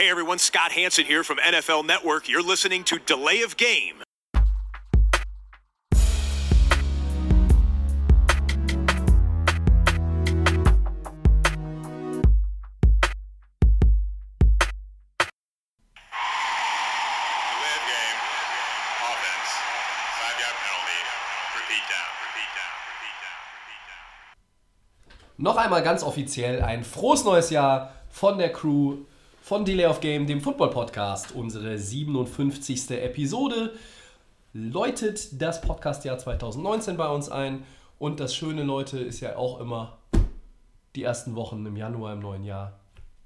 Hey everyone, Scott Hanson here from NFL Network. You're listening to Delay of Game. Delay of game. Offense. Five yard penalty. Repeat down. Repeat down. Repeat down. Repeat down. Noch einmal ganz offiziell ein frohes neues Jahr von der Crew von Delay of Game, dem Football Podcast. Unsere 57. Episode läutet das Podcastjahr 2019 bei uns ein. Und das Schöne, Leute, ist ja auch immer die ersten Wochen im Januar im neuen Jahr.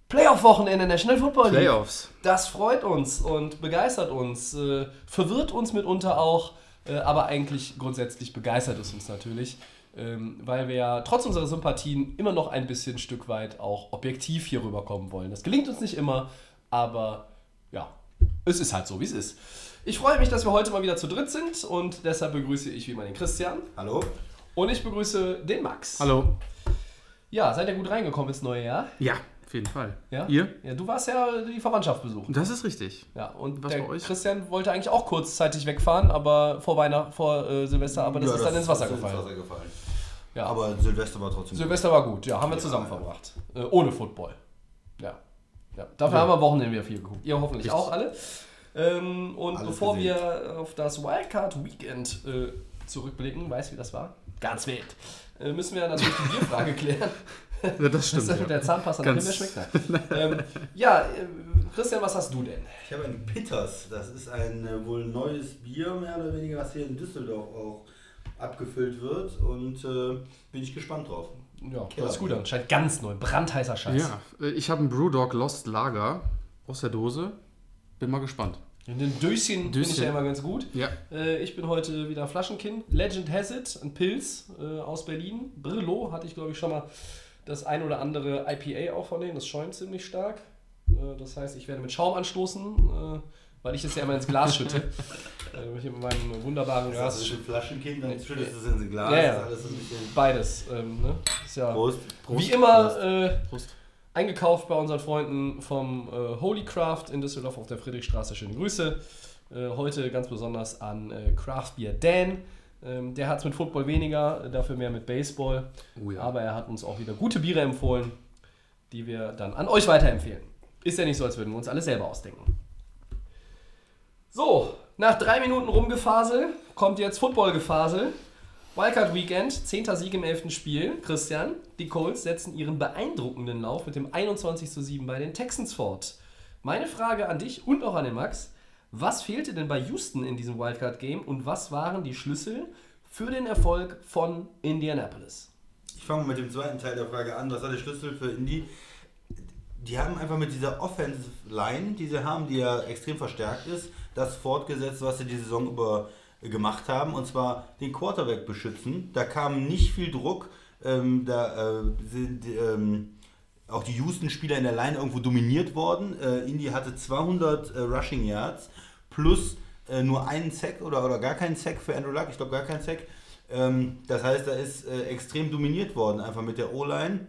Playoff-Wochen in der National Football League. Playoffs. Das freut uns und begeistert uns, äh, verwirrt uns mitunter auch, äh, aber eigentlich grundsätzlich begeistert es uns natürlich, ähm, weil wir ja trotz unserer Sympathien immer noch ein bisschen ein Stück weit auch objektiv hier rüberkommen wollen. Das gelingt uns nicht immer, aber ja, es ist halt so, wie es ist. Ich freue mich, dass wir heute mal wieder zu dritt sind und deshalb begrüße ich wie immer den Christian Hallo? und ich begrüße den Max. Hallo. Ja, seid ihr gut reingekommen ins neue Jahr? Ja, auf jeden Fall. Ja? Ihr? Ja, du warst ja die Verwandtschaft besuchen. Das ist richtig. Ja, und Was der bei euch? Christian wollte eigentlich auch kurzzeitig wegfahren, aber vor Weihnachten, vor äh, Silvester, aber das Ja, ist dann ins Wasser ist gefallen. Ins Wasser gefallen. Ja. Aber Silvester war trotzdem. Silvester war gut, ja, haben wir Ja, zusammen ja. verbracht. Äh, ohne Football. Ja. ja. Dafür haben wir Wochenende wieder viel geguckt. Ihr hoffentlich Richtig. auch alle. Ähm, und Alles bevor gesehen. wir auf das Wildcard Weekend äh, zurückblicken, weißt du, wie das war? Ganz wild. Äh, müssen wir natürlich die Bierfrage klären. Ja, das stimmt. Das ist ja. der Zahnpasta Ganz- mehr schmeckt. Ähm, ja, äh, Christian, was hast du denn? Ich habe ein Pitters. Das ist ein äh, wohl neues Bier, mehr oder weniger, was hier in Düsseldorf auch abgefüllt wird. Und äh, bin ich gespannt drauf. Ja, das ist gut an. Scheint ganz neu. Brandheißer Scheiß. Ja, äh, ich habe einen Brewdog Lost Lager aus der Dose. Bin mal gespannt. Den Döschen, finde ich Döschen. ja immer ganz gut. Ja. Äh, ich bin heute wieder Flaschenkind. Legend has it, ein Pilz äh, aus Berlin. Brillo hatte ich, glaube ich, schon mal das ein oder andere IPA auch von denen. Das schäumt ziemlich stark. Äh, das heißt, ich werde mit Schaum anstoßen, äh, weil ich das ja immer ins Glas schütte. äh, hier mit meinem wunderbaren Das Glas. ist ein Flaschenkind, dann schüttest du es ins Glas. Ja, ja. Beides. Ähm, ne? Ist ja Prost. wie immer Prost. äh, Prost. eingekauft bei unseren Freunden vom äh, Holy Craft in Düsseldorf auf der Friedrichstraße. Schöne Grüße. Äh, heute ganz besonders an äh, Craft Beer Dan. Ähm, der hat es mit Football weniger, dafür mehr mit Baseball. Oh ja. Aber er hat uns auch wieder gute Biere empfohlen, die wir dann an euch weiterempfehlen. Ist ja nicht so, als würden wir uns alles selber ausdenken. So, nach drei Minuten Rumgefasel kommt jetzt Footballgefasel. Wildcard Weekend, 10. Sieg im 11. Spiel. Christian, die Colts setzen ihren beeindruckenden Lauf mit dem 21 zu 7 bei den Texans fort. Meine Frage an dich und auch an den Max: Was fehlte denn bei Houston in diesem Wildcard-Game und was waren die Schlüssel für den Erfolg von Indianapolis? Ich fange mit dem zweiten Teil der Frage an. Was war der Schlüssel für Indy? Die haben einfach mit dieser Offensive Line, die sie haben, die ja extrem verstärkt ist, das fortgesetzt, was sie die Saison über äh, gemacht haben, und zwar den Quarterback beschützen. Da kam nicht viel Druck. Ähm, da äh, sind ähm, auch die Houston-Spieler in der Line irgendwo dominiert worden. Äh, Indy hatte 200 äh, Rushing Yards plus äh, nur einen Sack oder, oder gar keinen Sack für Andrew Luck. Ich glaube gar keinen Sack. Ähm, das heißt, da ist äh, extrem dominiert worden, einfach mit der O-Line.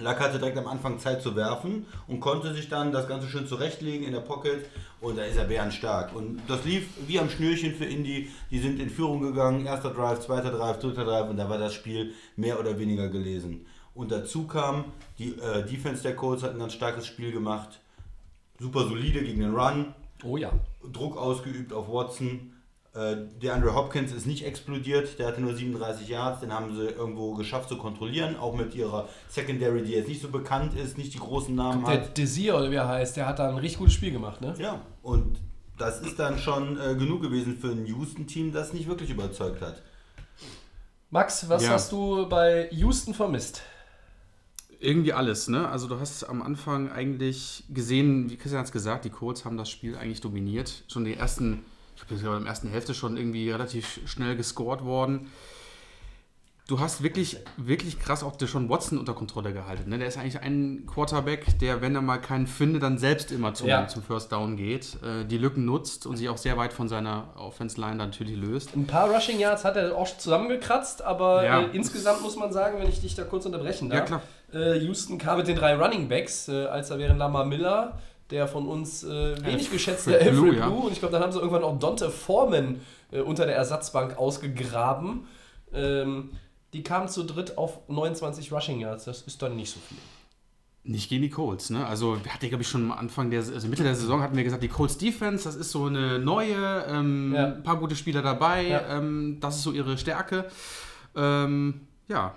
Luck hatte direkt am Anfang Zeit zu werfen und konnte sich dann das Ganze schön zurechtlegen in der Pocket und da ist er bärenstark. Und das lief wie am Schnürchen für Indy. Die sind in Führung gegangen, erster Drive, zweiter Drive, dritter Drive und da war das Spiel mehr oder weniger gelesen. Und dazu kam, die äh, Defense der Colts hat ein ganz starkes Spiel gemacht. Super solide gegen den Run, Oh ja. Druck ausgeübt auf Watson. Äh, der Andre Hopkins ist nicht explodiert, der hatte nur 37 Yards, den haben sie irgendwo geschafft zu kontrollieren, auch mit ihrer Secondary, die jetzt nicht so bekannt ist, nicht die großen Namen Der hat. Desir oder wie er heißt, der hat da ein richtig gutes Spiel gemacht, ne? Ja, und das ist dann schon äh, genug gewesen für ein Houston-Team, das nicht wirklich überzeugt hat. Max, was Ja. hast du bei Houston vermisst? Irgendwie alles, ne? Also du hast am Anfang eigentlich gesehen, wie Christian hat es gesagt, die Colts haben das Spiel eigentlich dominiert. Schon die ersten, ich glaube, in der ersten Hälfte schon irgendwie relativ schnell gescored worden. Du hast wirklich, wirklich krass auch Deshaun Watson unter Kontrolle gehalten. Ne? Der ist eigentlich ein Quarterback, der, wenn er mal keinen findet, dann selbst immer zum, Ja. zum First Down geht, äh, die Lücken nutzt und sich auch sehr weit von seiner Offense-Line natürlich löst. Ein paar Rushing Yards hat er auch zusammengekratzt, aber Ja. äh, insgesamt muss man sagen, wenn ich dich da kurz unterbrechen darf, Ja, klar. Äh, Houston kam mit den drei Running Backs, äh, als da wären Lamar Miller, der von uns äh, wenig Alfred geschätzte Alfred Blue. ja. Und ich glaube, dann haben sie irgendwann auch Dante Foreman äh, unter der Ersatzbank ausgegraben. Ähm, die kamen zu dritt auf 29 Rushing Yards. Das ist dann nicht so viel. Nicht gegen die Colts, ne? Also, wir hatten, glaube ich, schon am Anfang der, also Mitte der Saison hatten wir gesagt, die Colts Defense, das ist so eine neue, ähm, Ja. ein paar gute Spieler dabei, Ja. ähm, das ist so ihre Stärke. Ähm, ja.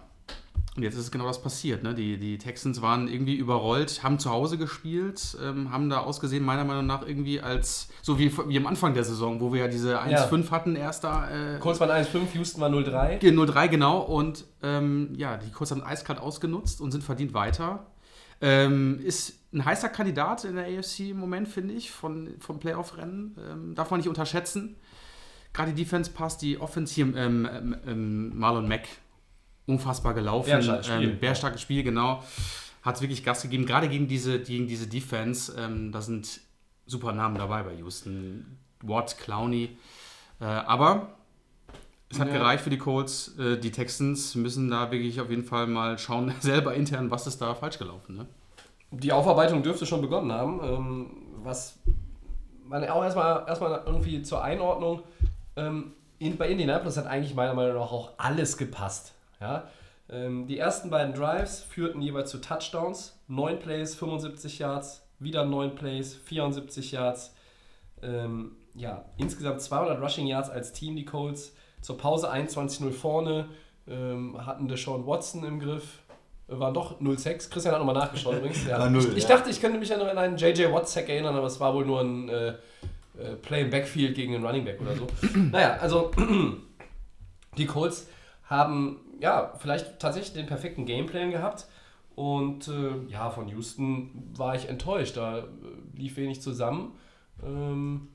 Und jetzt ist genau das passiert, ne? Die, die Texans waren irgendwie überrollt, haben zu Hause gespielt, ähm, haben da ausgesehen, meiner Meinung nach, irgendwie als, so wie, wie am Anfang der Saison, wo wir ja diese 1-5 hatten, erster. Äh, Colts waren 1-5, Houston war 0-3. 0-3, genau. Und ähm, ja, die Colts haben eiskalt ausgenutzt und sind verdient weiter. Ähm, ist ein heißer Kandidat in der AFC im Moment, finde ich, von, vom Playoff-Rennen. Ähm, darf man nicht unterschätzen. Gerade die Defense passt, die Offense hier, ähm, ähm, Marlon Mack, unfassbar gelaufen. Bärenstarkes Spiel. Ähm, bärenstarkes Spiel, genau. Hat wirklich Gas gegeben. Gerade gegen diese, gegen diese Defense, ähm, da sind super Namen dabei bei Houston. Watt, Clowney. Äh, aber es hat Ja. gereicht für die Colts. Äh, die Texans müssen da wirklich auf jeden Fall mal schauen, selber intern, was ist da falsch gelaufen. Ne? Die Aufarbeitung dürfte schon begonnen haben. Ähm, was man auch erstmal, erstmal irgendwie zur Einordnung. Ähm, in, bei Indianapolis hat eigentlich meiner Meinung nach auch alles gepasst. Ja? Ähm, die ersten beiden Drives führten jeweils zu Touchdowns. 9 Plays, 75 Yards, wieder 9 Plays, 74 Yards. Ähm, ja, insgesamt 200 Rushing Yards als Team, die Colts. Zur Pause 21-0 vorne, ähm, hatten Deshaun Watson im Griff. Äh, Waren doch 0-6. Christian hat nochmal nachgeschaut übrigens. Ja. War null, ich, ich ja. dachte, ich könnte mich an einen JJ Watt-Sack erinnern, aber es war wohl nur ein äh, äh, Play im Backfield gegen einen Running Back oder so. naja, also die Colts haben ja vielleicht tatsächlich den perfekten Gameplan gehabt. Und äh, ja, von Houston war ich enttäuscht. Da äh, lief wenig zusammen. Ähm,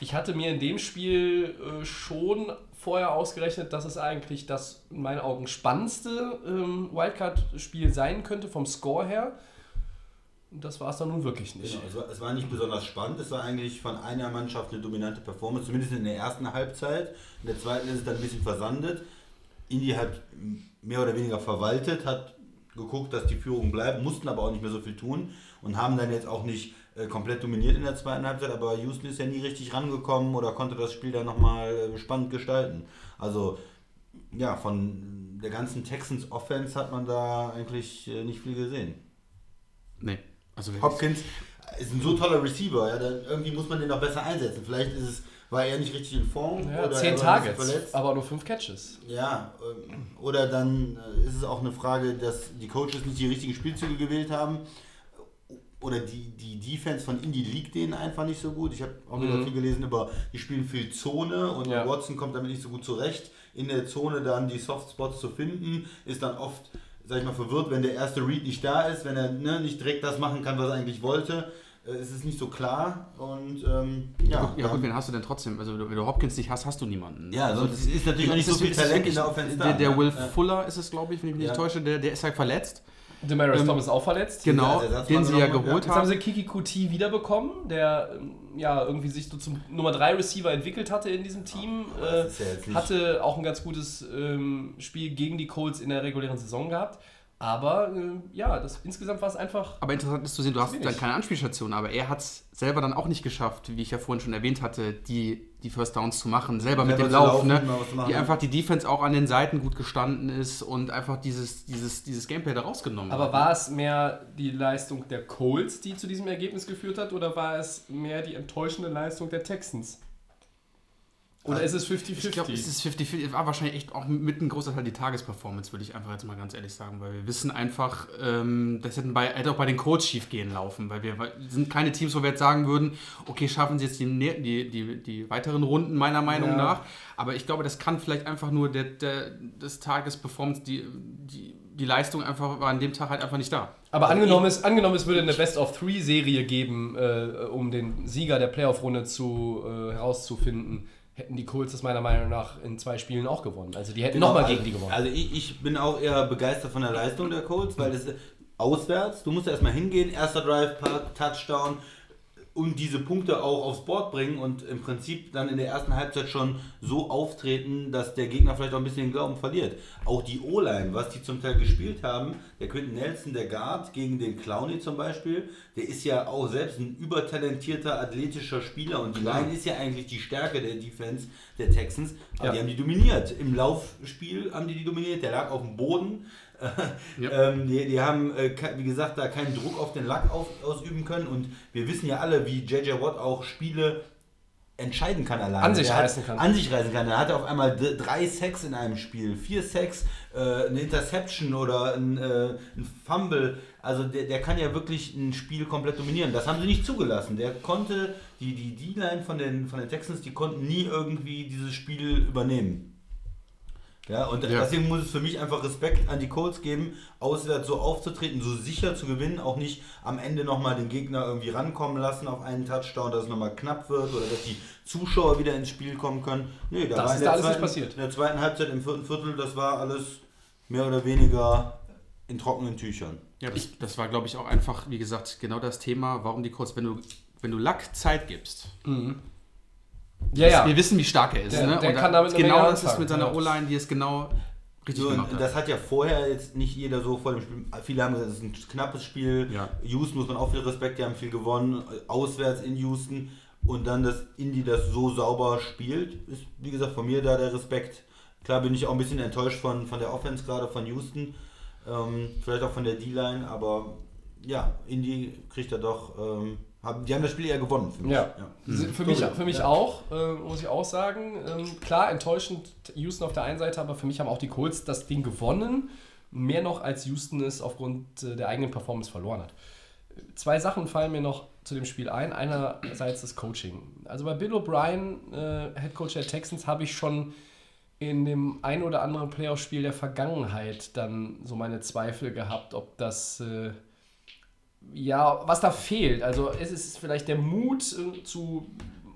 ich hatte mir in dem Spiel äh, schon vorher ausgerechnet, dass es eigentlich das in meinen Augen spannendste ähm, Wildcard-Spiel sein könnte vom Score her. Und das war es dann nun wirklich nicht. Genau, es, war, es war nicht besonders spannend. Es war eigentlich von einer Mannschaft eine dominante Performance, zumindest in der ersten Halbzeit. In der zweiten ist es dann ein bisschen versandet. Indy hat mehr oder weniger verwaltet, hat geguckt, dass die Führung bleibt, mussten aber auch nicht mehr so viel tun und haben dann jetzt auch nicht äh, komplett dominiert in der zweiten Halbzeit, aber Houston ist ja nie richtig rangekommen oder konnte das Spiel dann nochmal äh, spannend gestalten. Also ja, von der ganzen Texans Offense hat man da eigentlich äh, nicht viel gesehen. Nee. Also Hopkins ist ein so toller Receiver, ja, dann irgendwie muss man den noch besser einsetzen. Vielleicht ist es, war er nicht richtig in Form Ja, oder zehn Targets, aber nur fünf Catches. Ja, ähm, oder dann äh, ist es auch eine Frage, dass die Coaches nicht die richtigen Spielzüge gewählt haben. Oder die, die Defense von Indy liegt denen einfach nicht so gut. Ich habe auch wieder viel gelesen über, die spielen viel Zone und Ja. Watson kommt damit nicht so gut zurecht. In der Zone dann die Softspots zu finden, ist dann oft, sag ich mal, verwirrt, wenn der erste Read nicht da ist, wenn er ne, nicht direkt das machen kann, was er eigentlich wollte. Äh, es ist nicht so klar und ähm, ja. Ja, dann- gut, wen hast du denn trotzdem? Also, wenn du Hopkins nicht hast, hast du niemanden. ja, also, sonst ist natürlich auch nicht so viel es Talent in der Offense. Der, der? Will Ja. Fuller ist es, glaube ich, wenn ich mich Ja. nicht täusche, der, der ist halt verletzt. Demaris Ähm, Thomas auch verletzt. Genau, Ersatzmann den sie ja genommen, geholt Jetzt haben haben. sie Kiki Kuti wiederbekommen, der ähm, ja irgendwie sich so zum Nummer 3 Receiver entwickelt hatte in diesem Team. Äh, das ja hatte auch ein ganz gutes ähm, Spiel gegen die Colts in der regulären Saison gehabt. Aber äh, ja, das, insgesamt war es einfach. Aber interessant ist zu sehen, du hast Wenig. dann keine Anspielstation, aber er hat es selber dann auch nicht geschafft, wie ich ja vorhin schon erwähnt hatte, die, die First Downs zu machen, selber mit Selber dem zu Lauf, laufen, ne? machen. die einfach die Defense auch an den Seiten gut gestanden ist und einfach dieses, dieses, dieses Gameplay da rausgenommen Aber hat. war es mehr die Leistung der Colts, die zu diesem Ergebnis geführt hat, oder war es mehr die enttäuschende Leistung der Texans? Oder ist es 50-50? Ich glaube, es ist 50-50. Es war wahrscheinlich echt auch mit ein großer Teil die Tagesperformance, würde ich einfach jetzt mal ganz ehrlich sagen. Weil wir wissen einfach, ähm, das hätten bei, hätte auch bei den Colts schief gehen laufen. Weil wir sind keine Teams, wo wir jetzt sagen würden, okay, schaffen sie jetzt die, nä- die, die, die weiteren Runden, meiner Meinung Ja. nach. Aber ich glaube, das kann vielleicht einfach nur der, der, des Tagesperformance, die, die, die Leistung einfach war an dem Tag halt einfach nicht da. Aber angenommen es, angenommen, es würde eine Best-of-Three-Serie geben, äh, um den Sieger der Playoff-Runde zu, äh, herauszufinden, hätten die Colts das meiner Meinung nach in zwei Spielen auch gewonnen. Also die hätten Genau, nochmal also- gegen die gewonnen. Also ich, ich bin auch eher begeistert von der Leistung der Colts, weil das ist auswärts, du musst erstmal hingehen, erster Drive, Touchdown, und diese Punkte auch aufs Board bringen und im Prinzip dann in der ersten Halbzeit schon so auftreten, dass der Gegner vielleicht auch ein bisschen den Glauben verliert. Auch die O-Line, was die zum Teil gespielt haben, der Quentin Nelson, der Guard gegen den Clowney zum Beispiel, der ist ja auch selbst ein übertalentierter, athletischer Spieler und die Line ist ja eigentlich die Stärke der Defense der Texans, aber Ja. die haben die dominiert. Im Laufspiel haben die die dominiert, der lag auf dem Boden. Ja. Ähm, die, die haben, äh, wie gesagt, da keinen Druck auf den Lack auf, ausüben können. Und wir wissen ja alle, wie JJ Watt auch Spiele entscheiden kann alleine. An sich Der hat- reißen kann. An sich reißen kann. Er hatte auf einmal drei Sacks in einem Spiel, vier Sacks, äh, eine Interception oder ein, äh, ein Fumble. Also der, der kann ja wirklich ein Spiel komplett dominieren. Das haben sie nicht zugelassen. Der konnte, die die D-Line von den, von den Texans, die konnten nie irgendwie dieses Spiel übernehmen. Ja, und Ja. deswegen muss es für mich einfach Respekt an die Colts geben, auswärts so aufzutreten, so sicher zu gewinnen, auch nicht am Ende nochmal den Gegner irgendwie rankommen lassen auf einen Touchdown, dass es nochmal knapp wird oder dass die Zuschauer wieder ins Spiel kommen können. Nee, da Das war in ist der da alles nicht zweiten, passiert. In der zweiten Halbzeit, im vierten Viertel, das war alles mehr oder weniger in trockenen Tüchern. Ja, das, das war, glaube ich, auch einfach, wie gesagt, genau das Thema, warum die kurz, wenn du, wenn du Lack Zeit gibst. Ja, ja. Wir wissen, wie stark er ist. Der- ne? der kann damit genau das ist mit seiner. O-Line, die es genau richtig So, gemacht hat. das hat ja vorher jetzt nicht jeder so vor dem Spiel. Viele haben gesagt, es ist ein knappes Spiel. Ja. Houston muss man auch viel Respekt, die haben viel gewonnen, auswärts in Houston. Und dann, dass Indy das so sauber spielt, ist wie gesagt von mir da der Respekt. Klar bin ich auch ein bisschen enttäuscht von, von der Offense gerade von Houston. Ähm, vielleicht auch von der D-Line, aber ja, Indy kriegt er doch. Ähm, haben, die haben das Spiel eher gewonnen für mich. Ja. Mhm. Für mich, für mich auch, äh, muss ich auch sagen. Ähm, klar, enttäuschend Houston auf der einen Seite, aber für mich haben auch die Colts das Ding gewonnen. Mehr noch als Houston es aufgrund äh, der eigenen Performance verloren hat. Zwei Sachen fallen mir noch zu dem Spiel ein. Einerseits das Coaching. Also bei Bill O'Brien, äh, Head Coach der Texans, habe ich schon in dem ein oder anderen Playoff-Spiel der Vergangenheit dann so meine Zweifel gehabt, ob das äh, ja, was da fehlt. Also ist es vielleicht der Mut äh, zu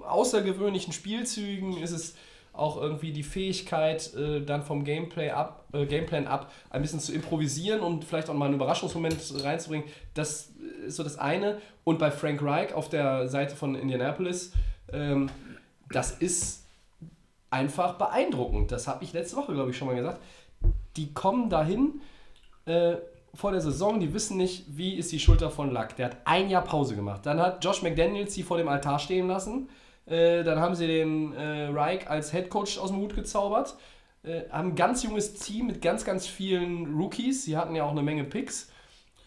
außergewöhnlichen Spielzügen, ist es auch irgendwie die Fähigkeit, äh, dann vom Gameplay ab, äh, Gameplan ab ein bisschen zu improvisieren und vielleicht auch mal einen Überraschungsmoment reinzubringen. Das ist so das eine. Und bei Frank Reich auf der Seite von Indianapolis, ähm, das ist einfach beeindruckend. Das habe ich letzte Woche, glaube ich, schon mal gesagt. Die kommen dahin äh, vor der Saison, die wissen nicht, wie ist die Schulter von Luck. Der hat ein Jahr Pause gemacht. Dann hat Josh McDaniels sie vor dem Altar stehen lassen. Äh, dann haben sie den äh, Reich als Head Coach aus dem Hut gezaubert. Äh, haben ein ganz junges Team mit ganz, ganz vielen Rookies. Sie hatten ja auch eine Menge Picks.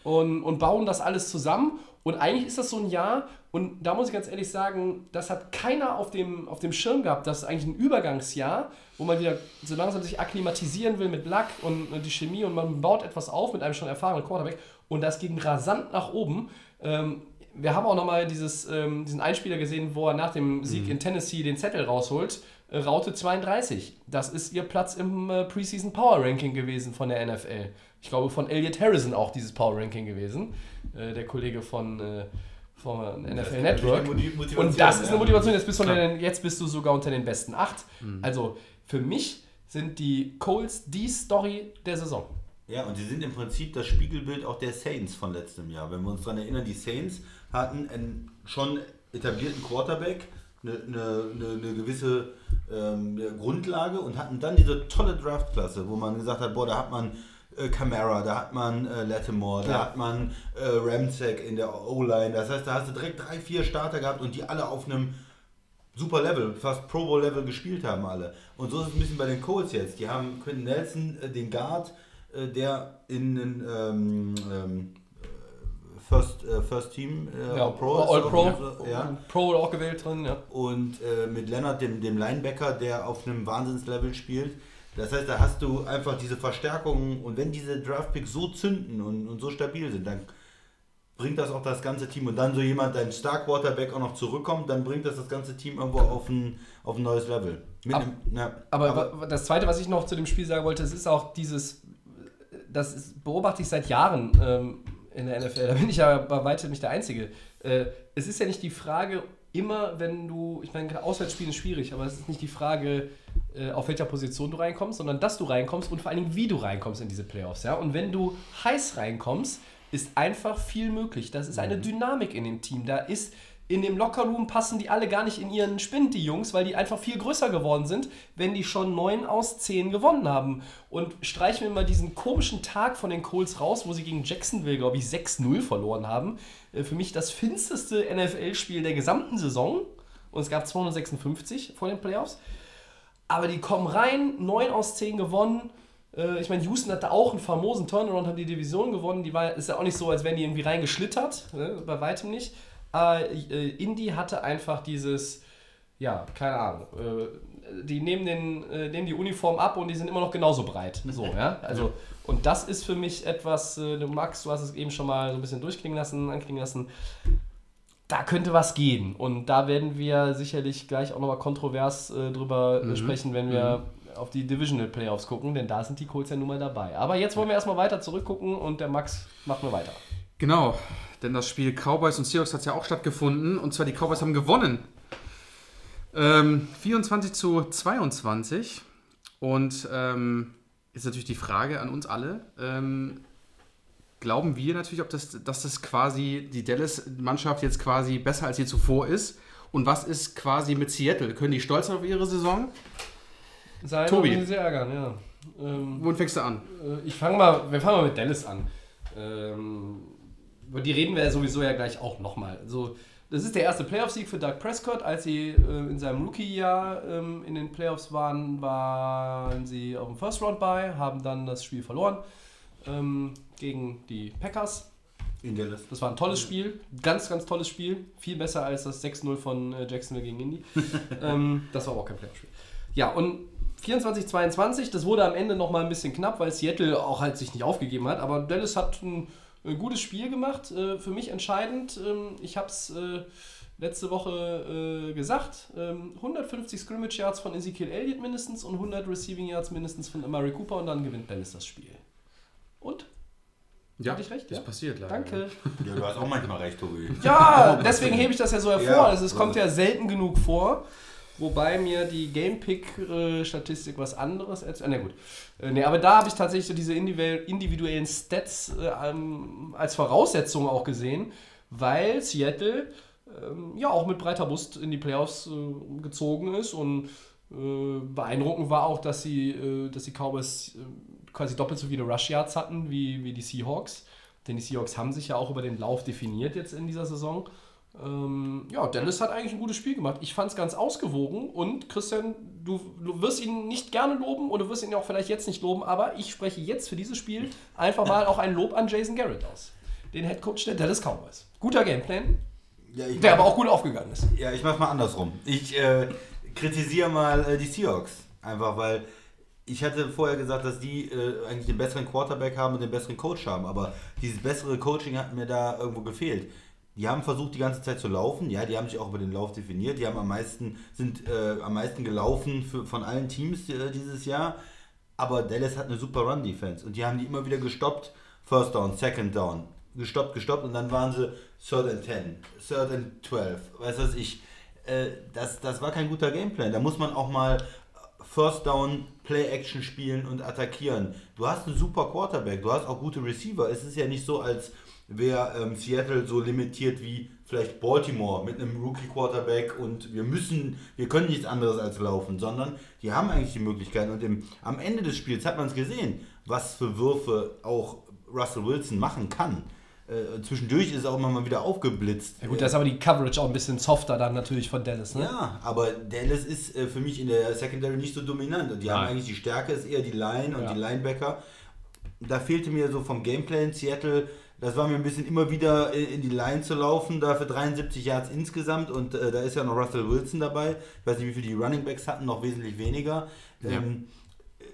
Und, und bauen das alles zusammen. Und eigentlich ist das so ein Jahr, und da muss ich ganz ehrlich sagen, das hat keiner auf dem, auf dem Schirm gehabt. Das ist eigentlich ein Übergangsjahr, wo man wieder so langsam sich akklimatisieren will mit Lack und, und die Chemie und man baut etwas auf mit einem schon erfahrenen Quarterback. Und das ging rasant nach oben. Ähm, wir haben auch nochmal dieses, ähm, diesen Einspieler gesehen, wo er nach dem Sieg in Tennessee den Zettel rausholt. Äh, Raute 32. Das ist ihr Platz im äh, Preseason Power Ranking gewesen von der NFL. Ich glaube, von Elliot Harrison auch dieses Power Ranking gewesen. Äh, der Kollege von, von NFL Network. Und das ist eine. Motivation. Jetzt bist, du den, jetzt bist du sogar unter den besten acht. Also für mich sind die Colts die Story der Saison. Ja, und sie sind im Prinzip das Spiegelbild auch der Saints von letztem Jahr. Wenn wir uns daran erinnern, die Saints hatten einen schon etablierten Quarterback, eine, eine, eine, eine gewisse ähm, Grundlage und hatten dann diese tolle Draftklasse, wo man gesagt hat, boah, da hat man äh, Camara, da hat man äh, Lattimore, da Ja. hat man äh, Ramsek in der O-Line. Das heißt, da hast du direkt drei, vier Starter gehabt und die alle auf einem super Level, fast Pro Bowl Level gespielt haben alle. Und so ist es ein bisschen bei den Colts jetzt. Die haben Quentin Nelson, äh, den Guard, äh, der in den ähm, ähm, äh, First, äh, First Team äh, Ja, Pro, All Pro, also, ja. Pro auch gewählt drin, ja. Und äh, mit Leonard, dem, dem Linebacker, der auf einem Wahnsinnslevel spielt. Das heißt, da hast du einfach diese Verstärkungen und wenn diese Draftpicks so zünden und, und so stabil sind, dann bringt das auch das ganze Team und dann so jemand, dein Star Quarterback auch noch zurückkommt, dann bringt das das ganze Team irgendwo auf ein, auf ein neues Level. Mit Ab- einem, ja, Aber, wa- das Zweite, was ich noch zu dem Spiel sagen wollte, es ist auch dieses, das ist, beobachte ich seit Jahren ähm, in der NFL, da bin ich ja bei weitem nicht der Einzige. Äh, es ist ja nicht die Frage, immer wenn du, ich meine, Auswärtsspielen ist schwierig, aber es ist nicht die Frage, äh, auf welcher Position du reinkommst, sondern dass du reinkommst und vor allen Dingen, wie du reinkommst in diese Playoffs. Ja? Und wenn du heiß reinkommst, ist einfach viel möglich. Das ist eine Dynamik in dem Team. Da ist in dem Lockerroom passen die alle gar nicht in ihren Spind, die Jungs, weil die einfach viel größer geworden sind, wenn die schon 9 aus 10 gewonnen haben. Und streichen wir mal diesen komischen Tag von den Colts raus, wo sie gegen Jacksonville, glaube ich, 6-0 verloren haben. Äh, Für mich das finsterste NFL-Spiel der gesamten Saison. Und es gab 256 vor den Playoffs. Aber die kommen rein, 9 aus 10 gewonnen. Äh, Ich meine, Houston hatte auch einen famosen Turnaround, hat die Division gewonnen. Die war, ist ja auch nicht so, als wären die irgendwie reingeschlittert. Ne? Bei weitem nicht. Aber äh, Indy hatte einfach dieses, ja, keine Ahnung. Äh, die nehmen, den, äh, nehmen die Uniform ab und die sind immer noch genauso breit. So, ja. Also, und das ist für mich etwas, äh, du Max, du hast es eben schon mal so ein bisschen durchklingen lassen, anklingen lassen da könnte was gehen. Und da werden wir sicherlich gleich auch nochmal kontrovers äh, drüber äh, sprechen, wenn wir auf die Divisional Playoffs gucken, denn da sind die Colts ja nun mal dabei. Aber jetzt wollen wir erstmal weiter zurückgucken und der Max macht nur weiter. Genau, denn das Spiel Cowboys und Seahawks hat ja auch stattgefunden. Und zwar die Cowboys haben gewonnen. Ähm, 24 zu 22. Und ähm, ist natürlich die Frage an uns alle. Ähm, glauben wir natürlich, ob das, dass das quasi die Dallas-Mannschaft jetzt quasi besser als je zuvor ist? Und was ist quasi mit Seattle? Können die stolz auf ihre Saison? Sein Tobi. sie ärgern, ja. Ähm, Womit fängst du an? Äh, Ich fange mal, wir fangen mal mit Dallas an. Ähm, über die reden wir ja sowieso ja gleich auch nochmal. Also, das ist der erste Playoff-Sieg für Doug Prescott. Als sie äh, in seinem Rookie-Jahr ähm, in den Playoffs waren, waren sie auf dem First Round bei, haben dann das Spiel verloren ähm, gegen die Packers. In Dallas. Das war ein tolles Spiel, ganz, ganz tolles Spiel. Viel besser als das 6-0 von äh, Jacksonville gegen Indy. ähm, das war aber auch kein Playoff-Spiel. Ja, und 24-22, das wurde am Ende nochmal ein bisschen knapp, weil Seattle auch halt sich nicht aufgegeben hat. Aber Dallas hat ein, ein gutes Spiel gemacht, äh, für mich entscheidend. Ähm, ich habe es äh, letzte Woche äh, gesagt. Ähm, 150 Scrimmage Yards von Ezekiel Elliott mindestens und 100 Receiving Yards mindestens von Amari Cooper und dann gewinnt Dallas das Spiel. Und? Ja, Hatte ich recht, das ja? passiert leider. Danke. Ja, du hast auch manchmal recht, Tobi. Ja, deswegen hebe ich das ja so hervor. Ja. Also es kommt ja selten genug vor. Wobei mir die Gamepick-Statistik was anderes erzählt. Na gut. Äh, nee, aber da habe ich tatsächlich so diese individuell- individuellen Stats äh, ähm, als Voraussetzung auch gesehen, weil Seattle ähm, ja auch mit breiter Brust in die Playoffs äh, gezogen ist und äh, beeindruckend war auch, dass sie, äh, dass die Cowboys äh, quasi doppelt so viele Rush Yards hatten wie, wie die Seahawks. Denn die Seahawks haben sich ja auch über den Lauf definiert jetzt in dieser Saison. Ähm, ja, Dallas hat eigentlich ein gutes Spiel gemacht. Ich fand es ganz ausgewogen und Christian, du, du wirst ihn nicht gerne loben oder du wirst ihn auch vielleicht jetzt nicht loben, aber ich spreche jetzt für dieses Spiel einfach mal auch ein Lob an Jason Garrett aus. Den Head Coach der Dallas Cowboys. Guter Gameplan, Ja, der aber auch gut aufgegangen ist. Ja, ich mach's mal andersrum. Ich äh, kritisiere mal äh, die Seahawks. Einfach weil ich hatte vorher gesagt, dass die äh, eigentlich den besseren Quarterback haben und den besseren Coach haben. Aber dieses bessere Coaching hat mir da irgendwo gefehlt. Die haben versucht, die ganze Zeit zu laufen. Ja, die haben sich auch über den Lauf definiert. Die haben am meisten, sind äh, am meisten gelaufen für, von allen Teams äh, dieses Jahr. Aber Dallas hat eine super Run-Defense und die haben die immer wieder gestoppt. First Down, Second Down. Gestoppt, gestoppt und dann waren sie Third and 10, Third and 12. Weißt du was ich? Äh, das, das war kein guter Gameplan. Da muss man auch mal First Down, Play-Action spielen und attackieren. Du hast einen super Quarterback, du hast auch gute Receiver. Es ist ja nicht so, als wäre ähm, Seattle so limitiert wie vielleicht Baltimore mit einem Rookie-Quarterback und wir müssen, wir können nichts anderes als laufen, sondern die haben eigentlich die Möglichkeiten. Und im, am Ende des Spiels hat man es gesehen, was für Würfe auch Russell Wilson machen kann. Äh, zwischendurch ist er auch immer mal wieder aufgeblitzt. Ja gut, da ist aber die Coverage auch ein bisschen softer dann natürlich von Dallas, ne? Ja, aber Dallas ist äh, für mich in der Secondary nicht so dominant. Und die haben Nein. eigentlich die Stärke, ist eher die Line und Ja. die Linebacker. Da fehlte mir so vom Gameplay in Seattle, das war mir ein bisschen immer wieder in in die Line zu laufen, da für 73 Yards insgesamt und äh, da ist ja noch Russell Wilson dabei. Ich weiß nicht, wie viel die Running Backs hatten, noch wesentlich weniger. Ja. Ähm, äh,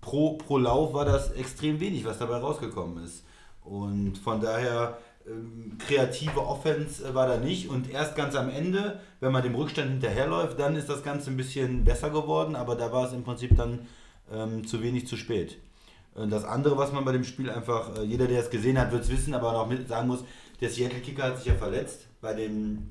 pro, pro Lauf war das extrem wenig, was dabei rausgekommen ist. Und von daher ähm, kreative Offense äh, war da nicht. Und erst ganz am Ende, wenn man dem Rückstand hinterherläuft, dann ist das Ganze ein bisschen besser geworden. Aber da war es im Prinzip dann ähm, zu wenig zu spät. Und das andere, was man bei dem Spiel einfach, äh, jeder, der es gesehen hat, wird es wissen, aber noch mit sagen muss, der Seattle Kicker hat sich ja verletzt bei dem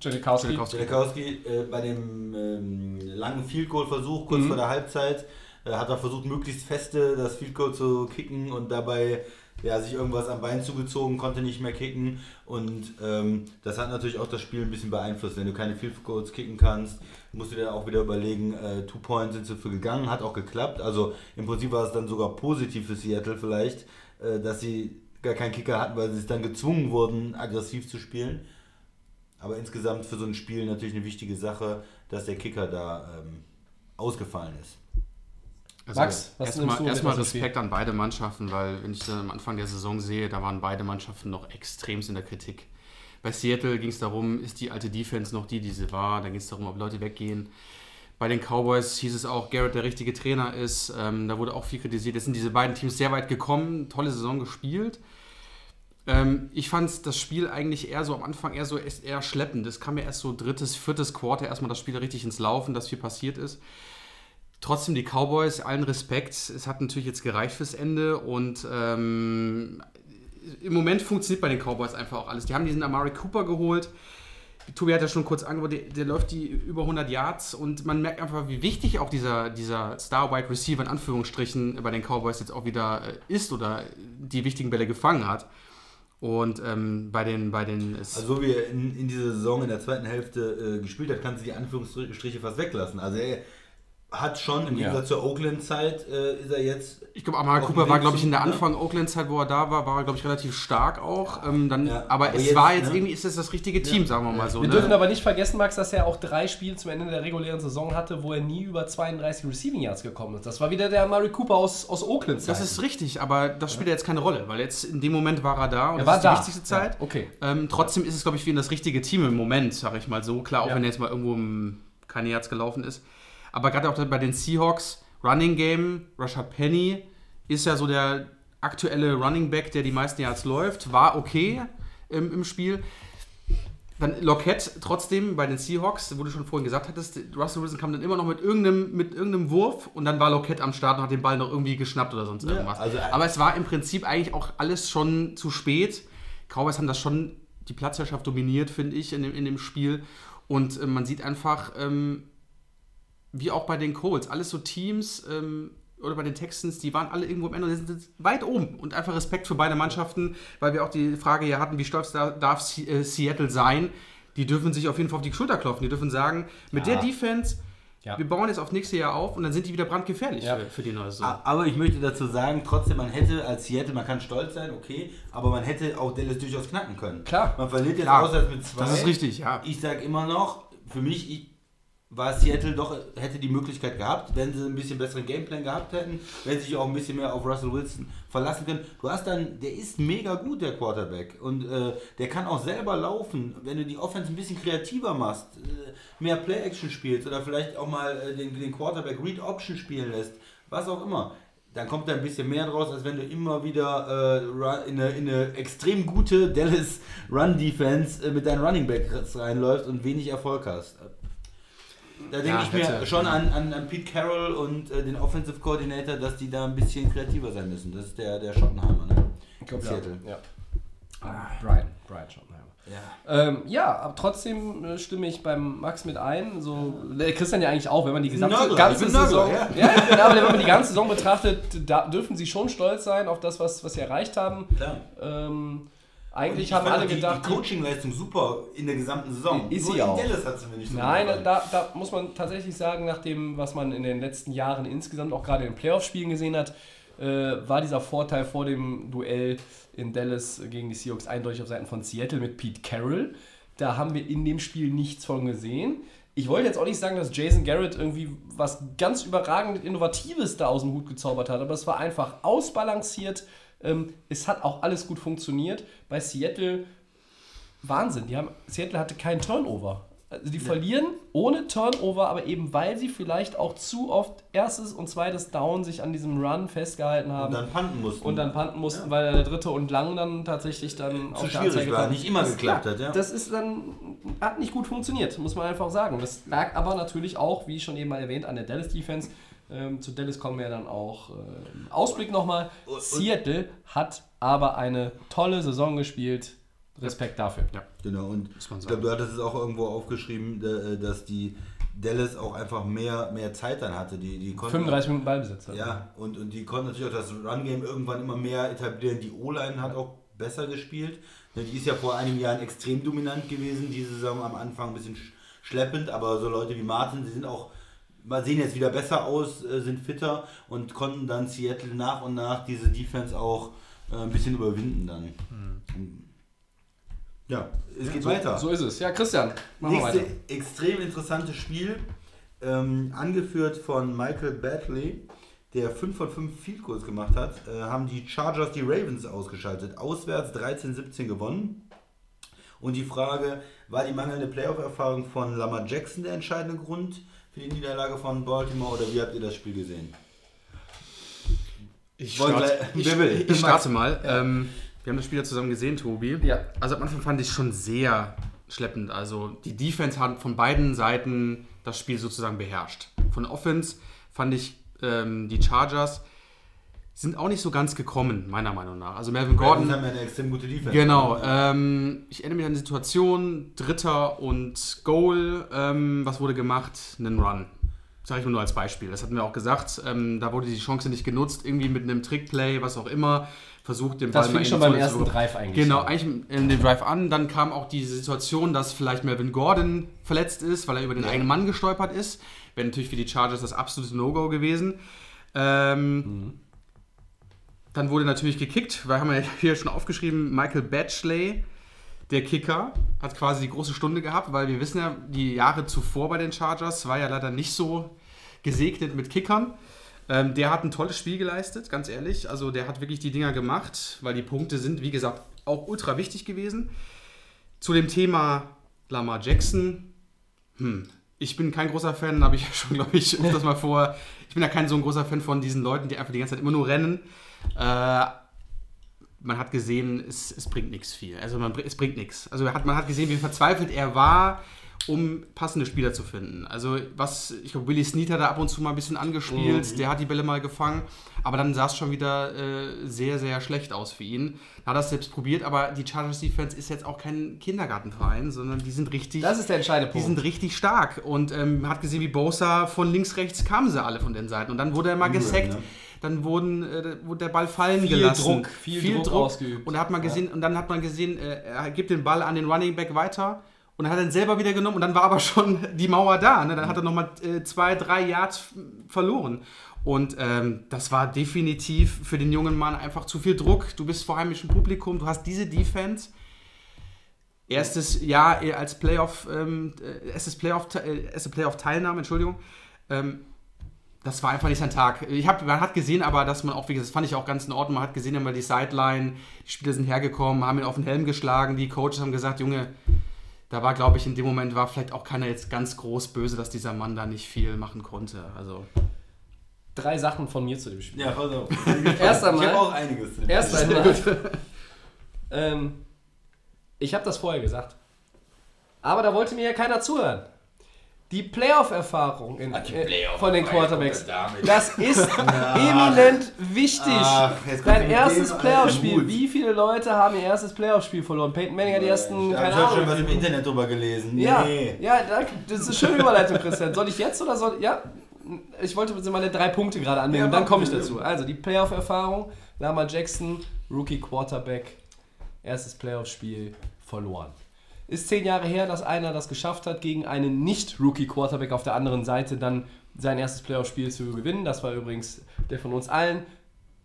Janikowski. Janikowski. Äh, bei dem ähm, langen Field Goal Versuch kurz vor der Halbzeit äh, hat er versucht möglichst feste das Field Goal zu kicken und dabei ja, sich irgendwas am Bein zugezogen, konnte nicht mehr kicken und ähm, das hat natürlich auch das Spiel ein bisschen beeinflusst. Wenn du keine Field Goals kicken kannst, musst du dir auch wieder überlegen, äh, Two Points sind sie für gegangen, hat auch geklappt. Also im Prinzip war es dann sogar positiv für Seattle vielleicht, äh, dass sie gar keinen Kicker hatten, weil sie dann gezwungen wurden, aggressiv zu spielen. Aber insgesamt für so ein Spiel natürlich eine wichtige Sache, dass der Kicker da ähm, ausgefallen ist. Also Max, was nimmst erstmal, du erstmal? Respekt an beide Mannschaften, weil wenn ich dann am Anfang der Saison sehe, da waren beide Mannschaften noch extremst in der Kritik. Bei Seattle ging es darum, ist die alte Defense noch die, die sie war? Da ging es darum, ob Leute weggehen. Bei den Cowboys hieß es auch, Garrett der richtige Trainer ist. Ähm, da wurde auch viel kritisiert. Jetzt sind diese beiden Teams sehr weit gekommen, tolle Saison gespielt. Ähm, ich fand das Spiel eigentlich eher so am Anfang eher so erst eher schleppend. Es kam ja erst so drittes, viertes Quarter erstmal das Spiel richtig ins Laufen, dass viel passiert ist. Trotzdem die Cowboys, allen Respekt. Es hat natürlich jetzt gereicht fürs Ende und ähm, im Moment funktioniert bei den Cowboys einfach auch alles. Die haben diesen Amari Cooper geholt. Tobi hat ja schon kurz angeboten, der, der läuft die über 100 Yards und man merkt einfach, wie wichtig auch dieser, dieser Star-Wide Receiver in Anführungsstrichen bei den Cowboys jetzt auch wieder äh, ist oder die wichtigen Bälle gefangen hat. Und ähm, bei den, bei den Also so wie er in, in dieser Saison in der zweiten Hälfte äh, gespielt hat, kannst du die Anführungsstriche fast weglassen. Also er hat schon, im Ja. Gegensatz zur Oakland-Zeit, äh, ist er jetzt... Ich glaube, Amari Auf Cooper war, glaube ich, in der ne? Anfang Oakland-Zeit, wo er da war, war er, glaube ich, relativ stark auch. Ähm, dann, Ja. aber, Aber es jetzt, war jetzt ne? irgendwie, ist es das richtige Team, sagen wir mal so. Wir ne? dürfen aber nicht vergessen, Max, dass er auch drei Spiele zum Ende der regulären Saison hatte, wo er nie über 32 Receiving Yards gekommen ist. Das war wieder der Murray Cooper aus, aus Oakland. Das ist richtig, aber das spielt ja jetzt keine Rolle, weil jetzt in dem Moment war er da und Er das war ist da. die wichtigste Zeit. Ja, okay. Ähm, trotzdem ist es, glaube ich, für ihn das richtige Team im Moment, sage ich mal so. Klar, auch Ja. wenn er jetzt mal irgendwo im, keine Yards gelaufen ist. Aber gerade auch bei den Seahawks, Running Game, Rashad Penny ist ja so der aktuelle Running Back, der die meisten Yards läuft, war okay im, im Spiel. Dann Lockett trotzdem bei den Seahawks, wo du schon vorhin gesagt hattest, Russell Wilson kam dann immer noch mit irgendeinem, mit irgendeinem Wurf und dann war Lockett am Start und hat den Ball noch irgendwie geschnappt oder sonst irgendwas. also- Aber es war im Prinzip eigentlich auch alles schon zu spät. Cowboys haben das schon die Platzherrschaft dominiert, finde ich, in dem, in dem Spiel. Und äh, man sieht einfach, ähm, wie auch bei den Colts, alles so Teams ähm, oder bei den Texans, die waren alle irgendwo am Ende und sind jetzt weit oben. Und einfach Respekt für beide Mannschaften, weil wir auch die Frage ja hatten, wie stolz da, darf äh, Seattle sein? Die dürfen sich auf jeden Fall auf die Schulter klopfen. Die dürfen sagen, mit Ja. der Defense, Ja. wir bauen jetzt auf nächstes Jahr auf und dann sind die wieder brandgefährlich Ja. für, für die neue Saison. Aber ich möchte dazu sagen, trotzdem, man hätte als Seattle, man kann stolz sein, okay, aber man hätte auch Dallas durchaus knacken können. Klar. Man verliert jetzt Klar. auswärts mit zwei. Das ist richtig, ja. Ich sage immer noch, für mich ich, war Seattle doch, hätte die Möglichkeit gehabt, wenn sie ein bisschen besseren Gameplan gehabt hätten, wenn sie sich auch ein bisschen mehr auf Russell Wilson verlassen können. Du hast dann, der ist mega gut, der Quarterback. Und äh, der kann auch selber laufen. Wenn du die Offense ein bisschen kreativer machst, äh, mehr Play-Action spielst oder vielleicht auch mal äh, den, den Quarterback Read-Option spielen lässt, was auch immer. Dann kommt da ein bisschen mehr draus, als wenn du immer wieder äh, run- in, eine, in eine extrem gute Dallas Run-Defense äh, mit deinen Running Backs reinläufst und wenig Erfolg hast. Da denke Ja, ich mir hätte- schon an, an, an Pete Carroll und äh, den Offensive Coordinator, dass die da ein bisschen kreativer sein müssen. Das ist der, der Schottenheimer, ne? Ich glaube, Seattle. ja. ja. Brian, Brian Schottenheimer. Ja. Ähm, ja, aber trotzdem äh, stimme ich beim Max mit ein. So, der Christian ja eigentlich auch, wenn man die gesamte Nörgler, ganze bin Saison. Nörgler, ja. Ja, aber wenn man die ganze Saison betrachtet, da dürfen sie schon stolz sein auf das, was, was sie erreicht haben. Klar. Ähm, eigentlich Ich haben alle die, gedacht, die Coaching-Leistung super in der gesamten Saison. Ist Nur sie auch. Dallas hat sie mir nicht so Nein, da, da muss man tatsächlich sagen, nach dem, was man in den letzten Jahren insgesamt auch gerade in den Playoff-Spielen gesehen hat, äh, war dieser Vorteil vor dem Duell in Dallas gegen die Seahawks eindeutig auf Seiten von Seattle mit Pete Carroll. Da haben wir in dem Spiel nichts von gesehen. Ich wollte jetzt auch nicht sagen, dass Jason Garrett irgendwie was ganz überragend Innovatives da aus dem Hut gezaubert hat, aber es war einfach ausbalanciert. Ähm, es hat auch alles gut funktioniert. Bei Seattle Wahnsinn. Die haben, Seattle hatte keinen Turnover. Also die verlieren ohne Turnover, aber eben weil sie vielleicht auch zu oft erstes und zweites Down sich an diesem Run festgehalten haben Und dann panten mussten. und dann panten mussten, weil der dritte und lang dann tatsächlich dann Zu auf schwierig Anzeige war, kam. nicht immer das, geklappt hat, ja. Das ist dann, hat nicht gut funktioniert, muss man einfach sagen. Das lag aber natürlich auch, wie schon eben mal erwähnt, an der Dallas Defense. Ähm, zu Dallas kommen wir dann auch äh, im Ausblick nochmal. Seattle hat aber eine tolle Saison gespielt. Respekt dafür. Ja. Genau, und ich glaube, du hattest es auch irgendwo aufgeschrieben, da- äh, dass die Dallas auch einfach mehr, mehr Zeit dann hatte. Die, die konnten 35 Minuten Ballbesitz. Ja, und, und die konnten natürlich auch das Run-Game irgendwann immer mehr etablieren. Die O-Line hat auch besser gespielt. Ne, Die ist ja vor einigen Jahren extrem dominant gewesen. Diese Saison am Anfang ein bisschen sch- schleppend, aber so Leute wie Martin, sie sind auch, sehen jetzt wieder besser aus, äh, sind fitter und konnten dann Seattle nach und nach diese Defense auch äh, ein bisschen überwinden dann. Ja, es geht so, weiter. So ist es. Ja, Christian, machen Nächste weiter. extrem interessantes Spiel, ähm, angeführt von Michael Batley, der 5 von 5 Field Goals gemacht hat, äh, haben die Chargers die Ravens ausgeschaltet. Auswärts 13-17 gewonnen. Und die Frage, war die mangelnde Playoff-Erfahrung von Lamar Jackson der entscheidende Grund für die Niederlage von Baltimore oder wie habt ihr das Spiel gesehen? Ich gleich- ich, will? ich starte mal. Ähm, wir haben das Spiel ja zusammen gesehen, Tobi. Ja. Also am Anfang fand ich schon sehr schleppend. Also die Defense hat von beiden Seiten das Spiel sozusagen beherrscht. Von Offense fand ich ähm, die Chargers sind auch nicht so ganz gekommen, meiner Meinung nach. Also Melvin Gordon Gordon. haben ja eine extrem gute Defense. Genau, ähm, ich erinnere mich an die Situation, Dritter und Goal, ähm, was wurde gemacht? Einen Run. Sage ich nur als Beispiel. Das hatten wir auch gesagt. Ähm, da wurde die Chance nicht genutzt, irgendwie mit einem Trickplay, was auch immer, versucht den Das Ball fing in schon die beim ersten. Drive eigentlich Genau, an. eigentlich in den Drive an. Dann kam auch diese Situation, dass vielleicht Melvin Gordon verletzt ist, weil er über den eigenen Mann gestolpert ist. Wäre natürlich für die Chargers das absolute No-Go gewesen. Ähm, Mhm. Dann wurde natürlich gekickt, weil haben wir hier schon aufgeschrieben, Michael Batchley, der Kicker, hat quasi die große Stunde gehabt, weil wir wissen ja, die Jahre zuvor bei den Chargers war ja leider nicht so gesegnet mit Kickern. Ähm, der hat ein tolles Spiel geleistet, ganz ehrlich. Also der hat wirklich die Dinger gemacht, weil die Punkte sind, wie gesagt, auch ultra wichtig gewesen. Zu dem Thema Lamar Jackson, hm, ich bin kein großer Fan, habe ich schon, glaube ich, öfters mal vor. Ich bin ja kein so ein großer Fan von diesen Leuten, die einfach die ganze Zeit immer nur rennen. Äh, man hat gesehen, es, es bringt nichts viel. Also man, es bringt nichts. Also hat, man hat gesehen, wie verzweifelt er war, um passende Spieler zu finden. Also was, ich glaube, Willie Snead hat da ab und zu mal ein bisschen angespielt, der hat die Bälle mal gefangen, aber dann sah es schon wieder äh, sehr, sehr schlecht aus für ihn. Da hat er es selbst probiert, aber die Chargers Defense ist jetzt auch kein Kindergartenverein, sondern die sind richtig... Das ist der entscheidende Die Punkt. sind richtig stark und ähm, man hat gesehen, wie Bosa von links, rechts kamen sie alle von den Seiten und dann wurde er mal gesackt, ne? Dann wurden, äh, wurde der Ball fallen Viel gelassen. Druck, viel Druck ausgeübt. Und, hat man gesehen, und dann hat man gesehen, äh, er gibt den Ball an den Running Back weiter und dann hat ihn selber wieder genommen und dann war aber schon die Mauer da. Ne? Dann hat er nochmal äh, zwei, drei Yards verloren. Und ähm, das war definitiv für den jungen Mann einfach zu viel Druck. Du bist vor heimischem Publikum, du hast diese Defense. Erstes Jahr äh, als Playoff, ähm, äh, erstes Playoff, äh, erste Playoff-Teilnahme, Entschuldigung. Ähm, das war einfach nicht sein Tag. Ich hab, man hat gesehen, aber dass man auch, wie gesagt, das fand ich auch ganz in Ordnung. Man hat gesehen, immer die Sideline, die Spieler sind hergekommen, haben ihn auf den Helm geschlagen. Die Coaches haben gesagt, Junge, da war, glaube ich, in dem Moment war vielleicht auch keiner jetzt ganz groß böse, dass dieser Mann da nicht viel machen konnte. Also Drei Sachen von mir zu dem Spiel. Ja, pass auf. Erst Ich einmal- habe auch einiges. zu dem Erst Spiel. einmal. ähm, ich habe das vorher gesagt. Aber da wollte mir ja keiner zuhören. Die Playoff-Erfahrung die äh, Playoff- von den Quarterbacks, er das ist eminent wichtig. Ach, Dein erstes Playoff-Spiel. Wie viele Leute haben ihr erstes Playoff-Spiel verloren? Peyton Manning hat die ersten, ich habe schon was im Internet drüber gelesen. Ja, Nee. ja, danke. Das ist eine schöne Überleitung, Christian. Soll ich jetzt oder soll. Ja, ich wollte meine drei Punkte gerade annehmen, Ja, dann komme ich dazu. Also die Playoff-Erfahrung: Lama Jackson, Rookie Quarterback, erstes Playoff-Spiel verloren. Ist zehn Jahre her, dass einer das geschafft hat, gegen einen Nicht-Rookie-Quarterback auf der anderen Seite dann sein erstes Playoff-Spiel zu gewinnen. Das war übrigens der von uns allen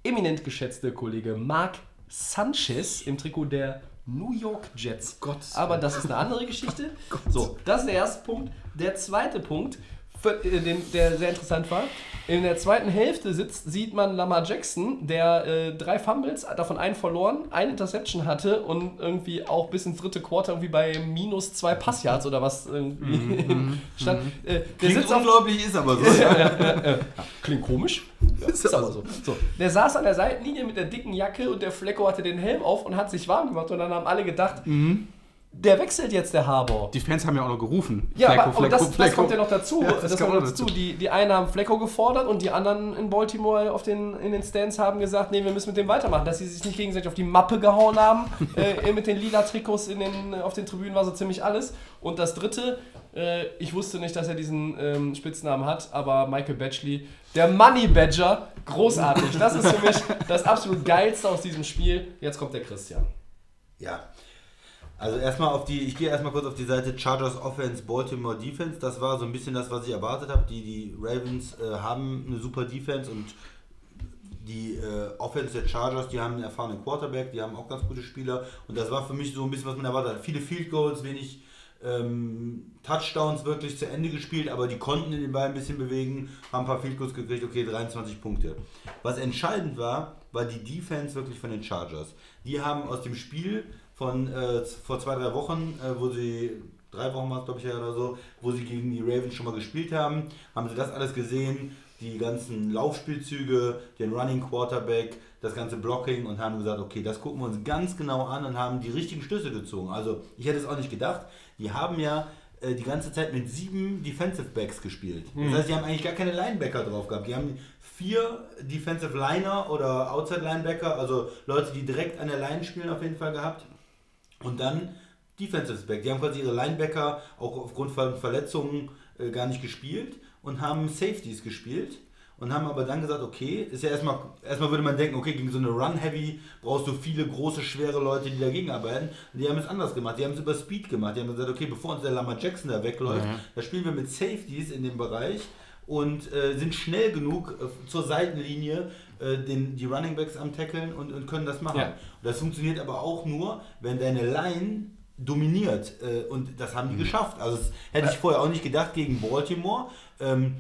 eminent geschätzte Kollege Mark Sanchez im Trikot der New York Jets. Gott. Aber das ist eine andere Geschichte. So, das ist der erste Punkt. Der zweite Punkt, den, der sehr interessant war. In der zweiten Hälfte sitzt, sieht man Lamar Jackson, der äh, drei Fumbles, davon einen verloren, eine Interception hatte und irgendwie auch bis ins dritte Quarter irgendwie bei minus zwei Passyards oder was irgendwie stand. Äh, der sitzt auf, unglaublich, ist aber so. Klingt komisch. Ja, ist aber so. so. Der saß an der Seitenlinie mit der dicken Jacke und der Flecko hatte den Helm auf und hat sich warm gemacht. Und dann haben alle gedacht, der wechselt jetzt, der Harbour. die Fans haben ja auch noch gerufen. Ja, Flecko, aber, Flecko, das, das Flecko. kommt ja noch dazu. Ja, das das kommt noch noch dazu. dazu. Die, die einen haben Flecko gefordert und die anderen in Baltimore auf den, in den Stands haben gesagt, nee, wir müssen mit dem weitermachen. Dass sie sich nicht gegenseitig auf die Mappe gehauen haben, äh, mit den lila Trikots in den, auf den Tribünen war so ziemlich alles. Und das dritte, Äh, ich wusste nicht, dass er diesen ähm, Spitznamen hat, aber Michael Batchley, der Money Badger, großartig. Das ist für mich das absolut geilste aus diesem Spiel. Jetzt kommt der Christian. Ja. Also erstmal auf die, ich gehe erstmal kurz auf die Seite Chargers Offense, Baltimore Defense. Das war so ein bisschen das, was ich erwartet habe. Die, die Ravens äh, haben eine super Defense und die äh, Offense der Chargers, die haben einen erfahrenen Quarterback, die haben auch ganz gute Spieler. Und das war für mich so ein bisschen, was man erwartet hat. Viele Field Goals, wenig ähm, Touchdowns wirklich zu Ende gespielt, aber die konnten in den Ball ein bisschen bewegen, haben ein paar Field Goals gekriegt, okay, 23 Punkte. Was entscheidend war, war die Defense wirklich von den Chargers. Die haben aus dem Spiel von äh, vor zwei, drei Wochen, äh, wo sie, drei Wochen war es glaube ich ja oder so, wo sie gegen die Ravens schon mal gespielt haben, haben sie das alles gesehen, die ganzen Laufspielzüge, den Running Quarterback, das ganze Blocking und haben gesagt, okay, das gucken wir uns ganz genau an und haben die richtigen Schlüsse gezogen. Also ich hätte es auch nicht gedacht. Die haben ja äh, die ganze Zeit mit sieben Defensive Backs gespielt. Das heißt, die haben eigentlich gar keine Linebacker drauf gehabt. Die haben vier Defensive Liner oder Outside Linebacker, also Leute, die direkt an der Line spielen, auf jeden Fall gehabt. Und dann Defensive Back. Die haben quasi ihre Linebacker auch aufgrund von Verletzungen äh, gar nicht gespielt und haben Safeties gespielt und haben aber dann gesagt, okay, ist ja erstmal, erstmal würde man denken, okay, gegen so eine Run-Heavy brauchst du viele große, schwere Leute, die dagegen arbeiten. Und die haben es anders gemacht, die haben es über Speed gemacht. Die haben gesagt, okay, bevor uns der Lamar Jackson da wegläuft, Ja. da spielen wir mit Safeties in dem Bereich und äh, sind schnell genug äh, zur Seitenlinie äh, den, die Running Backs am Tackeln und, und können das machen. Ja. Das funktioniert aber auch nur, wenn deine Line dominiert äh, und das haben die Mhm. geschafft. Also das hätte ich vorher auch nicht gedacht gegen Baltimore. Ähm,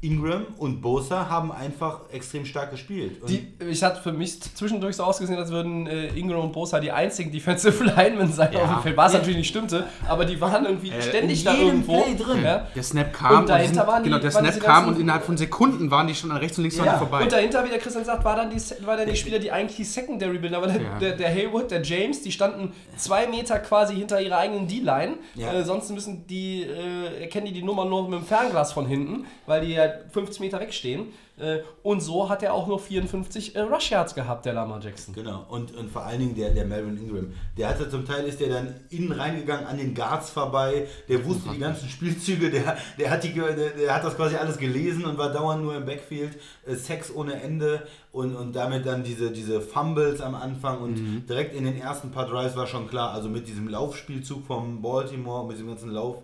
Ingram und Bosa haben einfach extrem stark gespielt. Und Die, ich hatte für mich zwischendurch so ausgesehen, als würden äh, Ingram und Bosa die einzigen Defensive Linemen sein Ja. auf dem Feld. Was Ja. natürlich nicht stimmte, aber die waren irgendwie ständig in da irgendwo. Play drin. Ja. Der Snap kam Und dahinter die sind, waren die- genau, der waren Snap kam und innerhalb von Sekunden waren die schon an rechts und links Ja, vorbei. und dahinter, wie der Christian sagt, war dann die, war dann die Spieler, die eigentlich die Secondary bilden. Aber der, Ja. der, der Haywood, der James, die standen zwei Meter quasi hinter ihrer eigenen D-Line. Ja. Äh, sonst müssen die, äh, erkennen die die Nummer nur mit dem Fernglas von hinten, weil die ja 50 Meter wegstehen. Äh, und so hat er auch nur 54 äh, Rush Yards gehabt, der Lamar Jackson. Genau, und, und vor allen Dingen der, der Melvin Ingram. Der hatte zum Teil ist der dann innen reingegangen an den Guards vorbei, der wusste die ganzen Spielzüge, der, der, hat die, der, der hat das quasi alles gelesen und war dauernd nur im Backfield, äh, Sex ohne Ende. Und, und damit dann diese, diese Fumbles am Anfang und direkt in den ersten paar Drives war schon klar, also mit diesem Laufspielzug vom Baltimore, mit diesem ganzen Lauf,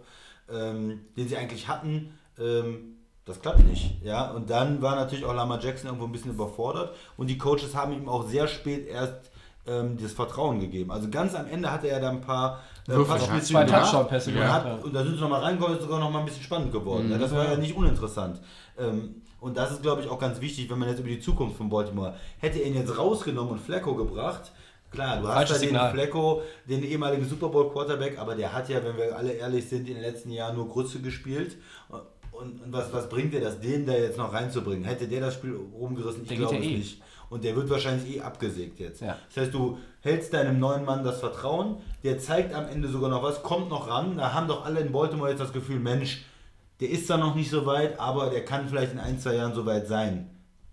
ähm, den sie eigentlich hatten, ähm, das klappt nicht. Ja? Und dann war natürlich auch Lamar Jackson irgendwo ein bisschen überfordert und die Coaches haben ihm auch sehr spät erst ähm, das Vertrauen gegeben. Also ganz am Ende hatte er da ein paar äh, Würfel, Passspielzüge Zwei gemacht Touchdown-Pässe und, gemacht, hat, ja. und da sind sie nochmal reingekommen, ist sogar noch mal ein bisschen spannend geworden. Ja, das war ja nicht uninteressant. Ähm, und das ist, glaube ich, auch ganz wichtig, wenn man jetzt über die Zukunft von Baltimore hätte er ihn jetzt rausgenommen und Flacco gebracht. Klar, du hast Falsches da den Signal. Flacco, den ehemaligen Super Bowl Quarterback, aber der hat ja, wenn wir alle ehrlich sind, in den letzten Jahren nur Grütze gespielt. Und, und was, was bringt dir das, den da jetzt noch reinzubringen? Hätte der das Spiel rumgerissen? Ich Der glaube es eh. nicht. Und der wird wahrscheinlich eh abgesägt jetzt. Ja. Das heißt, du hältst deinem neuen Mann das Vertrauen, der zeigt am Ende sogar noch was, kommt noch ran. Da haben doch alle in Baltimore jetzt das Gefühl, Mensch, der ist da noch nicht so weit, aber der kann vielleicht in ein, zwei Jahren so weit sein.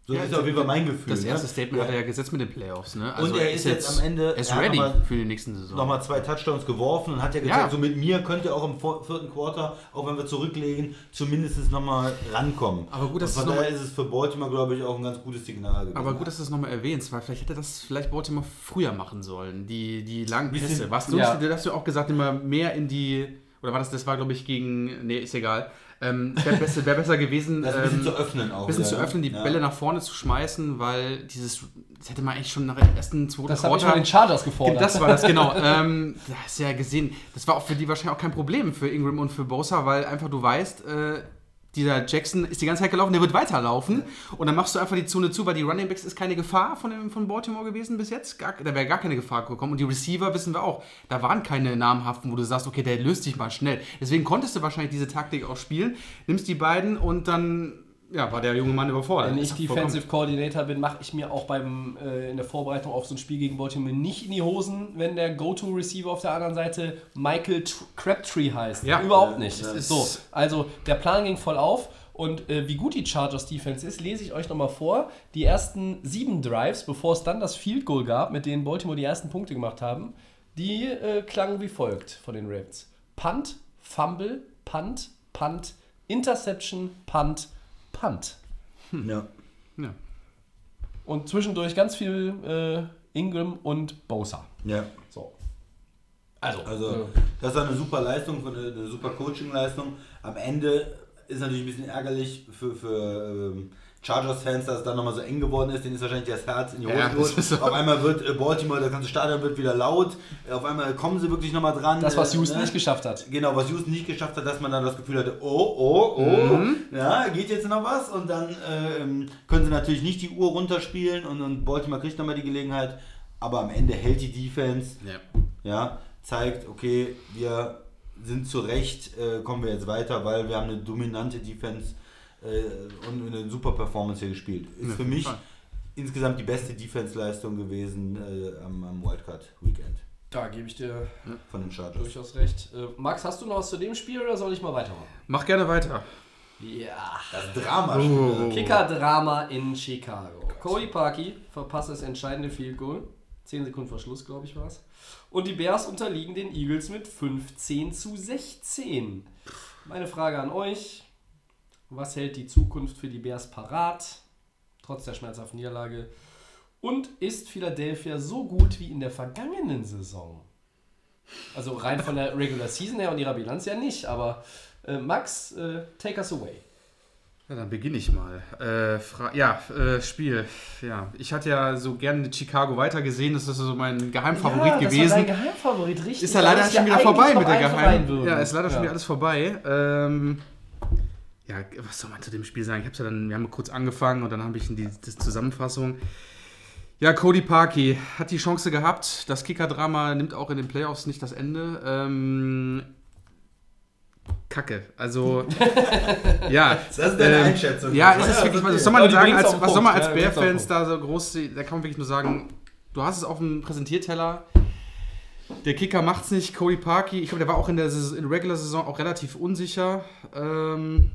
So ist auf jeden Fall mein Gefühl. Das ne? erste Statement Ja. hat er ja gesetzt mit den Playoffs. Ne? Und er ist jetzt am Ende- Er ist er hat ready mal- für die nächsten Saison. nochmal zwei Touchdowns geworfen und hat ja gesagt, Ja. so mit mir könnt ihr auch im vierten Quarter, auch wenn wir zurücklegen, zumindest nochmal rankommen. Aber gut, dass und es von noch daher ist es für Baltimore, glaube ich, auch ein ganz gutes Signal gewesen. Aber gut, dass du es nochmal erwähnst, weil vielleicht hätte das vielleicht Baltimore früher machen sollen. Die, die langen Pässe. Was du, Ja. du hast ja auch gesagt, immer mehr in die. Oder war das, das war glaube ich gegen. Nee, ist egal. Ähm, Wäre besser, wär besser gewesen. das ein bisschen ähm, zu öffnen auch. bisschen wieder, zu ne? öffnen, die Ja. Bälle nach vorne zu schmeißen, weil dieses. Das hätte man eigentlich schon nach dem ersten, zweiten Das habe ich von den Chargers gefordert. das war das, genau. ähm, da hast du ja gesehen, das war auch für die wahrscheinlich auch kein Problem für Ingram und für Bosa, weil einfach du weißt, äh, dieser Jackson ist die ganze Zeit gelaufen, der wird weiterlaufen. Und dann machst du einfach die Zone zu, weil die Running Backs ist keine Gefahr von, dem, von Baltimore gewesen bis jetzt. Gar, da wäre gar keine Gefahr gekommen. Und die Receiver wissen wir auch, da waren keine namhaften, wo du sagst, okay, der löst sich mal schnell. Deswegen konntest du wahrscheinlich diese Taktik auch spielen. Nimmst die beiden und dann ja, war der junge Mann überfordert. Wenn ich. Defensive Coordinator bin, mache ich mir auch beim, äh, in der Vorbereitung auf so ein Spiel gegen Baltimore nicht in die Hosen, wenn der Go-To-Receiver auf der anderen Seite Michael Tr Crabtree heißt. Ja. Überhaupt nicht. So, also der Plan ging voll auf. Und äh, wie gut die Chargers Defense ist, lese ich euch nochmal vor. Die ersten sieben Drives, bevor es dann das Field Goal gab, mit denen Baltimore die ersten Punkte gemacht haben, die äh, klangen wie folgt von den Ravens. Punt, Fumble, Punt, Punt, Interception, Punt, Punt. Ja. Ja. Und zwischendurch ganz viel äh, Ingram und Bosa. ja. So. Also, Also, das war eine super Leistung, eine, eine super Coaching-Leistung. Am Ende ist natürlich ein bisschen ärgerlich für, für ähm, Chargers-Fans, dass es dann nochmal so eng geworden ist. Denen ist wahrscheinlich das Herz in die Hose Ja, so. Auf einmal wird äh, Baltimore, das ganze Stadion wird wieder laut. Äh, Auf einmal kommen sie wirklich nochmal dran. das, was Äh, Houston ne? nicht geschafft hat. Genau, was Houston nicht geschafft hat, dass man dann das Gefühl hatte, oh, oh, oh, ja, geht jetzt noch was und dann ähm, können sie natürlich nicht die Uhr runterspielen und, und Baltimore kriegt nochmal die Gelegenheit, aber am Ende hält die Defense, Ja. ja, zeigt, okay, wir sind zu Recht, äh, kommen wir jetzt weiter, weil wir haben eine dominante Defense äh, und eine super Performance hier gespielt. Ist Ja, für mich Fall. insgesamt die beste Defense-Leistung gewesen äh, am, am Wildcard-Weekend Da gebe ich dir von den Chargers. durchaus recht. Äh, Max, hast du noch was zu dem Spiel oder soll ich mal weitermachen? Mach gerne weiter. Ja. Das Drama. Oh. Kicker-Drama in Chicago. Cody Parkey verpasst das entscheidende Field Goal. 10 Sekunden vor Schluss, glaube ich, war es. Und die Bears unterliegen den Eagles mit 15 zu 16. Meine Frage an euch: Was hält die Zukunft für die Bears parat, trotz der schmerzhaften Niederlage? Und ist Philadelphia so gut wie in der vergangenen Saison? Also rein von der Regular Season her und ihrer Bilanz ja nicht, aber äh, Max, äh, take us away. Ja, dann beginne ich mal. Äh, ja, äh, Spiel. Ja, ich hatte ja so gerne Chicago weitergesehen. Das ist so mein Geheimfavorit ja, gewesen. Dein Geheimfavorit, richtig. Ist ja leider schon wieder vorbei mit der Geheim. Ja, ist leider schon Ja. wieder alles vorbei. Ähm, ja, was soll man zu dem Spiel sagen? Ich hab's ja dann, wir haben kurz angefangen und dann habe ich die, die Zusammenfassung. Ja, Cody Parkey hat die Chance gehabt. Das Kicker-Drama nimmt auch in den Playoffs nicht das Ende. Ähm, Kacke. Also, ja. Das ist deine ähm, Einschätzung. Ja, es ist wirklich, was soll man sagen, als, was soll man als Bear-Fans da so groß, da kann man wirklich nur sagen, du hast es auf dem Präsentierteller, der Kicker macht's nicht, Cody Parkey, ich glaube, der war auch in der, Saison, in der Regular-Saison auch relativ unsicher. Ähm,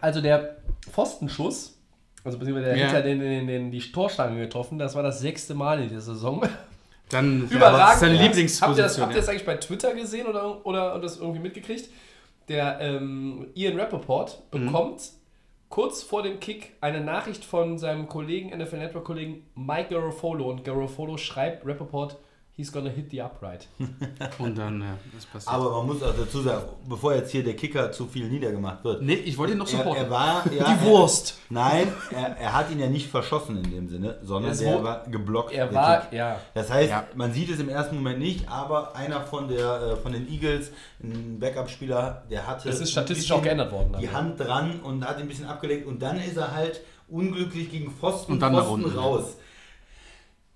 Also der Pfostenschuss, also beziehungsweise der Ja. Hitler, den, den, den die Torstange getroffen, das war das sechste Mal in der Saison. dann Überragend. das ist seine Ja. Lieblingsposition. Habt ihr, das, habt ihr ja. das eigentlich bei Twitter gesehen oder, oder das irgendwie mitgekriegt? Der ähm, Ian Rappaport Mhm. bekommt kurz vor dem Kick eine Nachricht von seinem Kollegen, NFL Network-Kollegen Mike Garofolo und Garofolo schreibt Rappaport, he's gonna hit the upright. Und dann, ja, das passiert. Aber man muss auch dazu sagen, bevor jetzt hier der Kicker zu viel niedergemacht wird. nee, ich wollte ihn noch Er, supporten. er war ja, Die Wurst. Er, nein, er, er hat ihn ja nicht verschossen in dem Sinne, sondern Es der war geblockt. Er war, Kick. ja. Das heißt, Ja. man sieht es im ersten Moment nicht, aber einer von, der, äh, von den Eagles, ein Backup-Spieler, der hatte Das ist statistisch auch geändert worden. die also. Hand dran und hat ihn ein bisschen abgelenkt und dann ist er halt unglücklich gegen Pfosten, Und dann nach Pfosten unten. raus.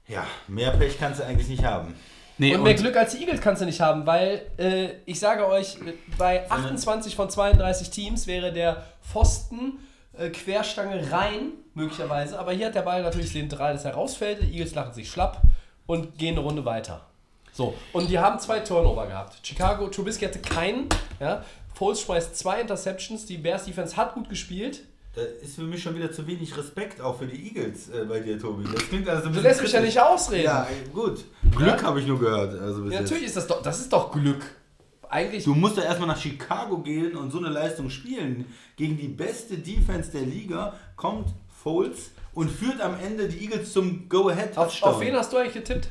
Ja, mehr Pech kannst du eigentlich nicht haben. nee, Und mehr Glück als die Eagles kannst du nicht haben, weil äh, ich sage euch, bei 28 von 32 Teams wäre der Pfosten äh, Querstange rein, möglicherweise. Aber hier hat der Ball natürlich zentral, das herausfällt. Die Eagles lachen sich schlapp und gehen eine Runde weiter. So, und die haben zwei Turnover gehabt. Chicago, Trubisky hatte keinen. Ja. Foles schmeißt zwei Interceptions. Die Bears Defense hat gut gespielt. Da ist für mich schon wieder zu wenig Respekt auch für die Eagles äh, bei dir, Tobi. Das klingt also ein Du bisschen lässt mich ja kritisch. nicht ausreden. Ja, gut. Glück habe ich nur gehört. Also bis Ja, jetzt. natürlich ist das doch, das ist doch Glück. Eigentlich. Du musst doch erstmal nach Chicago gehen und so eine Leistung spielen. Gegen die beste Defense der Liga kommt Foles und führt am Ende die Eagles zum Go-Ahead. auf, auf wen hast du eigentlich getippt?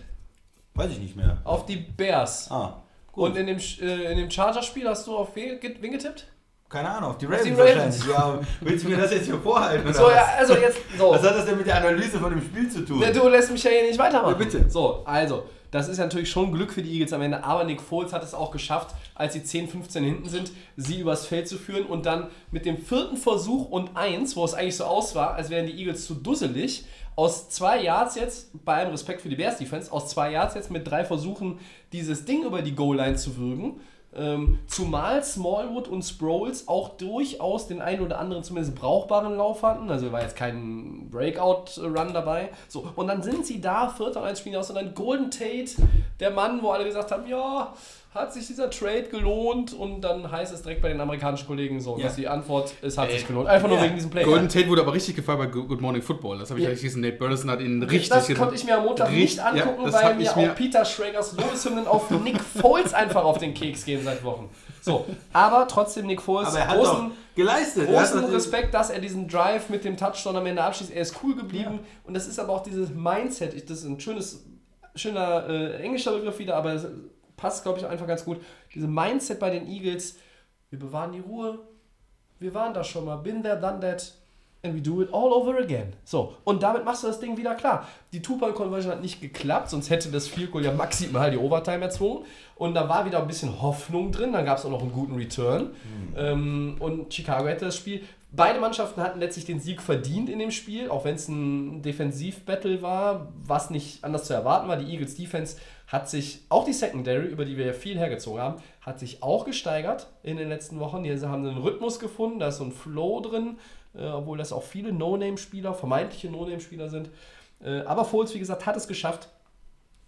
Weiß ich nicht mehr. Auf die Bears. Ah, gut. Und in dem, äh, in dem Chargers-Spiel hast du auf wen, get- wen getippt? Keine Ahnung, auf die Auf Ravens, die Ravens. wahrscheinlich. Ja, willst du mir das jetzt hier vorhalten? So, was? ja, also jetzt, so. Was hat das denn mit der Analyse von dem Spiel zu tun? Ja, du lässt mich ja hier nicht weitermachen. Ja, bitte. So, also, das ist natürlich schon Glück für die Eagles am Ende, aber Nick Foles hat es auch geschafft, als sie 10, 15 hinten sind, sie übers Feld zu führen und dann mit dem vierten Versuch und eins, wo es eigentlich so aus war, als wären die Eagles zu dusselig, aus zwei Yards jetzt, bei allem Respekt für die Bears Defense, aus zwei Yards jetzt mit drei Versuchen dieses Ding über die Goal-Line zu würgen. Ähm, zumal Smallwood und Sproles auch durchaus den einen oder anderen zumindest brauchbaren Lauf hatten. Also war jetzt kein Breakout-Run dabei. So, und dann sind sie da, vierter und eins spielen aus und dann Golden Tate, der Mann, wo alle gesagt haben, ja, hat sich dieser Trade gelohnt und dann heißt es direkt bei den amerikanischen Kollegen so, Ja. dass die Antwort, es hat sich gelohnt. Einfach nur Ja. wegen diesem Play. Golden Tate wurde aber richtig gefallen bei Good Morning Football. Das habe ich Ja. richtig gesehen. Nate Burleson hat ihn richtig das konnte ich mir am Montag nicht angucken, ja, weil mir auch Peter Schragers Lobeshymnen auf Nick Foles einfach auf den Keks gehen seit Wochen. So, aber trotzdem Nick Foles, Aber er hat großen, geleistet. Er hat großen Respekt, dass er diesen Drive mit dem Touchdown am Ende abschließt. Er ist cool geblieben und das ist aber auch dieses Mindset. Ich- Das ist ein schönes, schöner äh, englischer Begriff wieder, aber passt, glaube ich, einfach ganz gut. Diese Mindset bei den Eagles, wir bewahren die Ruhe, wir waren da schon mal, been there, done that, and we do it all over again. So, und damit machst du das Ding wieder klar. Die Two-Point-Conversion hat nicht geklappt, sonst hätte das Field Goal ja maximal die Overtime erzwungen. Und da war wieder ein bisschen Hoffnung drin, dann gab es auch noch einen guten Return. Ähm, und Chicago hätte das Spiel. Beide Mannschaften hatten letztlich den Sieg verdient in dem Spiel, auch wenn es ein Defensiv-Battle war, was nicht anders zu erwarten war. Die Eagles Defense hat sich, auch die Secondary, über die wir ja viel hergezogen haben, hat sich auch gesteigert in den letzten Wochen. Die haben einen Rhythmus gefunden, da ist so ein Flow drin, äh, obwohl das auch viele No-Name-Spieler, vermeintliche No-Name-Spieler sind. Äh, aber Foles, wie gesagt, hat es geschafft,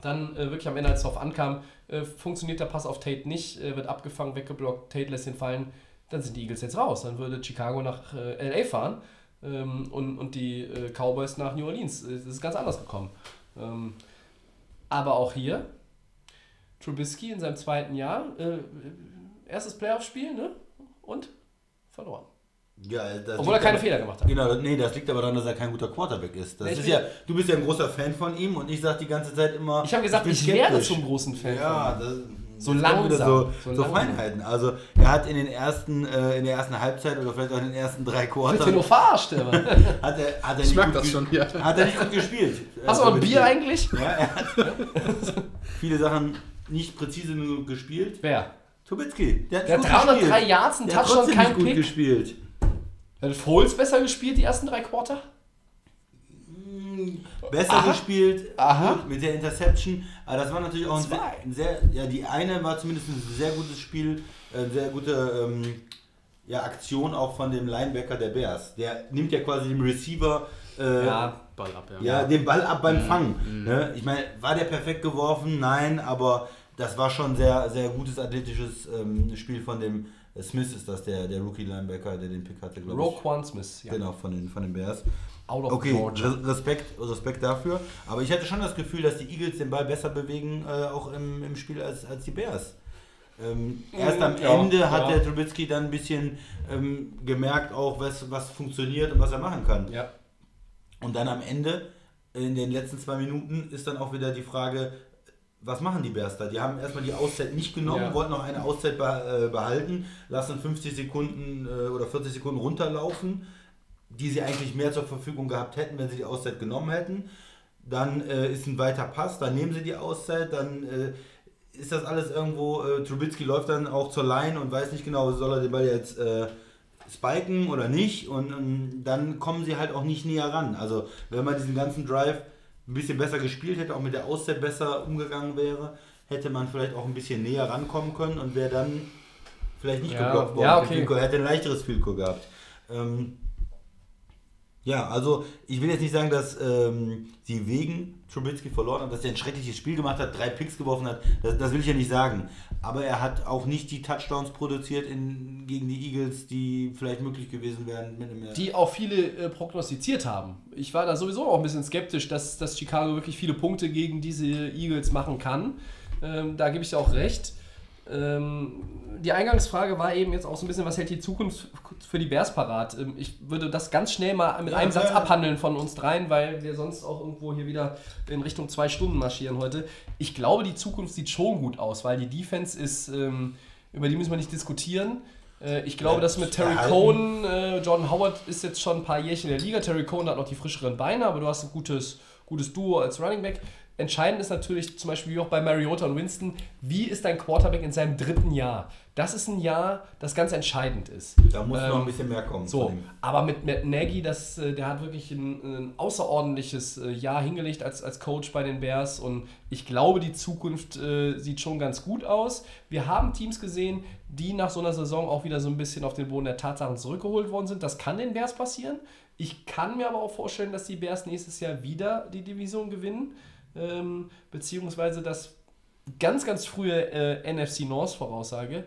dann äh, wirklich am Ende, als es darauf ankam, äh, funktioniert der Pass auf Tate nicht, äh, wird abgefangen, weggeblockt, Tate lässt ihn fallen, dann sind die Eagles jetzt raus. Dann würde Chicago nach äh, LA fahren ähm, und, und die Cowboys nach New Orleans. Es ist ganz anders gekommen. Ähm, aber auch hier, Trubisky in seinem zweiten Jahr, äh, erstes Playoff-Spiel, ne? Und verloren. Ja, Obwohl er keine aber- Fehler gemacht hat. Genau, nee, das liegt aber daran, dass er kein guter Quarterback ist. Das Nee, ich ist ja, du bist ja ein großer Fan von ihm und ich sag die ganze Zeit immer. Ich habe gesagt, ich, wäre skeptisch. zum großen Fan Ja, von ihm. das, So langsam, So, so so, langsam. Feinheiten. Also er hat in den ersten, äh, in der ersten Halbzeit oder vielleicht auch in den ersten drei Wird hier nur Quartern verarscht, aber. hat er, hat er Ich nicht merke gut das schon, ja. Hat er nicht gut gespielt. Hast du noch ein Also, Bier eigentlich? Ja, er hat viele Sachen nicht präzise genug gespielt. Wer? Trubisky, der hat Der gut 303 gespielt. Yards, ein hat Touchdown, kein nicht gut Pick. gespielt. Hat Foles besser gespielt, die ersten drei Quarter? Besser Aha. gespielt Aha. mit der Interception. Aber das war natürlich auch ein sehr, ein sehr, ja, die eine war zumindest ein sehr gutes Spiel, eine sehr gute ähm, ja, Aktion auch von dem Linebacker der Bears. Der nimmt ja quasi dem Receiver äh, ja. Ball ab, ja. den Ball ab beim Fangen. Ne? Ich meine, war der perfekt geworfen? Nein, aber das war schon sehr, sehr gutes athletisches ähm, Spiel von dem äh, Smith ist das, der, der Rookie-Linebacker, der den Pick hatte, glaube ich. Roquan Smith, ja. Genau, von den, von den Bears. Out of Okay, Georgia. Res- Respekt, Respekt dafür. Aber ich hatte schon das Gefühl, dass die Eagles den Ball besser bewegen, äh, auch im, im Spiel, als, als die Bears. Ähm, erst am ja, Ende hat ja. der Trubisky dann ein bisschen ähm, gemerkt, auch was, was funktioniert und was er machen kann. Ja. Und dann am Ende, in den letzten zwei Minuten, ist dann auch wieder die Frage, was machen die Bears da? Die haben erstmal die Auszeit nicht genommen, Ja. wollten noch eine Auszeit äh, behalten, lassen 50 Sekunden äh, oder 40 Sekunden runterlaufen, die sie eigentlich mehr zur Verfügung gehabt hätten, wenn sie die Auszeit genommen hätten. Dann äh, ist ein weiter Pass, dann nehmen sie die Auszeit, dann äh, ist das alles irgendwo, äh, Trubisky läuft dann auch zur Line und weiß nicht genau, soll er den Ball jetzt äh, spiken oder nicht und, ähm, dann kommen sie halt auch nicht näher ran. Also wenn man diesen ganzen Drive ein bisschen besser gespielt hätte, auch mit der Auszeit besser umgegangen wäre, hätte man vielleicht auch ein bisschen näher rankommen können und wäre dann vielleicht nicht Ja, geblockt worden. ja, okay. Hätte ein leichteres Field Goal gehabt. Ähm, ja, also ich will jetzt nicht sagen, dass ähm, sie wegen Trubisky verloren haben, dass er ein schreckliches Spiel gemacht hat, drei Picks geworfen hat. Das, das will ich ja nicht sagen. Aber er hat auch nicht die Touchdowns produziert in, gegen die Eagles, die vielleicht möglich gewesen wären mit einem Die auch viele äh, prognostiziert haben. Ich war da sowieso auch ein bisschen skeptisch, dass, dass Chicago wirklich viele Punkte gegen diese Eagles machen kann. Ähm, da gebe ich dir auch recht. Ähm, die Eingangsfrage war eben jetzt auch so ein bisschen, was hält die Zukunft für die Bears parat? Ähm, ich würde das ganz schnell mal mit Ja, einem Satz ja. abhandeln von uns dreien, weil wir sonst auch irgendwo hier wieder in Richtung zwei Stunden marschieren heute. Ich glaube, die Zukunft sieht schon gut aus, weil die Defense ist, ähm, über die müssen wir nicht diskutieren. Äh, ich glaube, dass mit Terry. Cohn, äh, Jordan Howard ist jetzt schon ein paar Jährchen in der Liga. Terry Cohn hat noch die frischeren Beine, aber du hast ein gutes, gutes Duo als Running Back. Entscheidend ist natürlich zum Beispiel wie auch bei Mariota und Winston, wie ist dein Quarterback in seinem dritten Jahr? Das ist ein Jahr, das ganz entscheidend ist. Da muss Ähm, noch ein bisschen mehr kommen. So, aber mit Matt Nagy, das, äh, der hat wirklich ein, ein außerordentliches äh, Jahr hingelegt als, als Coach bei den Bears und ich glaube, die Zukunft äh, sieht schon ganz gut aus. Wir haben Teams gesehen, die nach so einer Saison auch wieder so ein bisschen auf den Boden der Tatsachen zurückgeholt worden sind. Das kann den Bears passieren. Ich kann mir aber auch vorstellen, dass die Bears nächstes Jahr wieder die Division gewinnen, ähm, beziehungsweise dass ganz, ganz frühe äh, NFC North Voraussage,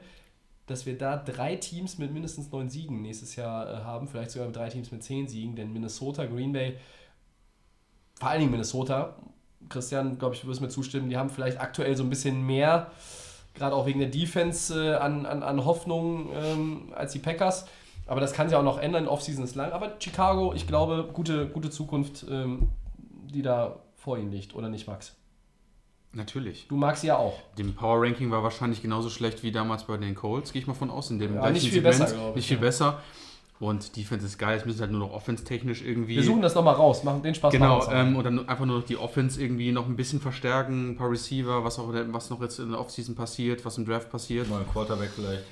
dass wir da drei Teams mit mindestens neun Siegen nächstes Jahr äh, haben, vielleicht sogar drei Teams mit zehn Siegen, denn Minnesota, Green Bay, vor allen Dingen Minnesota, Christian, glaube ich, du wirst mir zustimmen, die haben vielleicht aktuell so ein bisschen mehr, gerade auch wegen der Defense, äh, an, an, an Hoffnung ähm, als die Packers. Aber das kann sich auch noch ändern, Offseason ist lang. Aber Chicago, ich glaube, gute, gute Zukunft, ähm, die da vor ihnen liegt, oder nicht, Max? Natürlich. Du magst sie ja auch. Dem Power Ranking war wahrscheinlich genauso schlecht wie damals bei den Colts, gehe ich mal von aus. In dem Ja, nicht viel besser, glaub ich, Nicht viel ja. besser. Und Defense ist geil, es müssen halt nur noch offense-technisch irgendwie. Wir suchen das nochmal raus, machen den Spaß Genau, ähm, und dann einfach nur noch die Offense irgendwie noch ein bisschen verstärken, ein paar Receiver, was auch was noch jetzt in der Offseason passiert, was im Draft passiert. Mal ein Quarterback vielleicht.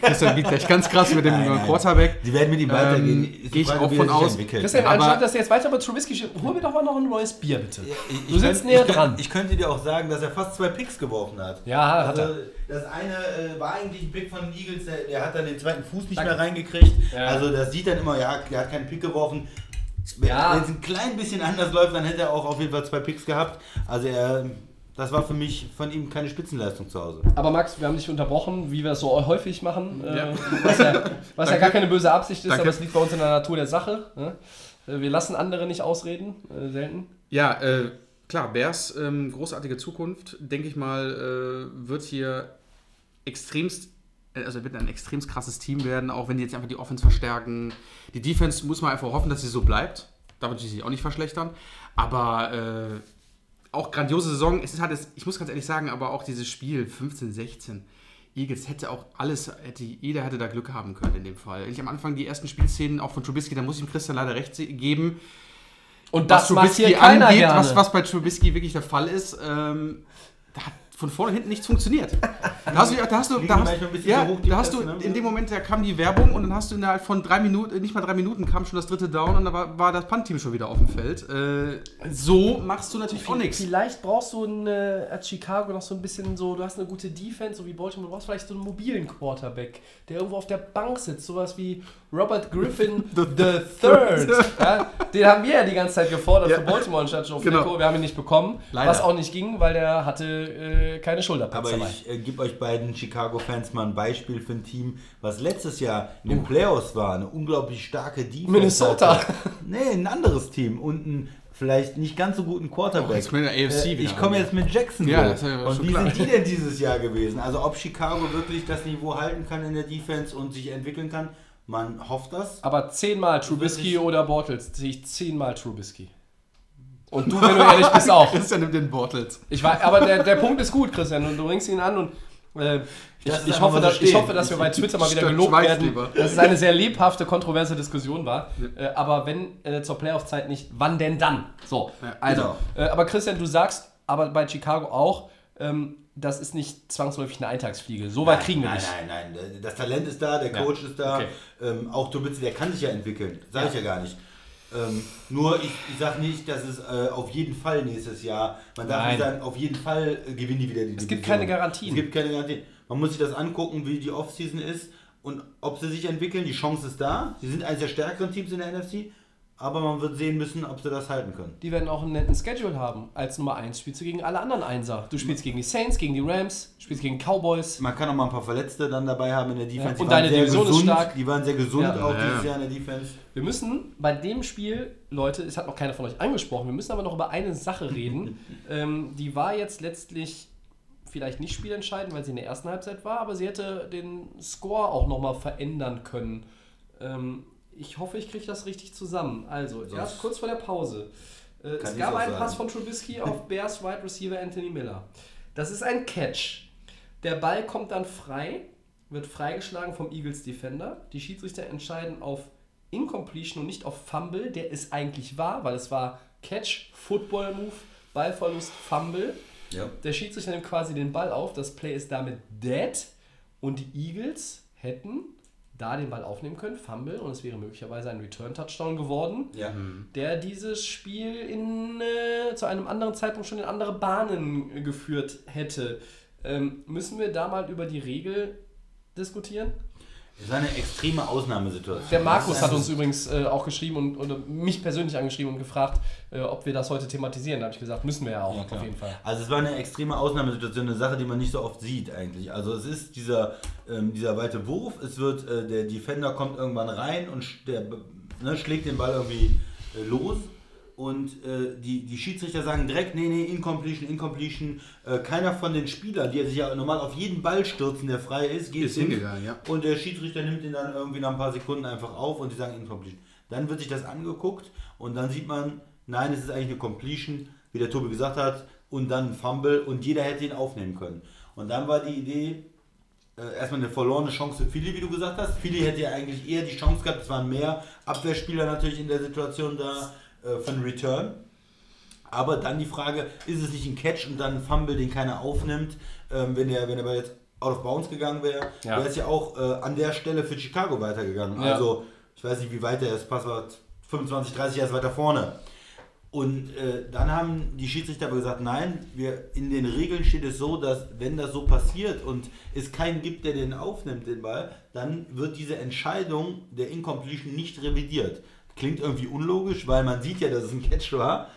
Christian geht gleich ganz krass mit dem Nein, nein. Quarterback. Die werden mit ihm weitergehen. Ähm, Ist die geh ich Frage, auch von er aus. Christian, Aber- anstatt dass du jetzt weiter über Trubisky hol mir doch mal noch ein neues Bier, bitte. Ich- Du ich sitzt näher dran. Ich könnte dir auch sagen, dass er fast zwei Picks geworfen hat. Ja, hat also, er. Das eine äh, war eigentlich ein Pick von den Eagles, der, der hat dann den zweiten Fuß nicht Danke. mehr reingekriegt. Ja. Also das sieht dann immer, ja, der hat keinen Pick geworfen. Wenn Ja. wenn es ein klein bisschen anders läuft, dann hätte er auch auf jeden Fall zwei Picks gehabt. Also er, das war für mich von ihm keine Spitzenleistung zu Hause. Aber Max, wir haben dich unterbrochen, wie wir es so häufig machen. Äh, Ja. Was, ja, was ja gar keine böse Absicht ist, Danke. aber es liegt bei uns in der Natur der Sache. Ne? Äh, Wir lassen andere nicht ausreden, äh, selten. Ja, äh, klar, Bears, ähm, großartige Zukunft, denke ich mal, äh, wird hier extremst, äh, also wird ein extremst krasses Team werden, auch wenn die jetzt einfach die Offense verstärken. Die Defense muss man einfach hoffen, dass sie so bleibt. Da wird sie sich auch nicht verschlechtern. Aber äh, auch grandiose Saison. Es ist halt, das, ich muss ganz ehrlich sagen, aber auch dieses Spiel 15, 16. Eagles hätte auch alles, hätte, jeder hätte da Glück haben können in dem Fall. Ich am Anfang die ersten Spielszenen auch von Trubisky, da muss ich ihm Christian leider recht geben, Und das was macht Trubisky hier angeht, was, was bei Trubisky wirklich der Fall ist, ähm, da hat von vorne und hinten nichts funktioniert. Da hast du, da hast du, da hast, ja, hoch, da hast du Pässe, ne? in dem Moment, da kam die Werbung und dann hast du innerhalb von drei Minuten, nicht mal drei Minuten, kam schon das dritte Down und da war, war das Punt-Team schon wieder auf dem Feld. Äh, so machst du natürlich auch nichts. Vielleicht brauchst du in, äh, als Chicago noch so ein bisschen so, du hast eine gute Defense, so wie Baltimore, du brauchst vielleicht so einen mobilen Quarterback, der irgendwo auf der Bank sitzt, sowas wie Robert Griffin the, Third. ja, den haben wir ja die ganze Zeit gefordert Ja. für Baltimore anstatt Joe Genau. Wir haben ihn nicht bekommen, Leider. was auch nicht ging, weil der hatte äh, keine Schulterpads Aber ich äh, gebe euch beiden Chicago-Fans mal ein Beispiel für ein Team, was letztes Jahr in den Playoffs war. Eine unglaublich starke Defense. Minnesota. Hatte. Nee, ein anderes Team und einen vielleicht nicht ganz so guten Quarterback. Oh, jetzt mit der AFC äh, ich komme jetzt mit Jacksonville. Ja, ja und wie klar. sind die denn dieses Jahr gewesen? Also ob Chicago wirklich das Niveau halten kann in der Defense und sich entwickeln kann, man hofft das. Aber zehnmal Trubisky oder Bortles sehe ich zehnmal Trubisky. Und du, wenn du ehrlich bist, auch. Christian nimmt den Bortles. Ich war, aber der, der Punkt ist gut, Christian, und du bringst ihn an und äh, ich, ich, hoffe, dass, ich hoffe, dass wir bei Twitter mal wieder Stimmt, gelobt werden, lieber. dass es eine sehr lebhafte, kontroverse Diskussion war. Äh, aber wenn äh, zur Playoff-Zeit nicht, wann denn dann? So, also. genau. Äh, aber Christian, du sagst, aber bei Chicago auch, ähm, das ist nicht zwangsläufig eine Eintagsfliege. So weit kriegen wir nein, nicht. Nein, nein, Das Talent ist da, der Ja, Coach ist da. okay. Ähm, auch Trubisky, der kann sich ja entwickeln. Sage ich Ja. ja gar nicht. Ähm, nur ich, ich sage nicht, dass es äh, auf jeden Fall nächstes Jahr, man darf Nein. nicht sagen, auf jeden Fall äh, gewinnen die wieder die Es gibt keine Garantien. Es gibt keine Garantien. Man muss sich das angucken, wie die Offseason ist und ob sie sich entwickeln. Die Chance ist da. Sie sind eines der stärkeren Teams in der NFC, aber man wird sehen müssen, ob sie das halten können. Die werden auch einen netten Schedule haben. Als Nummer 1 spielst du gegen alle anderen Einser. Du spielst gegen die Saints, gegen die Rams, spielst gegen Cowboys. Man kann auch mal ein paar Verletzte dann dabei haben in der Defense. Ja, Die und waren deine sehr Division ist gesund. stark. Die waren sehr gesund Ja. auch Ja, dieses ja. Jahr in der Defense. Wir müssen bei dem Spiel, Leute, es hat noch keiner von euch angesprochen, wir müssen aber noch über eine Sache reden. ähm, die war jetzt letztlich vielleicht nicht spielentscheidend, weil sie in der ersten Halbzeit war, aber sie hätte den Score auch nochmal verändern können. Ähm, ich hoffe, ich kriege das richtig zusammen. Also, erst kurz vor der Pause. Äh, es gab einen sagen. Pass von Trubisky auf Bears Wide Receiver Anthony Miller. Das ist ein Catch. Der Ball kommt dann frei, wird freigeschlagen vom Eagles Defender. Die Schiedsrichter entscheiden auf Incompletion und nicht auf Fumble, der es eigentlich war, weil es war Catch, Football Move, Ballverlust, Fumble. Ja. Der Schiedsrichter nimmt quasi den Ball auf, das Play ist damit dead und die Eagles hätten da den Ball aufnehmen können, Fumble, und es wäre möglicherweise ein Return-Touchdown geworden Ja. der dieses Spiel in, äh, zu einem anderen Zeitpunkt schon in andere Bahnen geführt hätte. Ähm, müssen wir da mal über die Regel diskutieren? Es war eine extreme Ausnahmesituation. Der Markus hat uns übrigens äh, auch geschrieben und oder mich persönlich angeschrieben und gefragt, äh, ob wir das heute thematisieren. Da habe ich gesagt, müssen wir ja auch, Ja, auf jeden Fall. Also es war eine extreme Ausnahmesituation, eine Sache, die man nicht so oft sieht eigentlich. Also es ist dieser, ähm, dieser weite Wurf, es wird, äh, der Defender kommt irgendwann rein und der ne, schlägt den Ball irgendwie äh, los und äh, die, die Schiedsrichter sagen direkt, nee, nee, Incompletion, Incompletion. Äh, keiner von den Spielern, die sich ja normal auf jeden Ball stürzen, der frei ist, geht Ist hin. hingegangen, ja. Und der Schiedsrichter nimmt ihn dann irgendwie nach ein paar Sekunden einfach auf und die sagen Incompletion. Dann wird sich das angeguckt und dann sieht man, nein, es ist eigentlich eine Completion, wie der Tobi gesagt hat, und dann ein Fumble und jeder hätte ihn aufnehmen können. Und dann war die Idee, äh, erstmal eine verlorene Chance für Philly, wie du gesagt hast. Philly hätte ja eigentlich eher die Chance gehabt, es waren mehr Abwehrspieler natürlich in der Situation da äh, für einen Return. Aber dann die Frage, ist es nicht ein Catch und dann ein Fumble, den keiner aufnimmt, ähm, wenn er wenn er jetzt out of bounds gegangen wäre, Ja. wäre es ja auch äh, an der Stelle für Chicago weitergegangen. Ja. Also, ich weiß nicht, wie weit der ist, Pass war 25, 30 Jahre weiter vorne. Und äh, dann haben die Schiedsrichter aber gesagt, nein, wir, in den Regeln steht es so, dass wenn das so passiert und es keinen gibt, der den aufnimmt, den Ball, dann wird diese Entscheidung der Incompletion nicht revidiert. Klingt irgendwie unlogisch, weil man sieht ja, dass es ein Catch war.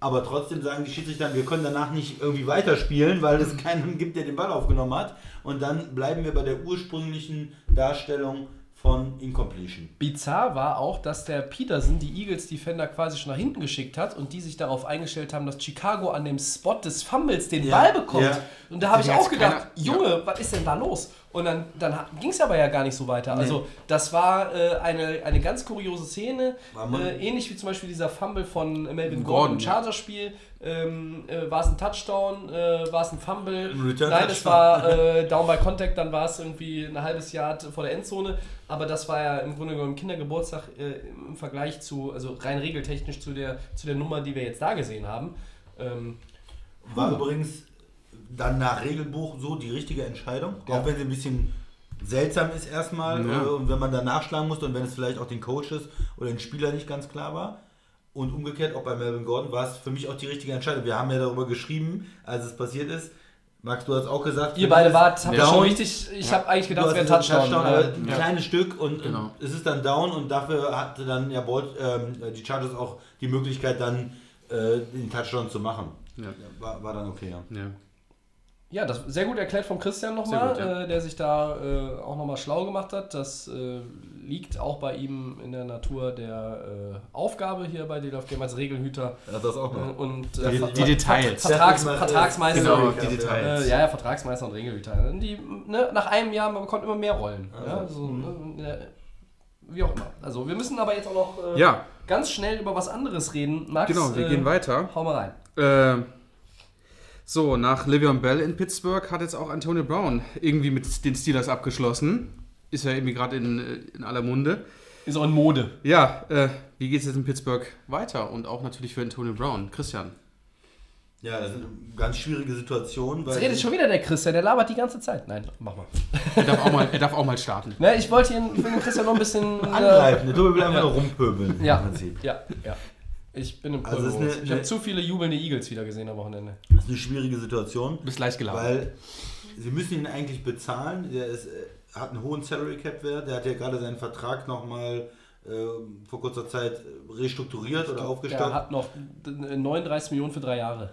Aber trotzdem sagen die Schiedsrichter, wir können danach nicht irgendwie weiterspielen, weil es keinen gibt, der den Ball aufgenommen hat. Und dann bleiben wir bei der ursprünglichen Darstellung von Incompletion. Bizarr war auch, dass der Peterson die Eagles Defender quasi schon nach hinten geschickt hat und die sich darauf eingestellt haben, dass Chicago an dem Spot des Fumbles den Ja, Ball bekommt. ja. Und da habe ich auch gedacht, keiner- Junge, was ist denn da los? Und dann, dann ging es aber ja gar nicht so weiter. Also das war äh, eine, eine ganz kuriose Szene, äh, ähnlich wie zum Beispiel dieser Fumble von Melvin Gordon, Gordon, im ja. Chargers-Spiel. Ähm, äh, war es ein Touchdown, äh, war es ein Fumble? Return Nein, es war äh, Down by Contact, dann war es irgendwie ein halbes Jahr vor der Endzone. Aber das war ja im Grunde genommen Kindergeburtstag äh, im Vergleich zu, also rein regeltechnisch zu der, zu der Nummer, die wir jetzt da gesehen haben. Ähm, War übrigens dann nach Regelbuch so die richtige Entscheidung, Ja. auch wenn sie ein bisschen seltsam ist erstmal Ja. äh, und wenn man dann nachschlagen musste und wenn es vielleicht auch den Coaches oder den Spieler nicht ganz klar war. Und umgekehrt, auch bei Melvin Gordon war es für mich auch die richtige Entscheidung. Wir haben ja darüber geschrieben, als es passiert ist. Max, du hast auch gesagt, ihr beide wart, habt down. schon richtig, ich habe eigentlich gedacht, es wäre ein Touchdown. aber äh, ein ja. kleines Stück und, Genau. es ist dann down und dafür hatte dann ja Bolt, ähm, die Chargers auch die Möglichkeit dann äh, den Touchdown zu machen. Ja. War, war dann okay, ja. Ja. Ja, das sehr gut erklärt von Christian nochmal, gut, ja. äh, der sich da äh, auch nochmal schlau gemacht hat. Das äh, liegt auch bei ihm in der Natur der äh, Aufgabe hier bei Deal of Game als Regelhüter Ja, das auch noch. und Die, äh, die Details. Vertrags, Ja, Vertragsmeister. Genau, Ja, die Details. Äh, ja, ja, Vertragsmeister und Regelhüter. Die, ne, nach einem Jahr, man bekommt immer mehr Rollen. Ja, Also, so, ne, äh, wie auch immer. Also wir müssen aber jetzt auch noch äh, Ja, ganz schnell über was anderes reden. Max, genau, wir äh, gehen weiter. Hau mal rein. Äh, so, nach Le'Veon Bell in Pittsburgh hat jetzt auch Antonio Brown irgendwie mit den Steelers abgeschlossen. Ist ja irgendwie gerade in, äh, in aller Munde. Ist auch in Mode. Ja, äh, wie geht es jetzt in Pittsburgh weiter? Und auch natürlich für Antonio Brown. Christian. Ja, das ist eine ganz schwierige Situation. Weil Jetzt redet schon wieder der Christian, der labert die ganze Zeit. Nein, mach mal. Er darf auch mal, er darf auch mal starten. Ne, ich wollte ihn, ich will den Christian noch ein bisschen. angreifen. Der Tobi will einfach Ja. nur rumpöbeln. Äh, ja, Im Prinzip. ja, ja. Ich bin im Also ist Pulvermodus. eine- Ich habe zu viele jubelnde Eagles wieder gesehen am Wochenende. Das ist eine schwierige Situation, Du bist leicht geladen. weil sie müssen ihn eigentlich bezahlen. Der ist, äh, hat einen hohen Salary Cap Wert. Der hat ja gerade seinen Vertrag nochmal äh, vor kurzer Zeit restrukturiert oder Der aufgestockt. hat noch 39 Millionen für drei Jahre.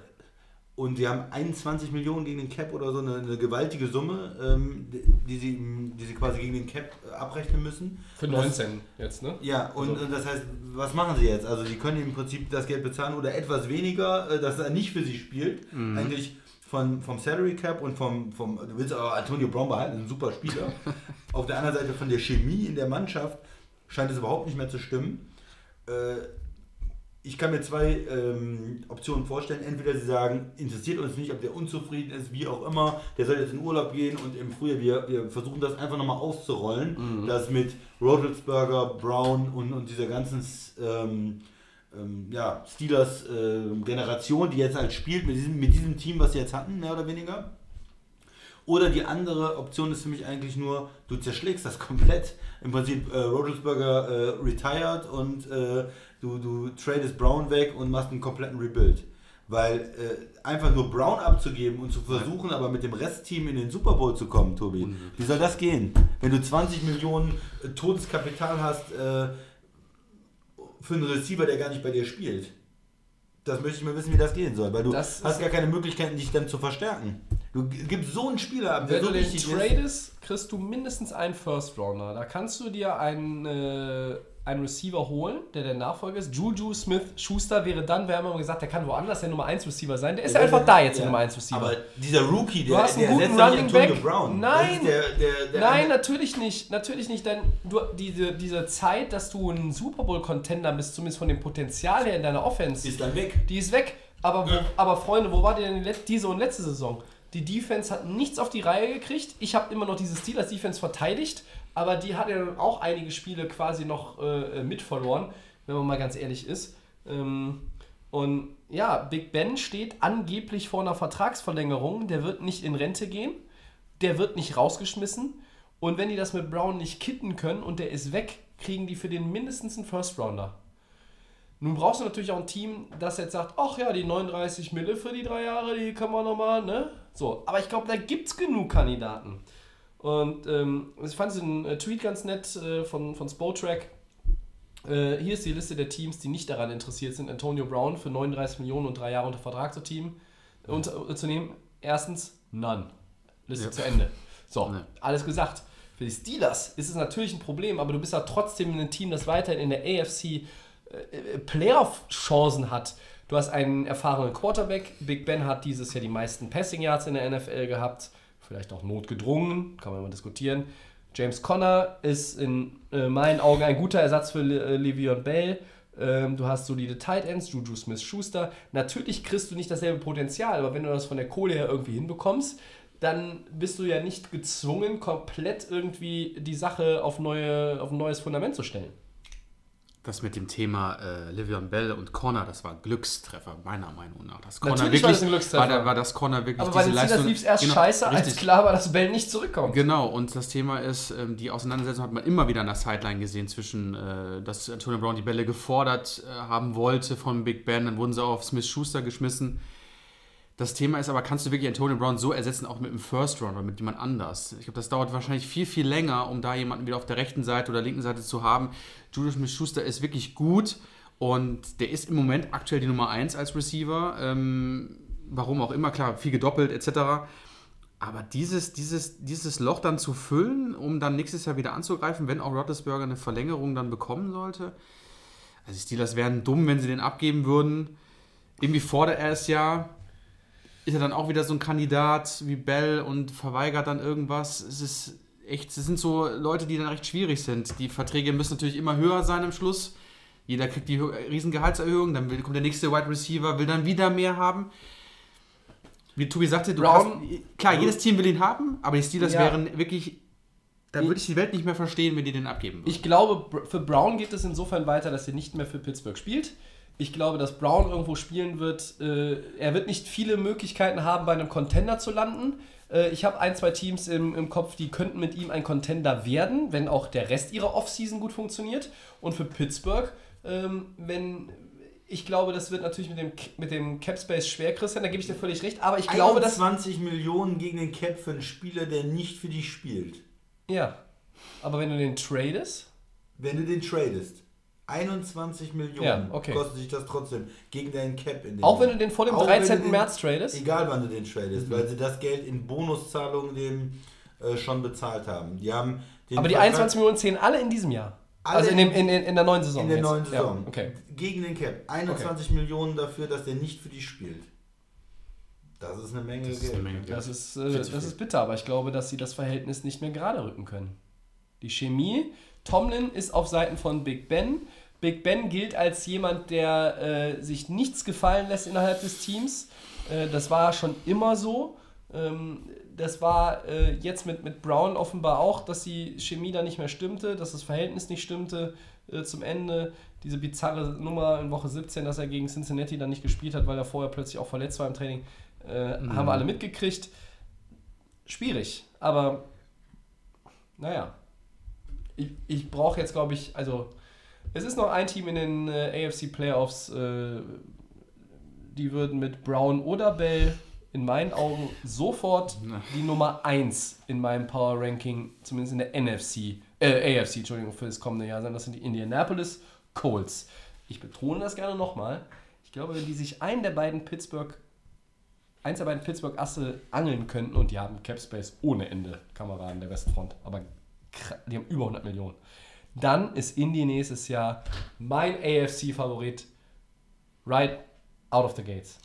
Und sie haben 21 Millionen gegen den Cap oder so, eine, eine gewaltige Summe, ähm, die, die, sie, die sie quasi gegen den Cap äh, abrechnen müssen. Für Und das- 19 jetzt, ne? Ja, und, Also- und das heißt, was machen sie jetzt? Also die können im Prinzip das Geld bezahlen oder etwas weniger, äh, dass er nicht für sie spielt. Eigentlich von, vom Salary Cap und vom, vom du willst aber Antonio Brown behalten, ein super Spieler. Auf der anderen Seite von der Chemie in der Mannschaft scheint es überhaupt nicht mehr zu stimmen. Äh, ich kann mir zwei ähm, Optionen vorstellen. Entweder sie sagen, interessiert uns nicht, ob der unzufrieden ist, wie auch immer, der soll jetzt in Urlaub gehen und im Frühjahr, wir, wir versuchen das einfach nochmal auszurollen. Das mit Rodelsberger, Brown und, und dieser ganzen ähm, ähm, ja, Steelers-Generation, die jetzt halt spielt mit diesem, mit diesem Team, was sie jetzt hatten, mehr oder weniger. Oder die andere Option ist für mich eigentlich nur, du zerschlägst das komplett. Im Prinzip äh, Rodelsberger äh, retired und äh, du, du tradest Brown weg und machst einen kompletten Rebuild. Weil äh, einfach nur Brown abzugeben und zu versuchen, aber mit dem Restteam in den Super Bowl zu kommen, Tobi, wie soll das gehen? Wenn du 20 Millionen äh, totes Kapital hast äh, für einen Receiver, der gar nicht bei dir spielt. Das möchte ich mal wissen, wie das gehen soll, weil du Das hast gar keine Möglichkeiten, dich dann zu verstärken. Du gibst so einen Spieler ab, der Wenn so du ist. tradest, kriegst du mindestens einen First Rounder. Da kannst du dir einen, äh, einen Receiver holen, der der Nachfolger ist. Juju Smith Schuster wäre dann, wir haben immer gesagt, der kann woanders der Nummer 1 Receiver sein. Der ist ja einfach da jetzt der Nummer 1 Receiver. Aber dieser Rookie, der, hast einen der guten Running Back. Brown. Nein. Der, der, der Nein, natürlich nicht. Natürlich nicht, denn du, diese, diese Zeit, dass du ein Super Bowl-Contender bist, zumindest von dem Potenzial her in deiner Offense, ist dann weg. die ist weg. Aber, wo, aber Freunde, wo war denn diese und letzte Saison? Die Defense hat nichts auf die Reihe gekriegt. Ich habe immer noch diese Steelers Defense verteidigt, aber die hat ja auch einige Spiele quasi noch äh, mit verloren, wenn man mal ganz ehrlich ist. Ähm, und ja, Big Ben steht angeblich vor einer Vertragsverlängerung. Der wird nicht in Rente gehen. Der wird nicht rausgeschmissen. Und wenn die das mit Brown nicht kitten können und der ist weg, kriegen die für den mindestens einen First Rounder. Nun brauchst du natürlich auch ein Team, das jetzt sagt, ach ja, die 39 Mille für die drei Jahre, die können wir nochmal, ne? So, aber ich glaube, da gibt es genug Kandidaten. Und ähm, ich fand diesen äh, Tweet ganz nett äh, von, von Spotrack. Äh, hier ist die Liste der Teams, die nicht daran interessiert sind, Antonio Brown für 39 Millionen und drei Jahre unter Vertrag zu, team, unter, äh, zu nehmen. Erstens, none. Liste Ja. zu Ende. So, Ja. alles gesagt. Für die Steelers ist es natürlich ein Problem, aber du bist ja trotzdem ein Team, das weiterhin in der AFC äh, Playoff-Chancen hat. Du hast einen erfahrenen Quarterback. Big Ben hat dieses Jahr die meisten Passing Yards in der NFL gehabt. Vielleicht auch notgedrungen, kann man mal diskutieren. James Conner ist in äh, meinen Augen ein guter Ersatz für Le äh, Le'Veon Bell. Ähm, du hast solide Tight Ends, Juju Smith-Schuster. Natürlich kriegst du nicht dasselbe Potenzial, aber wenn du das von der Kohle her irgendwie hinbekommst, dann bist du ja nicht gezwungen, komplett irgendwie die Sache auf, neue, auf ein neues Fundament zu stellen. Das mit dem Thema äh, Livion Bell und Connor, das war ein Glückstreffer, meiner Meinung nach. Das Connor Natürlich war das ein Glückstreffer. War, war das Connor wirklich Aber bei den Steelers lief es erst Genau, scheiße, als richtig. klar war, dass Bell nicht zurückkommt. Genau, und das Thema ist, ähm, die Auseinandersetzung hat man immer wieder an der Sideline gesehen, zwischen, äh, dass Antonio Brown die Bälle gefordert äh, haben wollte von Big Ben, dann wurden sie auf Smith Schuster geschmissen. Das Thema ist aber, kannst du wirklich Antonio Brown so ersetzen, auch mit einem First Round oder mit jemand anders? Ich glaube, das dauert wahrscheinlich viel, viel länger, um da jemanden wieder auf der rechten Seite oder linken Seite zu haben. Julius Smith-Schuster ist wirklich gut und der ist im Moment aktuell die Nummer 1 als Receiver. Ähm, warum auch immer, klar, viel gedoppelt etc. Aber dieses, dieses, dieses Loch dann zu füllen, um dann nächstes Jahr wieder anzugreifen, wenn auch Roethlisberger eine Verlängerung dann bekommen sollte. Also die Steelers wären dumm, wenn sie den abgeben würden. Irgendwie fordert er es ja. Ist er dann auch wieder so ein Kandidat wie Bell und verweigert dann irgendwas. Es ist echt, es sind so Leute, die dann recht schwierig sind. Die Verträge müssen natürlich immer höher sein am Schluss. Jeder kriegt die hö- riesen Gehaltserhöhung, dann will, kommt der nächste Wide Receiver, will dann wieder mehr haben. Wie Tobi sagte, du Brown- hast, klar, jedes Team will ihn haben, aber die Steelers Ja. wären wirklich, da würde ich die Welt nicht mehr verstehen, wenn die den abgeben würden. Ich glaube, für Brown geht es insofern weiter, dass er nicht mehr für Pittsburgh spielt. Ich glaube, dass Brown irgendwo spielen wird. Äh, er wird nicht viele Möglichkeiten haben, bei einem Contender zu landen. Äh, ich habe ein, zwei Teams im, im Kopf, die könnten mit ihm ein Contender werden, wenn auch der Rest ihrer Offseason gut funktioniert. Und für Pittsburgh, ähm, wenn. Ich glaube, das wird natürlich mit dem, mit dem Cap Space schwer, Christian, da gebe ich dir völlig recht. Aber ich glaube, dass. 20 Millionen gegen den Cap für einen Spieler, der nicht für dich spielt. Ja. Aber wenn du den tradest. Wenn du den tradest. 21 Millionen Ja, okay. kostet sich das trotzdem gegen deinen Cap in dem Auch wenn du den vor dem Auch wenn 13. du den- März tradest? Egal wann du den tradest, weil sie das Geld in Bonuszahlungen dem äh, schon bezahlt haben. Die haben den Aber die Vertrag 21 Millionen zählen alle in diesem Jahr. Alle also in, dem, in, in, in der neuen Saison. in der jetzt. neuen Saison. Ja, okay. Gegen den Cap. 21 Millionen dafür, dass der nicht für dich spielt. Das ist eine Menge Das ist Geld. eine Menge Geld. Das ist, äh, das ist bitter, aber ich glaube, dass sie das Verhältnis nicht mehr gerade rücken können. Die Chemie. Tomlin ist auf Seiten von Big Ben. Big Ben gilt als jemand, der äh, sich nichts gefallen lässt innerhalb des Teams. Äh, das war schon immer so. Ähm, das war äh, jetzt mit, mit Brown offenbar auch, dass die Chemie da nicht mehr stimmte, dass das Verhältnis nicht stimmte äh, zum Ende. Diese bizarre Nummer in Woche 17, dass er gegen Cincinnati dann nicht gespielt hat, weil er vorher plötzlich auch verletzt war im Training, äh, haben wir alle mitgekriegt. Schwierig, aber naja. Ich, ich brauche jetzt, glaube ich, also es ist noch ein Team in den äh, AFC Playoffs, äh, die würden mit Brown oder Bell in meinen Augen sofort die Nummer 1 in meinem Power Ranking, zumindest in der NFC, äh, AFC, Entschuldigung, für das kommende Jahr sein. Das sind die Indianapolis Colts. Ich betone das gerne nochmal. Ich glaube, wenn die sich einen der beiden Pittsburgh, eins der beiden Pittsburgh Asse angeln könnten und die haben Cap Space ohne Ende, Kameraden der Westfront, aber die haben über 100 Millionen. Dann ist Indy nächstes Jahr mein AFC-Favorit right out of the gates.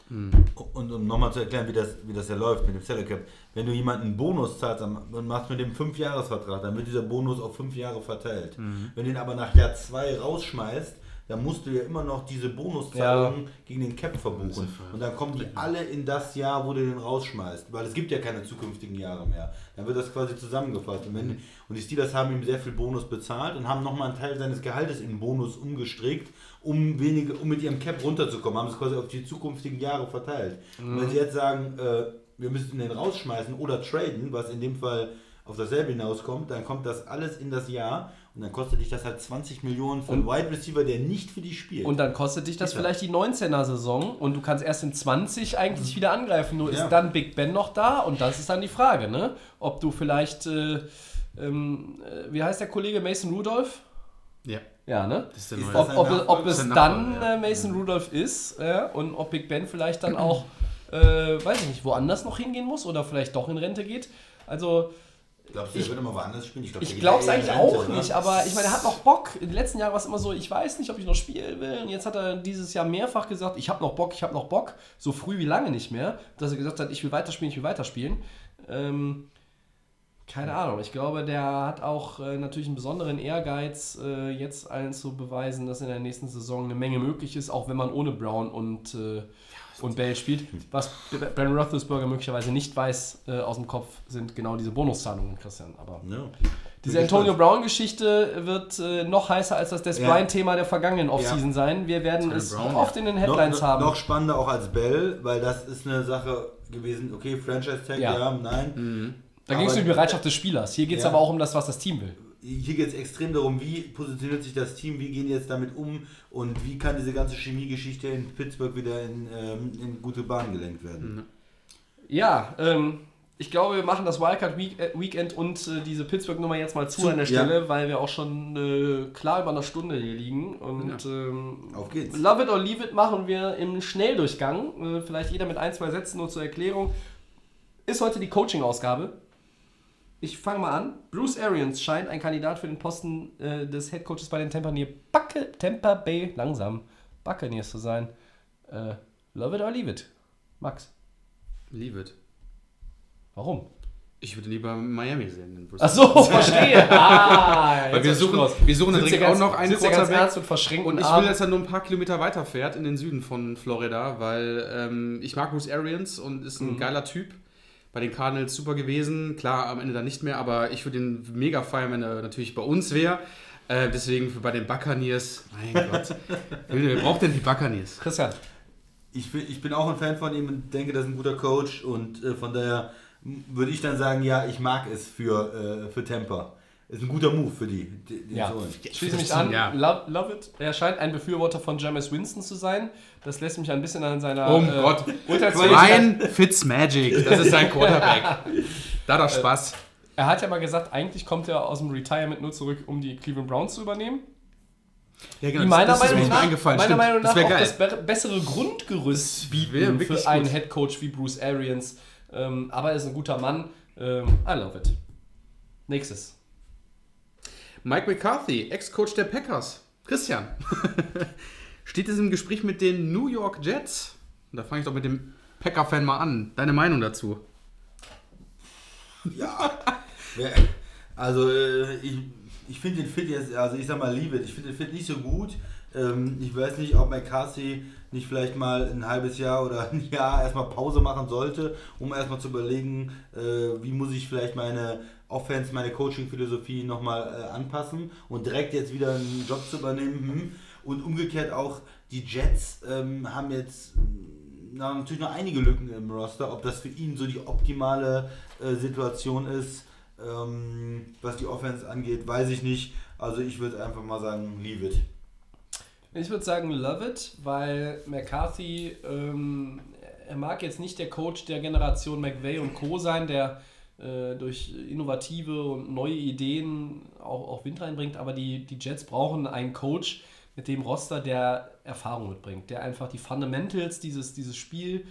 Und um nochmal zu erklären, wie das, wie das ja läuft mit dem Salary Cap. Wenn du jemanden einen Bonus zahlst und machst mit dem 5-Jahres-Vertrag, dann wird dieser Bonus auf 5 Jahre verteilt. Wenn du ihn aber nach Jahr 2 rausschmeißt, dann musst du ja immer noch diese Bonuszahlungen gegen den Cap verbuchen. Und dann kommen die alle in das Jahr, wo du den rausschmeißt. Weil es gibt ja keine zukünftigen Jahre mehr. Dann wird das quasi zusammengefasst. Und, wenn, und die Steelers haben ihm sehr viel Bonus bezahlt und haben nochmal einen Teil seines Gehaltes in Bonus umgestrickt, um, wenige, um mit ihrem Cap runterzukommen. Haben es quasi auf die zukünftigen Jahre verteilt. Und wenn sie jetzt sagen, äh, wir müssen den rausschmeißen oder traden, was in dem Fall auf dasselbe hinauskommt, dann kommt das alles in das Jahr und dann kostet dich das halt 20 Millionen für einen Wide Receiver, der nicht für dich spielt. Und dann kostet dich das Bitter. vielleicht die 19er-Saison und du kannst erst in 20 eigentlich wieder angreifen. Nur Ja. ist dann Big Ben noch da und das ist dann die Frage, ne? Ob du vielleicht, äh, ähm, äh, wie heißt der Kollege Mason Rudolph? Ja. Ja, ne? Das ist der Ist Ob, ob, ob es dann ja. äh, Mason Rudolph ist ja, und ob Big Ben vielleicht dann auch, äh, weiß ich nicht, woanders noch hingehen muss oder vielleicht doch in Rente geht. Also Glaubst du, der ich- wird immer woanders spielen? der ich glaube es eigentlich Rente, auch ne? nicht, aber ich meine, er hat noch Bock. In den letzten Jahren war es immer so, ich weiß nicht, ob ich noch spielen will. Und jetzt hat er dieses Jahr mehrfach gesagt, ich habe noch Bock, ich habe noch Bock. So früh wie lange nicht mehr, dass er gesagt hat, ich will weiterspielen, ich will weiterspielen. Ähm, keine Ahnung. Ich glaube, der hat auch äh, natürlich einen besonderen Ehrgeiz, äh, jetzt allen zu beweisen, dass in der nächsten Saison eine Menge möglich ist, auch wenn man ohne Brown und, äh, und Bell spielt. Was Ben Roethlisberger möglicherweise nicht weiß äh, aus dem Kopf, sind genau diese Bonuszahlungen, Christian. Aber Ja. diese Antonio. Brown-Geschichte wird äh, noch heißer als das Des Ja. Bryant-Thema der vergangenen Offseason sein. Wir werden es Brown, oft in den Headlines noch, haben. Noch spannender auch als Bell, weil das ist eine Sache gewesen, okay, Franchise-Tag, Ja. ja. nein. da ging es um die Bereitschaft des Spielers. Hier geht es Ja. aber auch um das, was das Team will. Hier geht es extrem darum, wie positioniert sich das Team, wie gehen die jetzt damit um und wie kann diese ganze Chemiegeschichte in Pittsburgh wieder in, ähm, in gute Bahnen gelenkt werden. Ja, ähm, ich glaube, wir machen das Wildcard äh, Weekend und äh, diese Pittsburgh-Nummer jetzt mal zu, Zu, an der ja. Stelle, weil wir auch schon äh, klar über eine Stunde hier liegen. Und ähm, Auf geht's. Love it or leave it machen wir im Schnelldurchgang. Äh, vielleicht jeder mit ein, zwei Sätzen nur zur Erklärung. Ist heute die Coaching-Ausgabe. Ich fange mal an. Bruce Arians scheint ein Kandidat für den Posten äh, des Headcoaches bei den Tampa, Backe, Tampa Bay langsam Buccaneers zu sein. Äh, love it or leave it. Max, Leave it. warum? Ich würde lieber Miami sehen. in Bruce. Ach so, verstehe. Ah, Weil wir suchen, wir suchen ihr auch noch einen Quarterback. ernst mit verschränkten Und ich will, dass er nur ein paar Kilometer weiter fährt in den Süden von Florida, weil ähm, ich mag Bruce Arians und ist ein geiler Typ. Bei den Cardinals super gewesen. Klar, am Ende dann nicht mehr, aber ich würde ihn mega feiern, wenn er natürlich bei uns wäre. Äh, deswegen für bei den Buccaneers, mein Gott. Wer braucht denn die Buccaneers? Christian, Ich, bin- ich bin auch ein Fan von ihm und denke, das ist ein guter Coach und äh, von daher würde ich dann sagen, ja, ich mag es für, äh, für Tampa. Ist ein guter Move für die. die, die Ja, schließe mich an. Ja. Love, love it. Er scheint ein Befürworter von Jameis Winston zu sein. Das lässt mich ein bisschen an seiner Oh äh, Gott. Ryan Fitzmagic, das ist sein Quarterback. Da hat er Spaß. Er hat ja mal gesagt, eigentlich kommt er aus dem Retirement nur zurück, um die Cleveland Browns zu übernehmen. Ja, genau, Die meiner das ist mir Meinung nicht nach, eingefallen. meiner Stimmt, Meinung nach das wäre auch geil. das be bessere Grundgerüst bieten wirklich für einen gut. Headcoach wie Bruce Arians. Ähm, aber er ist ein guter Mann. Ähm, I love it. Nächstes. Mike McCarthy, Ex-Coach der Packers. Christian. Steht es im Gespräch mit den New York Jets? Da fange ich doch mit dem Packer-Fan mal an. Deine Meinung dazu? Ja. Also äh, ich, ich finde den Fit jetzt, also ich sag mal, liebe ich finde den Fit nicht so gut. Ähm, ich weiß nicht, ob McCarthy nicht vielleicht mal ein halbes Jahr oder ein Jahr erstmal Pause machen sollte, um erstmal zu überlegen, äh, wie muss ich vielleicht meine Offense, meine Coaching-Philosophie nochmal äh, anpassen und direkt jetzt wieder einen Job zu übernehmen. Hm. Und umgekehrt auch, die Jets ähm, haben jetzt na, natürlich noch einige Lücken im Roster. Ob das für ihn so die optimale äh, Situation ist, ähm, was die Offense angeht, weiß ich nicht. Also ich würde einfach mal sagen, leave it. Ich würde sagen, love it, weil McCarthy, ähm, er mag jetzt nicht der Coach der Generation McVay und Co. sein, der durch innovative und neue Ideen auch, auch Wind reinbringt, aber die, die Jets brauchen einen Coach mit dem Roster, der Erfahrung mitbringt, der einfach die Fundamentals dieses, dieses Spiel,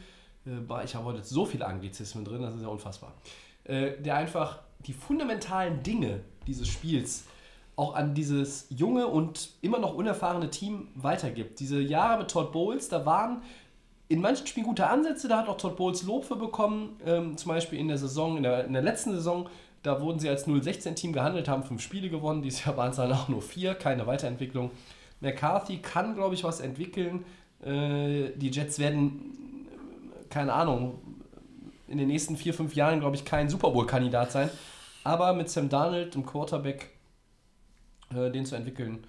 äh, ich habe heute so viele Anglizismen drin, das ist ja unfassbar, äh, der einfach die fundamentalen Dinge dieses Spiels auch an dieses junge und immer noch unerfahrene Team weitergibt. Diese Jahre mit Todd Bowles, da waren in manchen Spielen gute Ansätze, da hat auch Todd Bowles Lob für bekommen, ähm, zum Beispiel in der Saison, in der, in der letzten Saison, da wurden sie als 0-16-Team gehandelt, haben fünf Spiele gewonnen, dieses Jahr waren es dann auch nur vier, keine Weiterentwicklung. McCarthy kann, glaube ich, was entwickeln. Äh, die Jets werden, keine Ahnung, in den nächsten vier, fünf Jahren, glaube ich, kein Super Bowl-Kandidat sein. Aber mit Sam Darnold, dem Quarterback, äh, den zu entwickeln.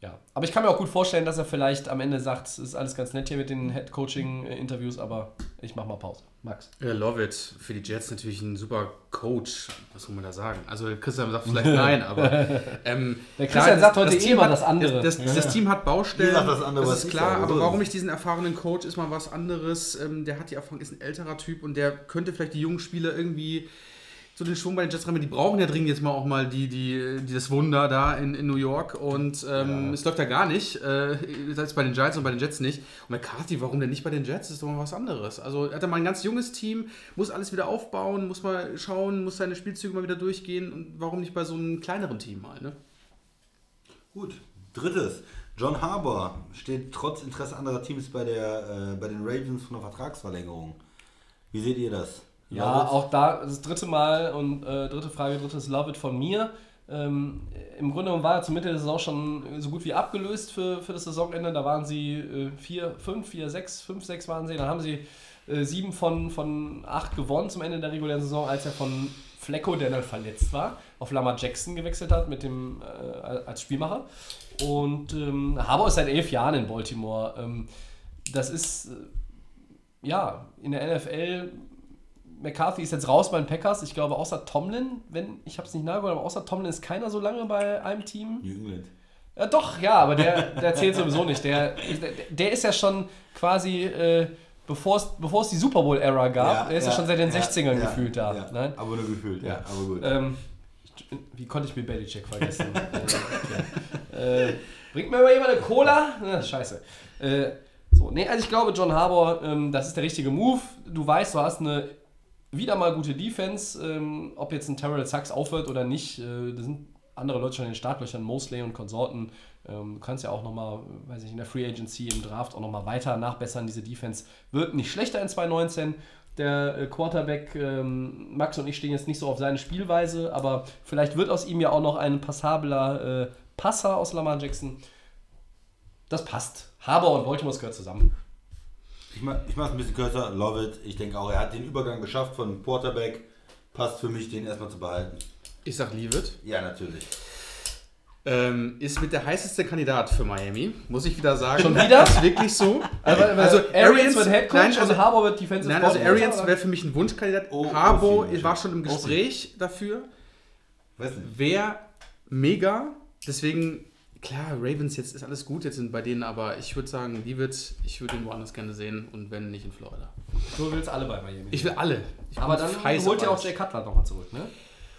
Ja, aber ich kann mir auch gut vorstellen, dass er vielleicht am Ende sagt, es ist alles ganz nett hier mit den Head-Coaching-Interviews, aber ich mach mal Pause. Max. Ja, love it. Für die Jets natürlich ein super Coach. Was soll man da sagen? Also Christian sagt vielleicht nein, aber ähm, Der Christian sagt heute eh mal das andere. Das, das, das Team hat Baustellen. Sagt das andere, das ist klar, sage. aber warum ist ich diesen erfahrenen Coach ist mal was anderes. Ähm, der hat die Erfahrung, ist ein älterer Typ und der könnte vielleicht die jungen Spieler irgendwie so den Schwung bei den Jets rein. Die brauchen ja dringend jetzt mal auch mal die, die, die das Wunder da in, in New York und ähm, Ja. es läuft ja gar nicht. Äh, selbst bei den Giants und bei den Jets nicht. Und McCarthy, warum denn nicht bei den Jets? Das ist doch mal was anderes. Also er hat ja mal ein ganz junges Team, muss alles wieder aufbauen, muss mal schauen, muss seine Spielzüge mal wieder durchgehen und warum nicht bei so einem kleineren Team mal, ne? Gut. Drittes. John Harbour steht trotz Interesse anderer Teams bei, der, äh, bei den Ravens von der Vertragsverlängerung. Wie seht ihr das? Ja, Love auch da das dritte Mal und äh, dritte Frage, drittes Love It von mir. Ähm, Im Grunde genommen war er zur Mitte der Saison schon so gut wie abgelöst für, für das Saisonende. Da waren sie äh, 4, 5, 4, 6, 5, 6 waren sie. Dann haben sie äh, 7 von, von 8 gewonnen zum Ende der regulären Saison, als er von Flecko, der dann verletzt war, auf Lamar Jackson gewechselt hat mit dem, äh, als Spielmacher. Und ähm, Harbour ist seit elf Jahren in Baltimore. Ähm, das ist, äh, ja, in der NFL McCarthy ist jetzt raus bei den Packers. Ich glaube, außer Tomlin, wenn ich habe es nicht nachgeholt, aber außer Tomlin ist keiner so lange bei einem Team. New England. Ja, doch, ja, aber der, der zählt sowieso nicht. Der, der, der ist ja schon quasi, äh, bevor es die Super Bowl-Ära gab, der ist ja, schon seit den 60ern gefühlt da. Ja, Nein? Aber nur gefühlt, ja. Ja. Aber gut. Ähm, wie konnte ich mir Belichick vergessen? äh, bringt mir mal jemand eine Cola? Na, scheiße. Äh, so, nee, also ich glaube, John Harbour, ähm, das ist der richtige Move. Du weißt, du hast eine wieder mal gute Defense. Ähm, ob jetzt ein Terrell Sachs aufhört oder nicht, äh, da sind andere Leute schon in den Startlöchern, Mosley und Konsorten. Ähm, du kannst ja auch nochmal, weiß ich, in der Free Agency im Draft auch nochmal weiter nachbessern. Diese Defense wird nicht schlechter in 2019. Der äh, Quarterback, ähm, Max und ich stehen jetzt nicht so auf seine Spielweise, aber vielleicht wird aus ihm ja auch noch ein passabler äh, Passer aus Lamar Jackson. Das passt. Haber und Baltimore gehört zusammen. Ich mache ich es ein bisschen kürzer. Love it. Ich denke auch, er hat den Übergang geschafft von Quarterback. Passt für mich, den erstmal zu behalten. Ich sag Leave it. Ja, natürlich. Ähm, ist mit der heißeste Kandidat für Miami, muss ich wieder sagen. Schon wieder? Ist wirklich so. Also, Also, Arians wird Head Coach nein, also, und Harbour wird Defensive nein, also Arians wäre für mich ein Wunschkandidat. Oh, Harbo OC, war schon im OC. Gespräch dafür. Weiß nicht. Wäre mega. Deswegen, klar, Ravens, jetzt ist alles gut jetzt sind bei denen, aber ich würde sagen, die wird, ich würde ihn woanders gerne sehen und wenn nicht in Florida. Du willst alle bei Miami. Ich will alle. Ich aber dann holt ihr auch. Jay Cutler nochmal zurück, ne?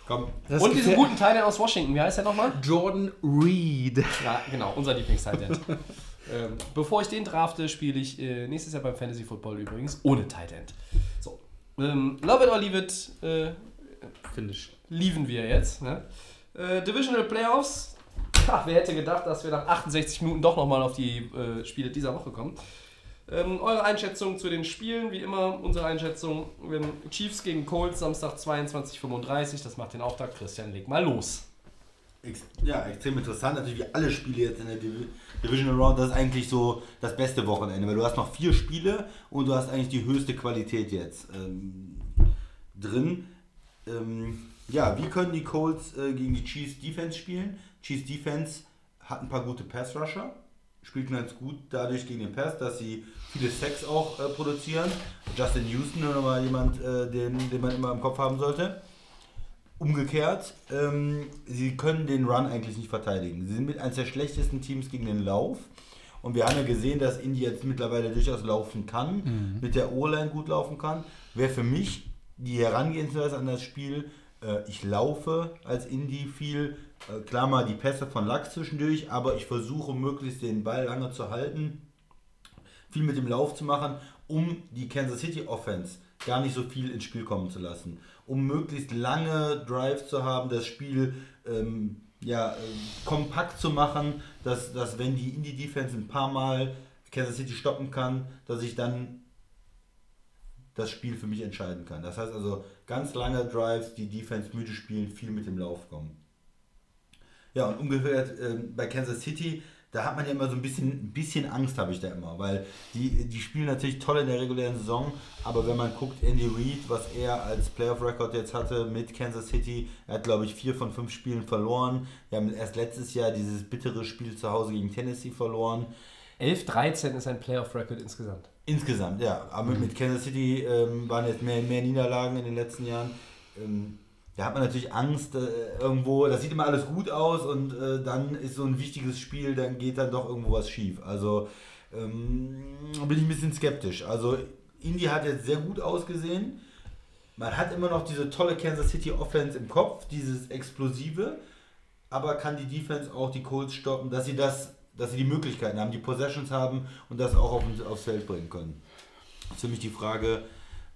Komm. Das Und diesen guten Teil aus Washington, wie heißt der nochmal? Jordan Reed. Ja, genau, unser Lieblings-Tight-End. ähm, bevor ich den drafte, spiele ich äh, nächstes Jahr beim Fantasy Football übrigens ohne Tight End. So. Ähm, love it or leave it, äh, Finde ich. lieben wir jetzt. Ne? Äh, Divisional Playoffs. Ha, wer hätte gedacht, dass wir nach 68 Minuten doch nochmal auf die äh, Spiele dieser Woche kommen. Ähm, eure Einschätzung zu den Spielen, wie immer, unsere Einschätzung. Ähm, Chiefs gegen Colts, Samstag 22.35 das macht den Auftakt. Christian, leg mal los. Ja, extrem interessant. Natürlich wie alle Spiele jetzt in der Divi Division Round. Das ist eigentlich so das beste Wochenende, weil du hast noch vier Spiele und du hast eigentlich die höchste Qualität jetzt ähm, drin. Ähm, ja, wie können die Colts äh, gegen die Chiefs Defense spielen? Chiefs Defense hat ein paar gute Pass Rusher, spielt ganz gut dadurch gegen den Pass, dass sie viele Sacks auch äh, produzieren. Justin Houston, noch mal jemand, äh, den, den man immer im Kopf haben sollte. Umgekehrt, ähm, sie können den Run eigentlich nicht verteidigen. Sie sind mit eines der schlechtesten Teams gegen den Lauf. Und wir haben ja gesehen, dass Indy jetzt mittlerweile durchaus laufen kann, mit der O-Line gut laufen kann. Wäre für mich die Herangehensweise an das Spiel, äh, ich laufe als Indy viel, klar mal die Pässe von Lachs zwischendurch, aber ich versuche möglichst den Ball lange zu halten viel mit dem Lauf zu machen, um die Kansas City Offense gar nicht so viel ins Spiel kommen zu lassen. Um möglichst lange Drives zu haben, das Spiel ähm, ja, äh, kompakt zu machen, dass, dass wenn die Indie Defense ein paar Mal Kansas City stoppen kann, dass ich dann das Spiel für mich entscheiden kann. Das heißt also ganz lange Drives, die Defense müde spielen, viel mit dem Lauf kommen. Ja, und umgekehrt ähm, bei Kansas City, da hat man ja immer so ein bisschen, ein bisschen Angst, habe ich da immer, weil die, die spielen natürlich toll in der regulären Saison, aber wenn man guckt, Andy Reid, was er als Playoff-Record jetzt hatte mit Kansas City, er hat glaube ich vier von fünf Spielen verloren. Wir haben erst letztes Jahr dieses bittere Spiel zu Hause gegen Tennessee verloren. 11-13 ist ein Playoff-Record insgesamt. Insgesamt, ja. Aber mit Kansas City ähm, waren jetzt mehr, mehr Niederlagen in den letzten Jahren. Ähm, da hat man natürlich Angst äh, irgendwo, das sieht immer alles gut aus und äh, dann ist so ein wichtiges Spiel, dann geht dann doch irgendwo was schief. Also ähm, bin ich ein bisschen skeptisch. Also Indy hat jetzt sehr gut ausgesehen. Man hat immer noch diese tolle Kansas City Offense im Kopf, dieses Explosive, aber kann die Defense auch die Colts stoppen, dass sie das, dass sie die Möglichkeiten haben, die Possessions haben und das auch auf, aufs Feld bringen können. Das ist für mich die Frage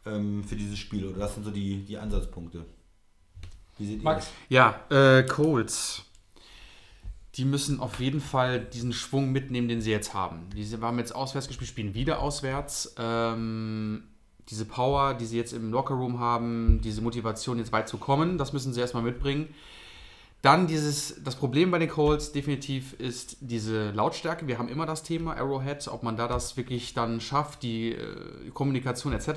ähm, für dieses Spiel oder das sind so die, die Ansatzpunkte. Wie seht ihr Max? das? Ja, äh, Colts. Die müssen auf jeden Fall diesen Schwung mitnehmen, den sie jetzt haben. Die haben jetzt auswärts gespielt, spielen wieder auswärts. Ähm, diese Power, die sie jetzt im Lockerroom haben, diese Motivation, jetzt weit zu kommen, das müssen sie erstmal mitbringen. Dann dieses, das Problem bei den Colts definitiv ist diese Lautstärke. Wir haben immer das Thema Arrowhead, ob man da das wirklich dann schafft, die äh, Kommunikation etc.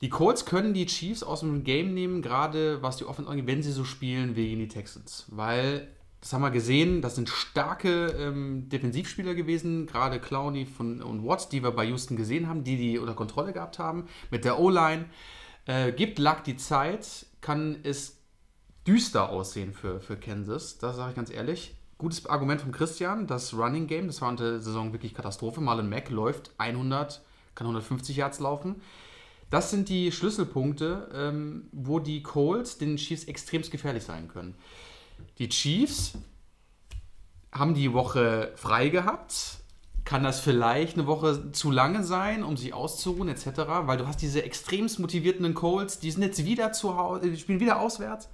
Die Colts können die Chiefs aus dem Game nehmen, gerade was die Offense angeht, wenn sie so spielen wie gegen die Texans. Weil, das haben wir gesehen, das sind starke ähm, Defensivspieler gewesen, gerade Clowney von, und Watts, die wir bei Houston gesehen haben, die die unter Kontrolle gehabt haben, mit der O-Line. Äh, gibt Luck die Zeit, kann es düster aussehen für, für Kansas, das sage ich ganz ehrlich. Gutes Argument von Christian, das Running Game, das war in der Saison wirklich Katastrophe. Marlon Mack läuft 100, kann 150 Yards laufen. Das sind die Schlüsselpunkte, ähm, wo die Colts den Chiefs extremst gefährlich sein können. Die Chiefs haben die Woche frei gehabt. Kann das vielleicht eine Woche zu lange sein, um sich auszuruhen, etc.? Weil du hast diese extremst motivierten Colts, die sind jetzt wieder zu Hause, die spielen wieder auswärts.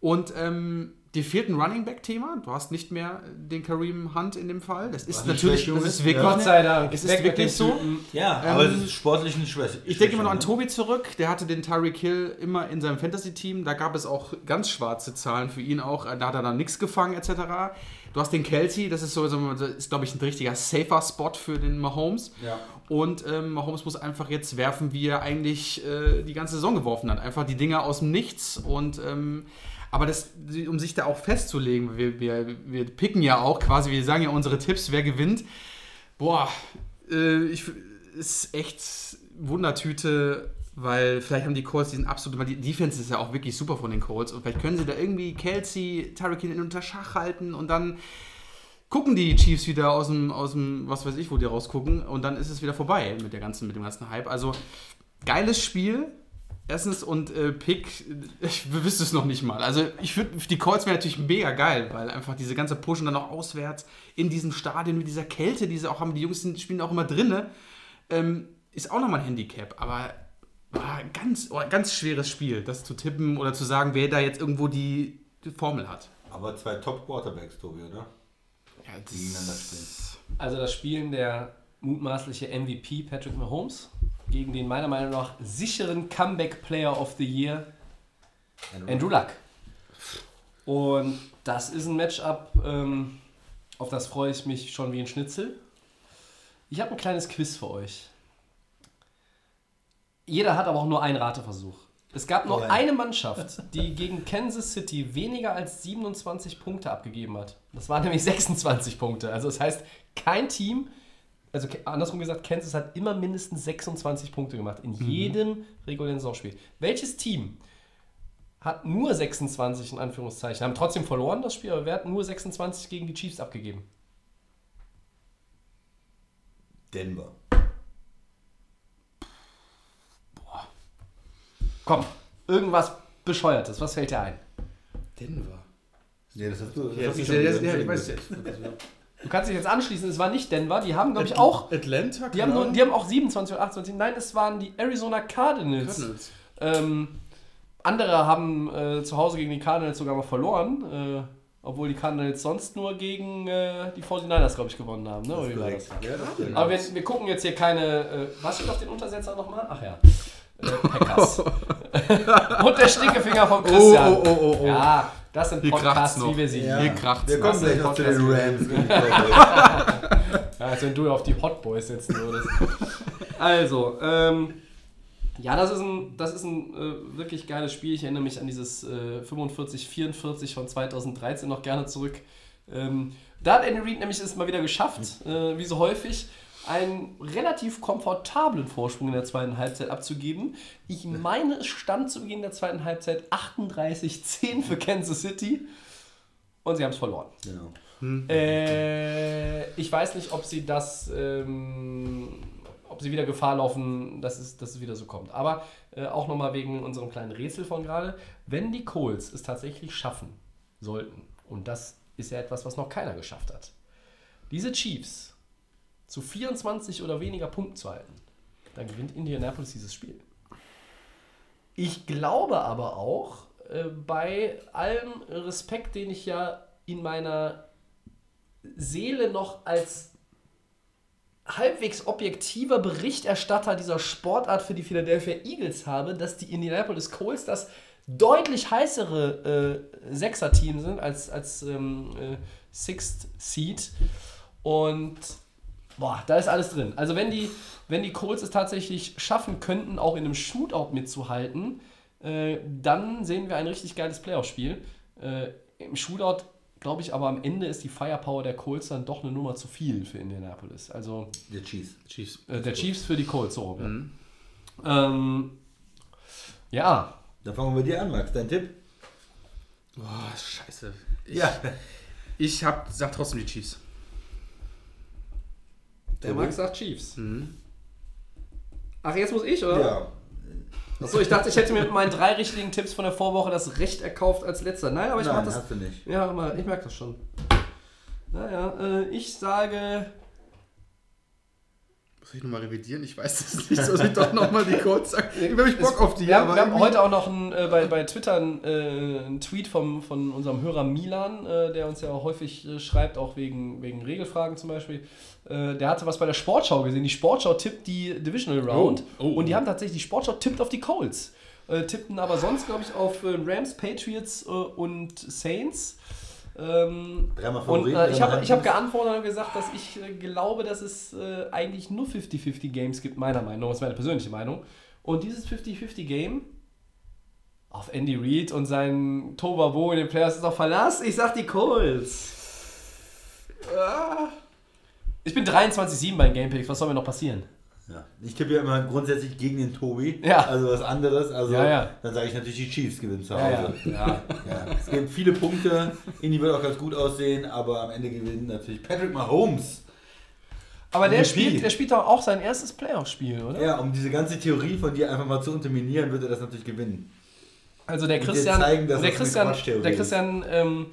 Und ähm, dir fehlt ein Running Back-Thema. Du hast nicht mehr den Kareem Hunt in dem Fall. Das ist natürlich, das ist, wirklich, ja. Gott sei Dank. Es ist wirklich so. Ja, Ähm, aber es ist sportlich eine Schwäche. Ich denke immer noch an? Tobi zurück, der hatte den Tyreek Hill immer in seinem Fantasy-Team. Da gab es auch ganz schwarze Zahlen für ihn auch. Da hat er dann nichts gefangen, etc. Du hast den Kelsey, das ist so, so das ist glaube ich ein richtiger safer Spot für den Mahomes. Ja. Und ähm, Mahomes muss einfach jetzt werfen, wie er eigentlich äh, die ganze Saison geworfen hat. Einfach die Dinger aus dem Nichts. Und ähm, aber das, um sich da auch festzulegen, wir, wir, wir picken ja auch quasi, wir sagen ja unsere Tipps, wer gewinnt. Boah, äh, ich, ist echt Wundertüte, weil vielleicht haben die Colts diesen absoluten, weil die Defense ist ja auch wirklich super von den Colts und vielleicht können sie da irgendwie Kelsey, Tyreek Hill unter Schach halten und dann gucken die Chiefs wieder aus dem, aus dem, was weiß ich, wo die rausgucken und dann ist es wieder vorbei mit, der ganzen, mit dem ganzen Hype. Also geiles Spiel. Erstens und äh, Pick, ich wüsste es noch nicht mal. Also ich würde, die Colts wäre natürlich mega geil, weil einfach diese ganze Push und dann noch auswärts in diesem Stadion mit dieser Kälte, die sie auch haben, die Jungs spielen auch immer drinne, ähm, ist auch nochmal ein Handicap. Aber war ganz, oh, ganz schweres Spiel, das zu tippen oder zu sagen, wer da jetzt irgendwo die, die Formel hat. Aber zwei Top-Quarterbacks, Tobi, oder? Ja, Die gegeneinander spielen. Also das Spielen der mutmaßliche MVP Patrick Mahomes gegen den meiner Meinung nach sicheren Comeback Player of the Year Andrew Luck. Und das ist ein Matchup, ähm, auf das freue ich mich schon wie ein Schnitzel. Ich habe ein kleines Quiz für euch. Jeder hat aber auch nur einen Rateversuch. Es gab nur Oh ja. eine Mannschaft, die gegen Kansas City weniger als 27 Punkte abgegeben hat. Das waren nämlich 26 Punkte. Also das heißt, kein Team, also andersrum gesagt, Kansas hat immer mindestens 26 Punkte gemacht in jedem regulären Saisonspiel. Welches Team hat nur 26 in Anführungszeichen, haben trotzdem verloren das Spiel, aber wer hat nur 26 gegen die Chiefs abgegeben? Denver. Komm, irgendwas Bescheuertes. Was fällt dir ein? Denver. Nee, das hast du. Das Ja, hast du ja, ja, ich weiß. Du kannst dich jetzt anschließen. Es war nicht Denver. Die haben, glaube ich, auch. Atlanta? Die haben, nur, die haben auch 27 oder 28. Nein, es waren die Arizona Cardinals. Cardinals. Ähm, andere haben äh, zu Hause gegen die Cardinals sogar mal verloren. Äh, obwohl die Cardinals sonst nur gegen äh, die 49ers, glaube ich, gewonnen haben. Ne? Oder wie war das? Ja, das. Aber wir, wir gucken jetzt hier keine. Äh, was steht auf den Untersetzer nochmal? Ach ja. Äh, Packers. Und der Stinkefinger von Christian. Oh, oh, oh, oh. Ja, das sind Hier Podcasts, wie wir sie Ja. hier. Kracht's. Wir kommen gleich noch zu den. Rams. Ja, als wenn du auf die Hot Boys setzen würdest. also, ähm, ja, das ist ein, das ist ein äh, wirklich geiles Spiel. Ich erinnere mich an dieses äh, 45-44 von 2013 noch gerne zurück. Ähm, da hat Andy Reid nämlich es mal wieder geschafft, äh, wie so häufig, einen relativ komfortablen Vorsprung in der zweiten Halbzeit abzugeben. Ich meine, es stand zu Beginn der zweiten Halbzeit 38-10 für Kansas City und sie haben es verloren. Genau. Äh, ich weiß nicht, ob sie das, ähm, ob sie wieder Gefahr laufen, dass es, dass es wieder so kommt. Aber äh, auch nochmal wegen unserem kleinen Rätsel von gerade, wenn die Colts es tatsächlich schaffen sollten, und das ist ja etwas, was noch keiner geschafft hat, diese Chiefs zu 24 oder weniger Punkten zu halten, dann gewinnt Indianapolis dieses Spiel. Ich glaube aber auch, äh, bei allem Respekt, den ich ja in meiner Seele noch als halbwegs objektiver Berichterstatter dieser Sportart für die Philadelphia Eagles habe, dass die Indianapolis Colts das deutlich heißere äh, Sechser-Team sind als, als ähm, äh, Sixth Seed. Und boah, da ist alles drin. Also wenn die, wenn die Colts es tatsächlich schaffen könnten, auch in einem Shootout mitzuhalten, äh, dann sehen wir ein richtig geiles Playoff-Spiel. Äh, Im Shootout glaube ich aber am Ende ist die Firepower der Colts dann doch eine Nummer zu viel für Indianapolis. Also Der Chiefs. Chiefs. äh, der Chiefs für die Colts, so. Ja. Ähm, ja, Dann fangen wir bei dir an, Max. Dein Tipp? Boah, scheiße. Ich, Ja. Ich hab, sag trotzdem die Chiefs. Der Max sagt Chiefs. Ach, jetzt muss ich, oder? Ja. Achso, ich dachte, ich hätte mir mit meinen drei richtigen Tipps von der Vorwoche das Recht erkauft als letzter. Nein, aber ich mach Nein, das. hast du nicht. Ja, mal, ich merke das schon. Naja, äh, ich sage. Muss ich nochmal revidieren? Ich weiß das nicht. Soll ich doch nochmal die Codes sagen? Ich hab ich Bock auf die. Wir haben, aber wir haben heute auch noch ein, äh, bei, bei Twitter einen, äh, einen Tweet vom, von unserem Hörer Milan, äh, der uns ja auch häufig äh, schreibt, auch wegen, wegen Regelfragen zum Beispiel. Äh, der hatte was bei der Sportschau gesehen. Die Sportschau tippt die Divisional Round Oh, oh, und die oh. haben tatsächlich, die Sportschau tippt auf die Colts. Äh, tippten aber sonst, glaube ich, auf Rams, Patriots äh, und Saints. Ähm, Dreimal und Favoriten, äh, ich habe hab geantwortet und gesagt, dass ich äh, glaube, dass es äh, eigentlich nur 50-50 Games gibt, meiner Meinung nach. Das ist meine persönliche Meinung. Und dieses 50-50 Game auf Andy Reid und seinen Tovabo in den Playoffs ist auch Verlass. Ich sag die Colts. Ah. Ich bin 23-7 bei den Gamepicks. Was soll mir noch passieren? Ja. Ich tippe ja immer grundsätzlich gegen den Tobi. Ja. Also was anderes. Also Ja, ja. dann sage ich natürlich, die Chiefs gewinnen zu Hause. ja. ja. Es gibt viele Punkte. Indy wird auch ganz gut aussehen, aber am Ende gewinnt natürlich Patrick Mahomes. Aber der spielt, der spielt doch auch sein erstes Playoff-Spiel, oder? Ja, um diese ganze Theorie von dir einfach mal zu unterminieren, wird er das natürlich gewinnen. Also der Christian, zeigen, der Christian, der ist. Christian ähm,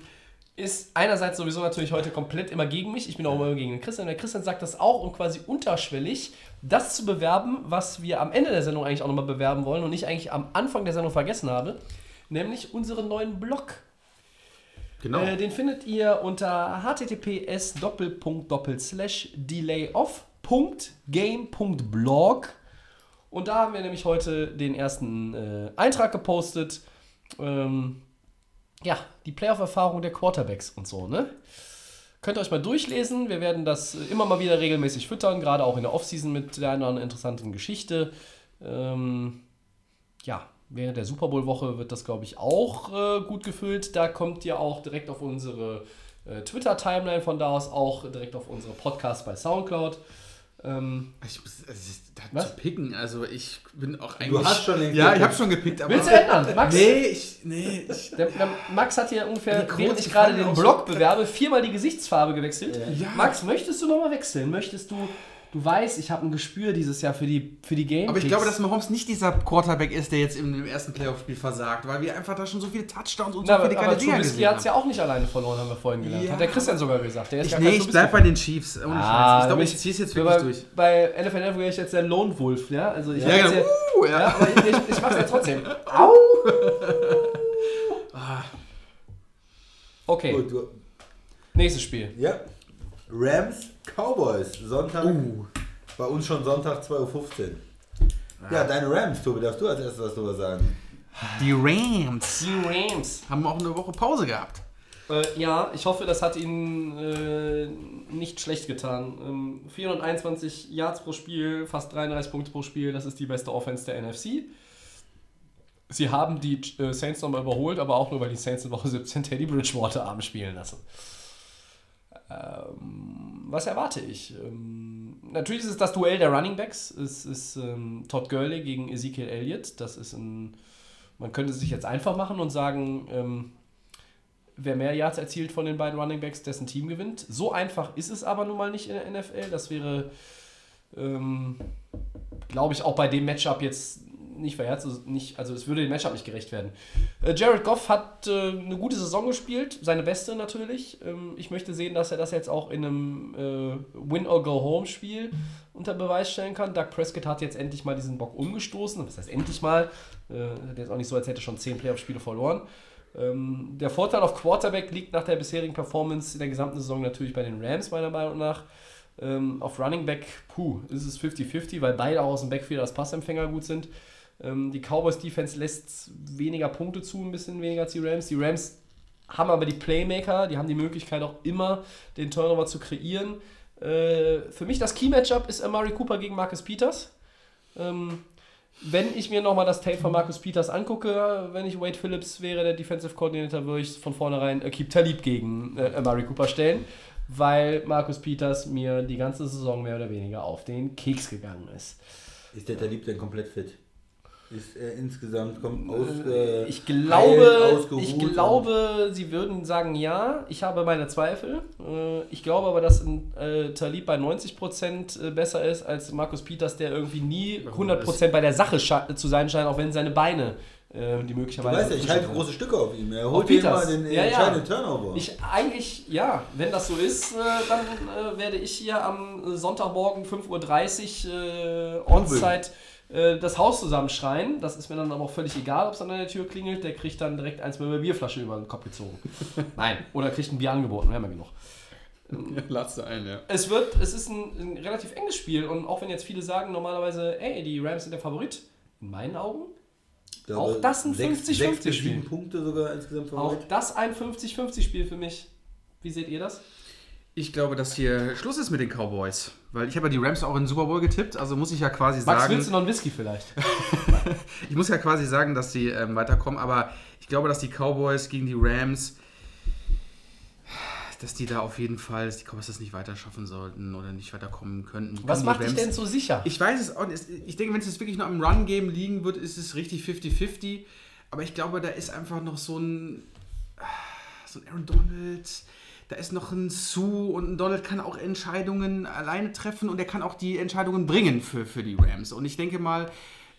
ist einerseits sowieso natürlich heute komplett immer gegen mich. Ich bin auch immer gegen den Christian. Der Christian sagt das auch, um quasi unterschwellig das zu bewerben, was wir am Ende der Sendung eigentlich auch nochmal bewerben wollen und ich eigentlich am Anfang der Sendung vergessen habe, nämlich unseren neuen Blog. Genau. Äh, den findet ihr unter https delayoff.game.blog und da haben wir nämlich heute den ersten äh, Eintrag gepostet. Ähm, ja, die Playoff-Erfahrung der Quarterbacks und so, ne? Könnt ihr euch mal durchlesen. Wir werden das äh, immer mal wieder regelmäßig füttern, gerade auch in der Offseason mit der anderen interessanten Geschichte. Ähm, ja, während der Super Bowl-Woche wird das, glaube ich, auch äh, gut gefüllt. Da kommt ihr auch direkt auf unsere äh, Twitter-Timeline, von da aus auch direkt auf unsere Podcasts bei Soundcloud. Ähm, Ich muss, also, ich- da Was? zu picken, also ich bin auch eigentlich. hast schon längst Ja, ich habe schon gepickt, aber. willst du ändern, Max? Nee, ich. Nee, ich. Der, der Max hat hier ungefähr, während ich gerade den Blog so- bewerbe, viermal die Gesichtsfarbe gewechselt. Ja. Max, möchtest du nochmal wechseln? Möchtest du du weißt, ich habe ein Gespür dieses Jahr für die, für die Game. Aber ich glaube, dass Mahomes nicht dieser Quarterback ist, der jetzt im, im ersten Playoff-Spiel versagt, weil wir einfach da schon so viele Touchdowns und so Na, aber, viele aber geile Dinger gesehen hat es ja auch nicht alleine verloren, haben wir vorhin gelernt. Ja. Hat der Christian sogar gesagt. Der ist Ich, gar nee, kein ich bleib bei den Chiefs. Ohne Ah, Scheiß. Ich glaube, ich- ziehe es jetzt bei, wirklich durch. Bei NFL wäre ich jetzt der Lone Wolf, ja? Also ich Ja, genau. ja, Uh, ja. ja. aber ich, ich, ich mach's ja trotzdem. Au! Ah. Okay, Gut, du, nächstes Spiel. ja. Rams, Cowboys, Sonntag. Uh. Bei uns schon Sonntag 2.15 Uhr. Ja, deine Rams, Tobi, darfst du als erstes was drüber sagen? Die Rams Die Rams. haben auch eine Woche Pause gehabt. Äh, ja, ich hoffe, das hat ihnen äh, nicht schlecht getan. Ähm, 421 Yards pro Spiel, fast 33 Punkte pro Spiel, das ist die beste Offense der NFC. Sie haben die äh, Saints nochmal überholt, aber auch nur, weil die Saints in Woche 17 Teddy Bridgewater abends spielen lassen. Ähm, was erwarte ich? Ähm, natürlich ist es das Duell der Running Backs. Es ist ähm, Todd Gurley gegen Ezekiel Elliott. Das ist ein. Man könnte sich jetzt einfach machen und sagen, ähm, wer mehr Yards erzielt von den beiden Running Backs, dessen Team gewinnt. So einfach ist es aber nun mal nicht in der NFL. Das wäre, ähm, glaube ich, auch bei dem Matchup jetzt nicht verherzt, also, nicht, also es würde dem Matchup nicht gerecht werden. Äh, Jared Goff hat äh, eine gute Saison gespielt, seine beste natürlich. Ähm, ich möchte sehen, dass er das jetzt auch in einem äh, Win-or-Go-Home-Spiel unter Beweis stellen kann. Doug Prescott hat jetzt endlich mal diesen Bock umgestoßen. Das heißt endlich mal. Äh, der ist auch nicht so, als hätte er schon 10 Playoff-Spiele verloren. Ähm, der Vorteil auf Quarterback liegt nach der bisherigen Performance in der gesamten Saison natürlich bei den Rams, meiner Meinung nach. Ähm, auf Running Back, puh, ist es 50-50, weil beide auch aus dem Backfield als Passempfänger gut sind. Ähm, die Cowboys Defense lässt weniger Punkte zu, ein bisschen weniger als die Rams. Die Rams haben aber die Playmaker, die haben die Möglichkeit auch immer den Turnover zu kreieren. Äh, für mich das Key-Matchup ist Amari Cooper gegen Marcus Peters. Ähm, wenn ich mir nochmal das Tape von Marcus Peters angucke, wenn ich Wade Phillips wäre, der Defensive Coordinator, würde ich von vornherein Akib Talib gegen äh, Amari Cooper stellen, weil Marcus Peters mir die ganze Saison mehr oder weniger auf den Keks gegangen ist. Ist der Talib denn komplett fit? Ist er insgesamt kommt aus, äh, Ich heilen, glaube, ausgeruht ich glaube, sie würden sagen ja. Ich habe meine Zweifel. Äh, Ich glaube aber, dass ein äh, Talib bei 90% äh, besser ist als Markus Peters, der irgendwie nie 100% bei der Sache zu sein scheint, auch wenn seine Beine äh, die Du möglicherweise. weißt ja, ich halte große Stücke auf ihm. Er holt Peters. den Ja, ja. entscheidenden Turnover. Ich eigentlich, ja, wenn das so ist, äh, dann äh, werde ich hier am Sonntagmorgen 5.30 Uhr äh, On-Site äh, das Haus zusammenschreien. Das ist mir dann aber auch völlig egal, ob es an der Tür klingelt. Der kriegt dann direkt eins mit einer Bierflasche über den Kopf gezogen. Nein, oder kriegt ein Bier angeboten, wir haben ja genug. Lass du ein, ja. Es wird, es ist ein, ein relativ enges Spiel und auch wenn jetzt viele sagen normalerweise, ey, die Rams sind der Favorit, in meinen Augen glaube, auch das ein sechs- 50-50 sechs bis Spiel. sieben Punkte sogar insgesamt auch Favorit. das ein 50-50-Spiel für mich. Wie seht ihr das? Ich glaube, dass hier Schluss ist mit den Cowboys. Weil ich habe ja die Rams auch in den Super Bowl getippt, also muss ich ja quasi Max, sagen. willst du noch einen Whisky vielleicht? Ich muss ja quasi sagen, dass sie ähm, weiterkommen, aber ich glaube, dass die Cowboys gegen die Rams, dass die da auf jeden Fall, dass die Cowboys das nicht weiter schaffen sollten oder nicht weiterkommen könnten. Was macht dich Rams- denn so sicher? Ich weiß es auch nicht. Ich denke, wenn es jetzt wirklich noch am Run-Game liegen wird, ist es richtig 50-50. Aber ich glaube, da ist einfach noch so ein, so ein Aaron Donald, da ist noch ein Sue und ein Donald kann auch Entscheidungen alleine treffen und er kann auch die Entscheidungen bringen für, für die Rams. Und ich denke mal,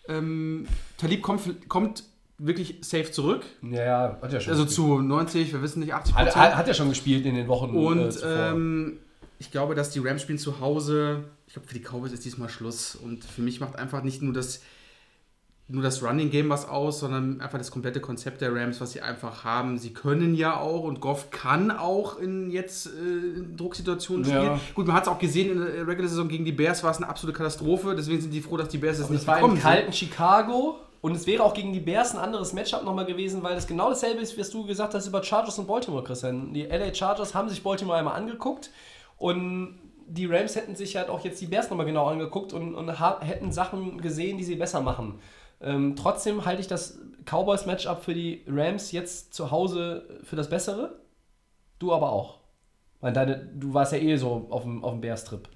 ähm, Talib kommt, kommt wirklich safe zurück. Ja, ja, hat ja schon. Also gespielt. zu 90, wir wissen nicht, 80 hat, Prozent. hat, hat ja schon gespielt in den Wochen. äh, Und zuvor. ähm, ich glaube, dass die Rams spielen zu Hause. Ich glaube, für die Cowboys ist diesmal Schluss. Und für mich macht einfach nicht nur das, nur das Running Game was aus, sondern einfach das komplette Konzept der Rams, was sie einfach haben. Sie können ja auch und Goff kann auch in jetzt äh, in Drucksituationen spielen. Ja. Gut, man hat es auch gesehen in der Regular Saison gegen die Bears war es eine absolute Katastrophe. Deswegen sind die froh, dass die Bears Und nicht es war im kalten Chicago. Und es wäre auch gegen die Bears ein anderes Matchup nochmal gewesen, weil es genau dasselbe ist, was du gesagt hast über Chargers und Baltimore, Christian. Die LA Chargers haben sich Baltimore einmal angeguckt und die Rams hätten sich halt auch jetzt die Bears nochmal genau angeguckt und, und hätten Sachen gesehen, die sie besser machen. Ähm, trotzdem halte ich das Cowboys-Matchup für die Rams jetzt zu Hause für das Bessere. Du aber auch. Weil deine, du warst ja eh so auf dem, auf dem Bears-Trip.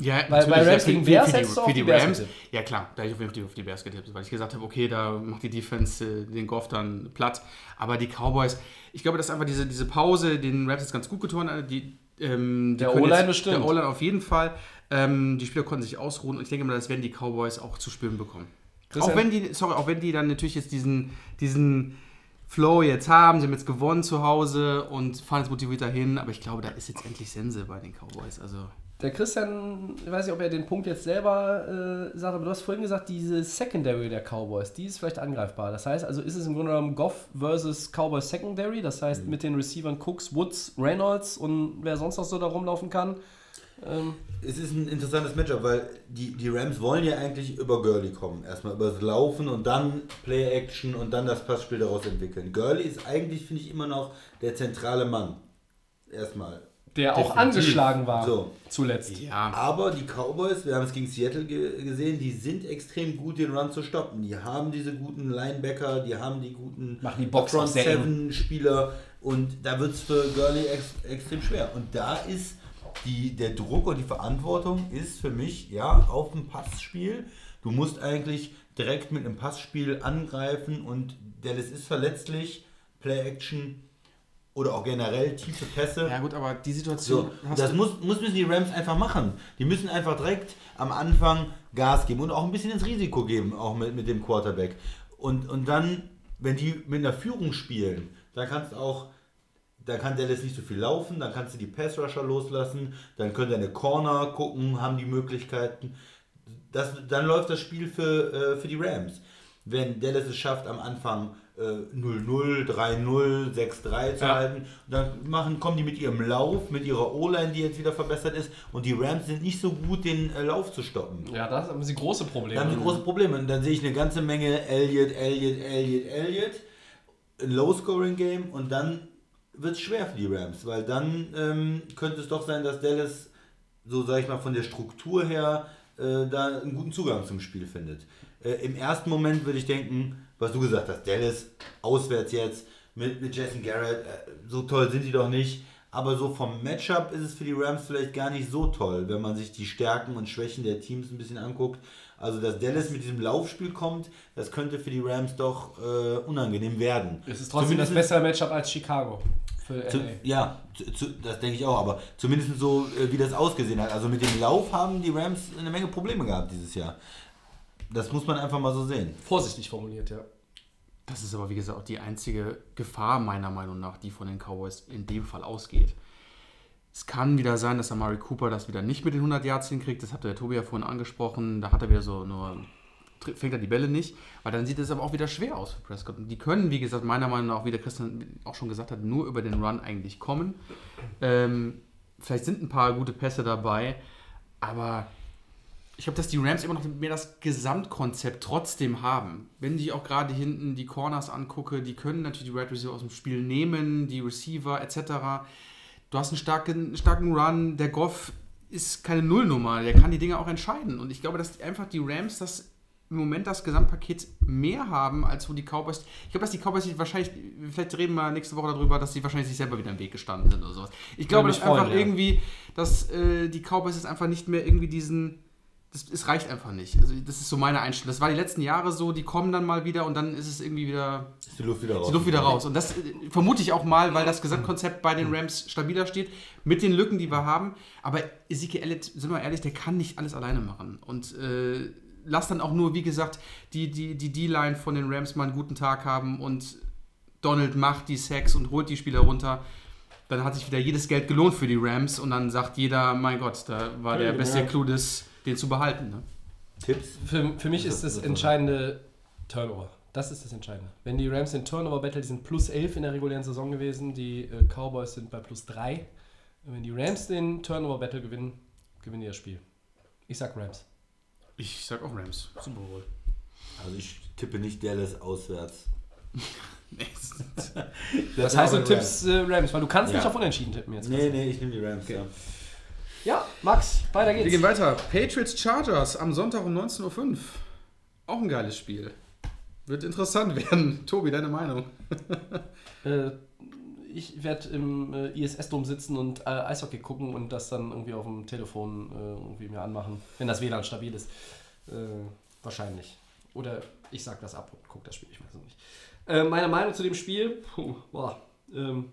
Ja, Weil bei Rams gegen Bears die, hättest du auf die die Rams. Ja klar, da hätte ich auf jeden Fall auf die Bears getippt, weil ich gesagt habe, okay, da macht die Defense äh, den Goff dann platt. Aber die Cowboys, ich glaube, dass einfach diese, diese Pause den Rams jetzt ganz gut getan hat. Die Ähm, die Der O-Line bestimmt. Der O-Line auf jeden Fall. Ähm, die Spieler konnten sich ausruhen und ich denke mal, das werden die Cowboys auch zu spüren bekommen. Christian? Auch wenn die, sorry, auch wenn die dann natürlich jetzt diesen, diesen Flow jetzt haben, sie haben jetzt gewonnen zu Hause und fahren jetzt motiviert dahin, aber ich glaube, da ist jetzt endlich Sense bei den Cowboys. Also Der Christian, ich weiß nicht, ob er den Punkt jetzt selber äh, sagt, aber du hast vorhin gesagt, diese Secondary der Cowboys, die ist vielleicht angreifbar. Das heißt, also ist es im Grunde genommen Goff versus Cowboys Secondary, das heißt Mhm. mit den Receivern Cooks, Woods, Reynolds und wer sonst noch so da rumlaufen kann. Ähm, Es ist ein interessantes Matchup, weil die, die Rams wollen ja eigentlich über Gurley kommen. Erstmal über das Laufen und dann Play-Action und dann das Passspiel daraus entwickeln. Gurley ist eigentlich, finde ich, immer noch der zentrale Mann. Erstmal. der auch Definitiv. angeschlagen war So. zuletzt. ja, Aber die Cowboys, wir haben es gegen Seattle ge gesehen, die sind extrem gut, den Run zu stoppen. Die haben diese guten Linebacker, die haben die guten Machen die Box auch Front sehr eng. Seven Spieler und da wird es für Gurley ex extrem schwer. Und da ist die, der Druck und die Verantwortung ist für mich ja auf dem Passspiel. Du musst eigentlich direkt mit einem Passspiel angreifen und Dallas ist verletzlich, Play-Action oder auch generell tiefe Pässe. ja gut, aber die Situation So, das muss, muss müssen die Rams einfach machen. Die müssen einfach direkt am Anfang Gas geben und auch ein bisschen ins Risiko geben, auch mit, mit dem Quarterback. Und, und dann, wenn die mit einer Führung spielen, dann kannst du auch, da kann Dallas nicht so viel laufen, dann kannst du die Pass-Rusher loslassen, dann können deine Corner gucken, haben die Möglichkeiten. Das, dann läuft das Spiel für, äh, für die Rams. Wenn Dallas es schafft, am Anfang äh, 0-0, 3-0, 6-3 zu Ja. halten, dann machen, kommen die mit ihrem Lauf, mit ihrer O-Line, die jetzt wieder verbessert ist, und die Rams sind nicht so gut, den äh, Lauf zu stoppen. Ja, da haben sie große Probleme. Da haben sie große Probleme. Und dann sehe ich eine ganze Menge Elliott, Elliott, Elliott, Elliott. Ein Low-Scoring-Game und dann wird es schwer für die Rams, weil dann ähm, könnte es doch sein, dass Dallas, so sage ich mal, von der Struktur her äh, da einen guten Zugang zum Spiel findet. Äh, Im ersten Moment würde ich denken, was du gesagt hast, Dallas auswärts jetzt mit, mit Jason Garrett, äh, so toll sind die doch nicht. Aber so vom Matchup ist es für die Rams vielleicht gar nicht so toll, wenn man sich die Stärken und Schwächen der Teams ein bisschen anguckt. Also, dass Dallas mit diesem Laufspiel kommt, das könnte für die Rams doch äh, unangenehm werden. Es ist trotzdem das Zumindest- bessere Matchup als Chicago für zu, LA. ja, zu, zu, das denke ich auch, aber zumindest so, äh, wie das ausgesehen hat. Also mit dem Lauf haben die Rams eine Menge Probleme gehabt dieses Jahr. Das muss man einfach mal so sehen. Vorsichtig formuliert, ja. Das ist aber, wie gesagt, auch die einzige Gefahr meiner Meinung nach, die von den Cowboys in dem Fall ausgeht. Es kann wieder sein, dass Amari Cooper das wieder nicht mit den 100 Yards hinkriegt. Das hat der Tobi ja vorhin angesprochen. Da hat er wieder so nur, fängt er die Bälle nicht. Weil dann sieht es aber auch wieder schwer aus für Prescott. Und die können, wie gesagt, meiner Meinung nach, wie der Christian auch schon gesagt hat, nur über den Run eigentlich kommen. Ähm, vielleicht sind ein paar gute Pässe dabei, aber ich glaube, dass die Rams immer noch mehr das Gesamtkonzept trotzdem haben. Wenn ich auch gerade hinten die Corners angucke, die können natürlich die Wide Receiver aus dem Spiel nehmen, die Receiver etc. Du hast einen starken, starken Run, der Goff ist keine Nullnummer, der kann die Dinge auch entscheiden. Und ich glaube, dass einfach die Rams das im Moment das Gesamtpaket mehr haben, als wo die Cowboys. Ich glaube, dass die Cowboys sich wahrscheinlich, vielleicht reden wir nächste Woche darüber, dass sie wahrscheinlich sich selber wieder im Weg gestanden sind oder sowas. Ich glaube, dass einfach ja. irgendwie, dass äh, die Cowboys jetzt einfach nicht mehr irgendwie diesen. Das, es reicht einfach nicht. Also, das ist so meine Einstellung. Das war die letzten Jahre so, die kommen dann mal wieder und dann ist es irgendwie wieder Ist die Luft wieder raus. die Luft wieder raus. Und das äh, vermute ich auch mal, weil das Gesamtkonzept bei den Rams stabiler steht, mit den Lücken, die wir haben. Aber Ezekiel Elliott, sind wir ehrlich, der kann nicht alles alleine machen. Und äh, lass dann auch nur, wie gesagt, die die die D-Line von den Rams mal einen guten Tag haben und Donald macht die Sacks und holt die Spieler runter. Dann hat sich wieder jedes Geld gelohnt für die Rams und dann sagt jeder, mein Gott, da war der beste Clou, des, den zu behalten. Ne? Tipps? Für, für mich ist Das- entscheidende Turnover. Das ist das Entscheidende. Wenn die Rams in Turnover Battle, die sind plus 11 in der regulären Saison gewesen, die äh, Cowboys sind bei plus 3. Wenn die Rams den Turnover Battle gewinnen, gewinnen die das Spiel. Ich sag Rams. Ich sag auch Rams. Super Bowl. Also ich tippe nicht Dallas auswärts. Das heißt, du tippst äh, Rams, weil du kannst Ja. nicht auf Unentschieden tippen jetzt. Nee, nee, ich nehme die Rams, ja. Ja, Max, weiter Wir geht's. gehen weiter. Patriots Chargers am Sonntag um 19.05 Uhr. Auch ein geiles Spiel. Wird interessant werden. Tobi, deine Meinung? Äh, ich werde im äh, ISS-Dom sitzen und äh, Eishockey gucken und das dann irgendwie auf dem Telefon äh, irgendwie mir anmachen, wenn das WLAN stabil ist. Äh, wahrscheinlich. Oder ich sag das ab und guck das Spiel, ich weiß es nicht. Äh, meine Meinung zu dem Spiel, puh, boah, ähm,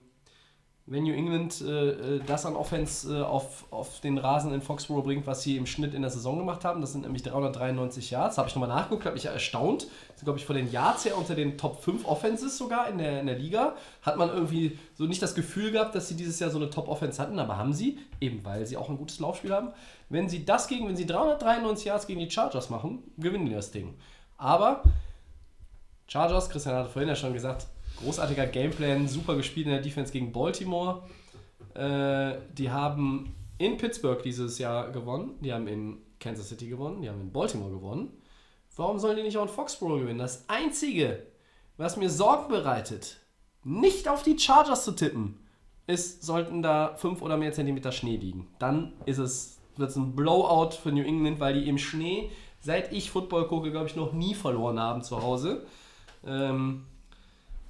wenn New England äh, äh, das an Offense äh, auf, auf den Rasen in Foxborough bringt, was sie im Schnitt in der Saison gemacht haben. Das sind nämlich 393 Yards. Habe ich nochmal nachgeguckt, habe mich erstaunt. Das sind, glaube ich, von den Yards her unter den Top 5 Offenses sogar in der, in der Liga. Hat man irgendwie so nicht das Gefühl gehabt, dass sie dieses Jahr so eine Top-Offense hatten, aber haben sie, eben weil sie auch ein gutes Laufspiel haben. Wenn sie das gegen, wenn sie 393 Yards gegen die Chargers machen, gewinnen die das Ding. Aber Chargers, Christian hatte vorhin ja schon gesagt, großartiger Gameplan, super gespielt in der Defense gegen Baltimore. Äh, die haben in Pittsburgh dieses Jahr gewonnen, die haben in Kansas City gewonnen, die haben in Baltimore gewonnen. Warum sollen die nicht auch in Foxborough gewinnen? Das Einzige, was mir Sorgen bereitet, nicht auf die Chargers zu tippen, ist, sollten da 5 oder mehr Zentimeter Schnee liegen. Dann ist es, wird es ein Blowout für New England, weil die im Schnee, seit ich Football gucke, glaube ich, noch nie verloren haben zu Hause. Ähm,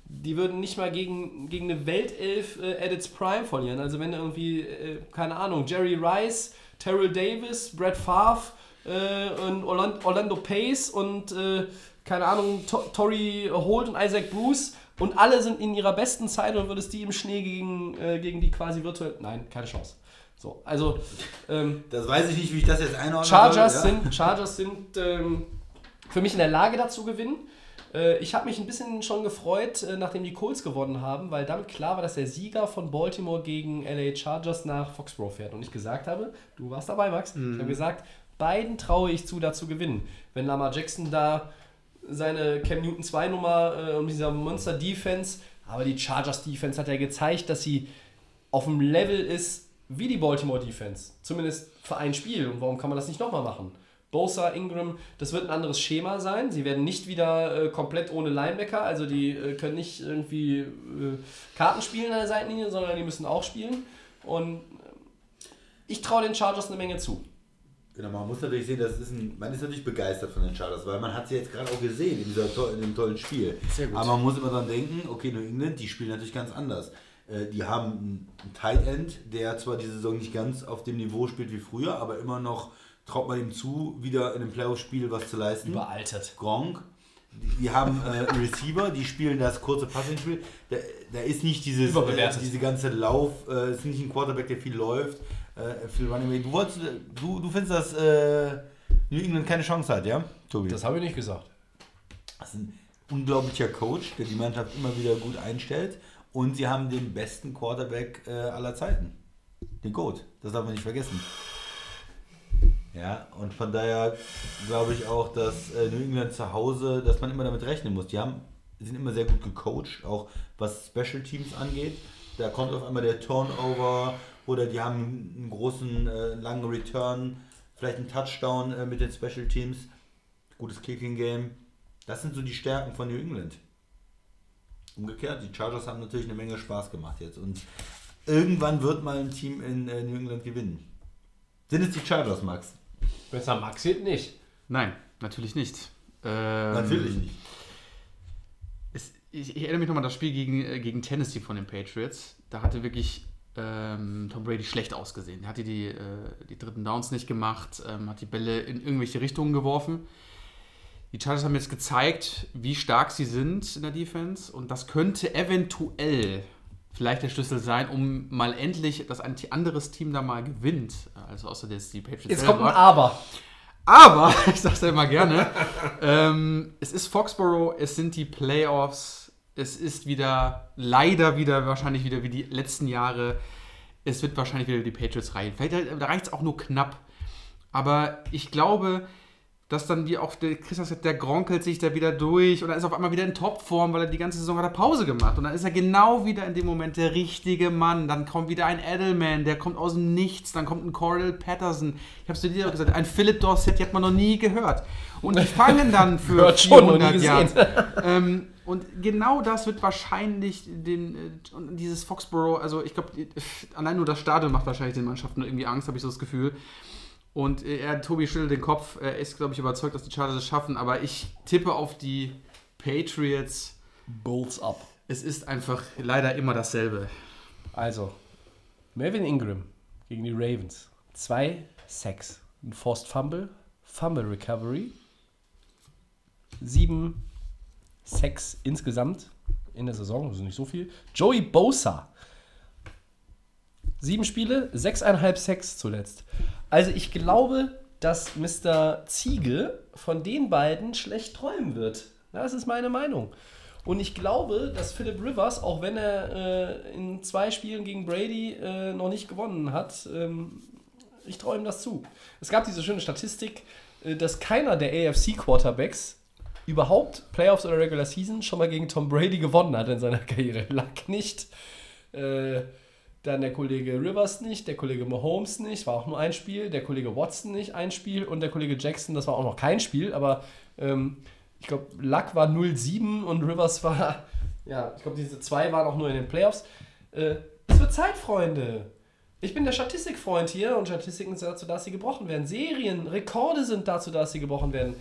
die würden nicht mal gegen, gegen eine Weltelf äh, at its prime verlieren. Also wenn irgendwie, äh, keine Ahnung, Jerry Rice, Terrell Davis, Brett Favre äh, und Orlando, Orlando Pace und äh, keine Ahnung, to Tori Holt und Isaac Bruce und alle sind in ihrer besten Zeit und würdest die im Schnee gegen, äh, gegen die quasi virtuell. Nein, keine Chance. So, also ähm, Das weiß ich nicht, wie ich das jetzt einordne. Chargers soll, ja? sind, Chargers sind ähm, für mich in der Lage dazu gewinnen. Äh, ich habe mich ein bisschen schon gefreut, äh, nachdem die Colts gewonnen haben, weil damit klar war, dass der Sieger von Baltimore gegen LA Chargers nach Foxborough fährt. Und ich gesagt habe, du warst dabei, Max, ich habe gesagt, beiden traue ich zu, da zu gewinnen. Wenn Lamar Jackson da seine Cam Newton 2 Nummer äh, und dieser Monster Defense, aber die Chargers Defense hat ja gezeigt, dass sie auf dem Level ist wie die Baltimore Defense. Zumindest für ein Spiel. Und warum kann man das nicht nochmal machen? Bosa, Ingram, das wird ein anderes Schema sein. Sie werden nicht wieder äh, komplett ohne Linebacker, also die äh, können nicht irgendwie äh, Karten spielen an der Seitenlinie, sondern die müssen auch spielen. Und äh, ich traue den Chargers eine Menge zu. Genau, man muss natürlich sehen, das ist ein, man ist natürlich begeistert von den Chargers, weil man hat sie jetzt gerade auch gesehen in, dieser, to- in dem tollen Spiel. Sehr gut. Aber man muss immer dran denken, okay, New England, die spielen natürlich ganz anders. Äh, Die haben einen Tight End, der zwar diese Saison nicht ganz auf dem Niveau spielt wie früher, aber immer noch traut man ihm zu, wieder in einem Playoff-Spiel was zu leisten. Überaltert. Gronk. Die, haben äh, Receiver, die spielen das kurze Passing-Spiel. Da, da ist nicht dieses, äh, diese ganze Lauf, äh, ist nicht ein Quarterback, der viel läuft, äh, viel Running Back. Du, wolltest, du, du findest, dass äh, New England keine Chance hat, ja, Tobi? Das habe ich nicht gesagt. Das ist ein unglaublicher Coach, der die Mannschaft immer wieder gut einstellt. Und sie haben den besten Quarterback äh, aller Zeiten. Den Goat. Das darf man nicht vergessen. Ja, und von daher glaube ich auch, dass äh, New England zu Hause, dass man immer damit rechnen muss. Die haben, sind immer sehr gut gecoacht, auch was Special Teams angeht. Da kommt auf einmal der Turnover oder die haben einen großen, äh, langen Return, vielleicht einen Touchdown äh, mit den Special Teams, gutes Kicking Game. Das sind so die Stärken von New England. Umgekehrt, die Chargers haben natürlich eine Menge Spaß gemacht jetzt und irgendwann wird mal ein Team in äh, New England gewinnen. Sind es die Chargers, Max? Wenn es nach Max geht, nicht. Nein, natürlich nicht. Ähm, Natürlich nicht. Es, ich, ich erinnere mich nochmal an das Spiel gegen, äh, gegen Tennessee von den Patriots. Da hatte wirklich ähm, Tom Brady schlecht ausgesehen. Er hatte die, äh, die dritten Downs nicht gemacht, ähm, hat die Bälle in irgendwelche Richtungen geworfen. Die Chargers haben jetzt gezeigt, wie stark sie sind in der Defense und das könnte eventuell vielleicht der Schlüssel sein, um mal endlich, dass ein anderes Team da mal gewinnt. Also außer jetzt die Patriots. Jetzt selber. kommt ein Aber. Aber, ich sag's ja immer gerne, ähm, es ist Foxborough, es sind die Playoffs, es ist wieder, leider wieder, wahrscheinlich wieder wie die letzten Jahre, es wird wahrscheinlich wieder die Patriots reichen. Vielleicht da reicht es auch nur knapp. Aber ich glaube, dass dann die auch, der Chris hat gesagt, der gronkelt sich da wieder durch und dann ist auf einmal wieder in Topform, weil er die ganze Saison hat er Pause gemacht. Und dann ist er genau wieder in dem Moment der richtige Mann. Dann kommt wieder ein Edelman, der kommt aus dem Nichts. Dann kommt ein Cordell Patterson. Ich hab's dir auch gesagt, ein Philip Dorsett, die hat man noch nie gehört. Und die fangen dann für nie 400 gesehen. Yards. ähm, und genau das wird wahrscheinlich den, äh, dieses Foxborough, also ich glaube, allein nur das Stadion macht wahrscheinlich den Mannschaften irgendwie Angst, habe ich so das Gefühl. Und äh, er, Tobi schüttelt den Kopf, er ist, glaube ich, überzeugt, dass die Chargers es schaffen, aber ich tippe auf die Patriots. Bulls up. Es ist einfach leider immer dasselbe. Also, Melvin Ingram gegen die Ravens. Zwei Sacks. Ein Forced Fumble, Fumble Recovery. Sieben Sacks insgesamt in der Saison, also nicht so viel. Joey Bosa. Sieben Spiele, sechseinhalb Sex zuletzt. Also ich glaube, dass Mr. Ziege von den beiden schlecht träumen wird. Das ist meine Meinung. Und ich glaube, dass Philip Rivers, auch wenn er äh, in zwei Spielen gegen Brady äh, noch nicht gewonnen hat, ähm, ich ihm das zu. Es gab diese schöne Statistik, äh, dass keiner der AFC-Quarterbacks überhaupt Playoffs oder Regular Season schon mal gegen Tom Brady gewonnen hat in seiner Karriere. Luck nicht. Äh, dann der Kollege Rivers nicht, der Kollege Mahomes nicht, war auch nur ein Spiel, der Kollege Watson nicht ein Spiel und der Kollege Jackson, das war auch noch kein Spiel, aber ähm, ich glaube, Luck war 0-7 und Rivers war, ja, ich glaube, diese zwei waren auch nur in den Playoffs. Äh, es wird Zeit, Freunde. Ich bin der Statistikfreund hier und Statistiken sind dazu, dass sie gebrochen werden. Serien, Rekorde sind dazu, dass sie gebrochen werden.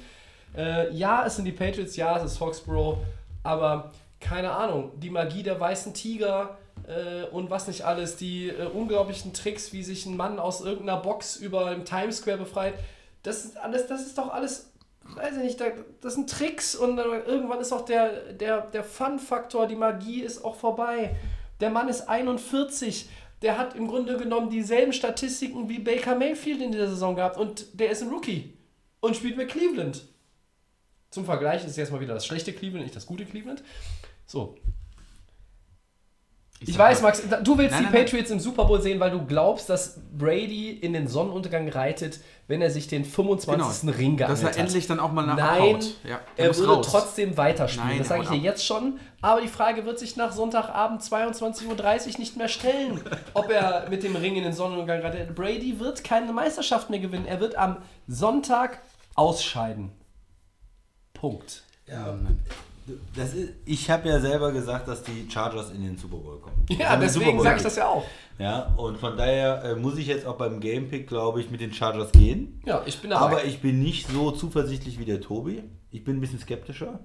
Äh, ja, es sind die Patriots, ja, es ist Foxborough, aber keine Ahnung, die Magie der weißen Tiger äh, und was nicht alles, die äh, unglaublichen Tricks, wie sich ein Mann aus irgendeiner Box über dem Times Square befreit, das ist alles, das ist doch alles, weiß ich nicht, da, das sind Tricks und irgendwann ist auch der, der, der Fun-Faktor, die Magie ist auch vorbei. Der Mann ist 41, der hat im Grunde genommen dieselben Statistiken wie Baker Mayfield in dieser Saison gehabt und der ist ein Rookie und spielt mit Cleveland. Zum Vergleich ist jetzt mal wieder das schlechte Cleveland, nicht das gute Cleveland. So. Ich, sag weiß, Max, du willst Nein, die nein, nein. Patriots im Super Bowl sehen, weil du glaubst, dass Brady in den Sonnenuntergang reitet, wenn er sich den 25. Ring geangelt Genau. Dass er hat. endlich dann auch mal nach Nein. Ja, er muss würde raus. trotzdem weiterspielen. Nein, das sage ich dir jetzt schon. Aber die Frage wird sich nach Sonntagabend 22.30 Uhr nicht mehr stellen, ob er mit dem Ring in den Sonnenuntergang reitet. Brady wird keine Meisterschaft mehr gewinnen. Er wird am Sonntag ausscheiden. Punkt. Ja, das ist, ich habe ja selber gesagt, dass die Chargers in den Super Bowl kommen. Ja, deswegen Bowl sage ich das ja auch. Ja, und von daher äh, muss ich jetzt auch beim Gamepick, glaube ich, mit den Chargers gehen. Ja, ich bin dabei. Aber ich bin nicht so zuversichtlich wie der Tobi. Ich bin ein bisschen skeptischer,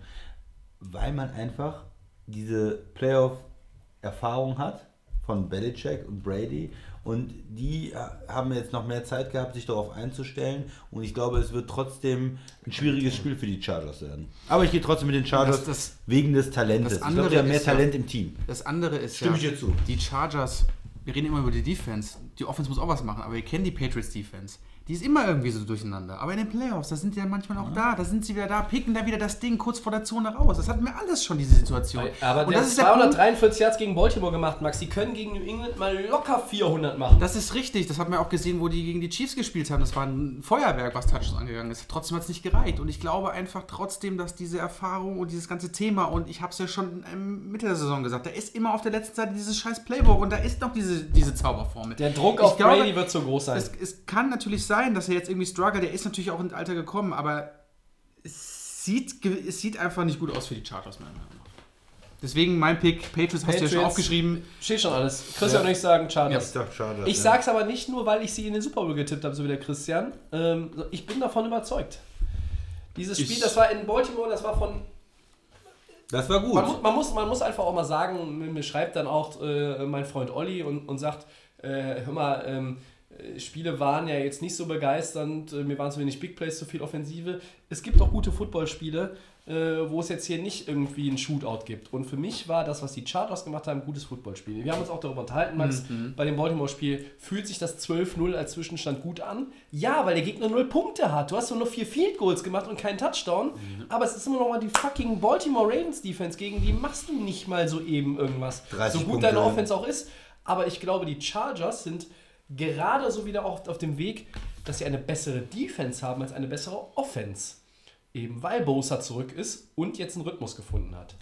weil man einfach diese Playoff-Erfahrung hat von Belichick und Brady. Und die äh, haben jetzt noch mehr Zeit gehabt, sich darauf einzustellen. Und ich glaube, es wird trotzdem ein schwieriges Spiel für die Chargers werden. Aber ich gehe trotzdem mit den Chargers Das- das- wegen des Talentes. das ich andere glaube, die haben mehr ist ja- Talent im Team. Das andere ist Stimme ja, ich dir zu. die Chargers, wir reden immer über die Defense. Die Offense muss auch was machen, aber wir kennen die Patriots Defense. Die ist immer irgendwie so durcheinander. Aber in den Playoffs, da sind die ja manchmal auch da. Da sind sie wieder da, picken da wieder das Ding kurz vor der Zone raus. Das hatten wir alles schon, diese Situation. Aber Und das ist der Punkt, 243 Yards gegen Baltimore gemacht, Max. Die können gegen New England mal locker 400 machen. Das ist richtig. Das hat man auch gesehen, wo die gegen die Chiefs gespielt haben. Das war ein Feuerwerk, was Touchdowns angegangen ist. Trotzdem hat es nicht gereicht. Und ich glaube einfach trotzdem, dass diese Erfahrung und dieses ganze Thema, und ich habe es ja schon ähm, Mitte der Saison gesagt, da ist immer auf der letzten Seite dieses scheiß Playbook und da ist noch diese, diese Zauberformel. Der Druck Ich auf glaube, Brady wird zu groß sein. Es, es kann natürlich sein, dass er jetzt irgendwie struggelt. Der ist natürlich auch ins Alter gekommen, aber es sieht, es sieht einfach nicht gut aus für die Chargers, meiner Meinung nach. Deswegen mein Pick, Patriots, hast du ja schon Patriots. aufgeschrieben. Steht schon alles. Christian und ich sagen Chargers. doch Chargers. Ich sag's aber nicht nur, weil ich sie in den Super Bowl getippt habe, so wie der Christian. Ähm, ich bin davon überzeugt. Dieses Spiel, Ich- das war in Baltimore, das war von. Das war gut. Man, mu- man, muss, man muss einfach auch mal sagen, mir, mir schreibt dann auch äh, mein Freund Olli und, und sagt, äh, hör mal, ähm, äh, Spiele waren ja jetzt nicht so begeisternd, äh, mir waren zu wenig Big Plays, zu viel Offensive. Es gibt auch gute Footballspiele, äh, wo es jetzt hier nicht irgendwie ein Shootout gibt. Und für mich war das, was die Chargers gemacht haben, ein gutes Footballspiel. Wir haben uns auch darüber unterhalten, Max, bei dem Baltimore-Spiel fühlt sich das 12-0 als Zwischenstand gut an. Ja, weil der Gegner null Punkte hat. Du hast nur vier Field Goals gemacht und keinen Touchdown. Aber es ist immer noch mal die fucking Baltimore Ravens Defense. Gegen die machst du nicht mal so eben irgendwas. 30 So gut Punkte. deine Offense auch ist. Aber ich glaube, die Chargers sind gerade so wieder auch auf dem Weg, dass sie eine bessere Defense haben als eine bessere Offense. Eben weil Bosa zurück ist und jetzt einen Rhythmus gefunden hat.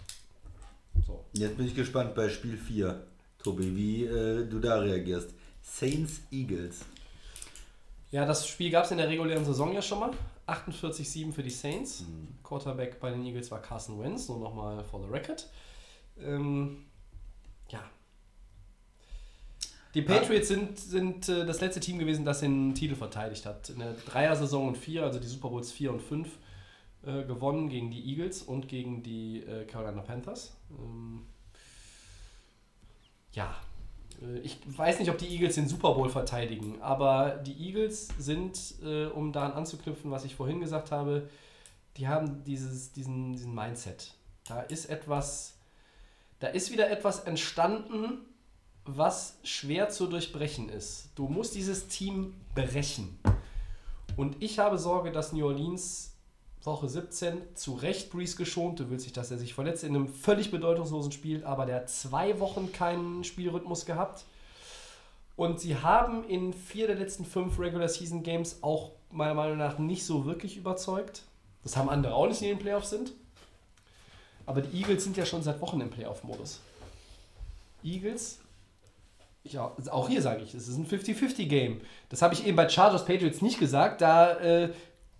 So. Jetzt bin ich gespannt bei Spiel 4, Tobi, wie äh, du da reagierst. Saints Eagles. Ja, das Spiel gab es in der regulären Saison ja schon mal. 48-7 für die Saints. Quarterback bei den Eagles war Carson Wentz, nur nochmal for the record. Ähm, ja. Die Patriots sind, sind äh, das letzte Team gewesen, das den Titel verteidigt hat. In der Dreier-Saison und vier, also die Super Bowls 4 und 5, äh, gewonnen gegen die Eagles und gegen die äh, Carolina Panthers. Ähm, ja, äh, ich weiß nicht, ob die Eagles den Super Bowl verteidigen, aber die Eagles sind, äh, um daran anzuknüpfen, was ich vorhin gesagt habe, die haben dieses, diesen, diesen Mindset. Da ist etwas, da ist wieder etwas entstanden, was schwer zu durchbrechen ist. Du musst dieses Team brechen. Und ich habe Sorge, dass New Orleans Woche 17 zu Recht Breeze geschont. Du willst nicht, dass er sich verletzt in einem völlig bedeutungslosen Spiel, aber der hat zwei Wochen keinen Spielrhythmus gehabt. Und sie haben in vier der letzten fünf Regular Season Games auch meiner Meinung nach nicht so wirklich überzeugt. Das haben andere auch nicht, die in den Playoffs sind. Aber die Eagles sind ja schon seit Wochen im Playoff-Modus. Eagles, ja, auch hier sage ich, es ist ein 50-50-Game. Das habe ich eben bei Chargers Patriots nicht gesagt. Da äh,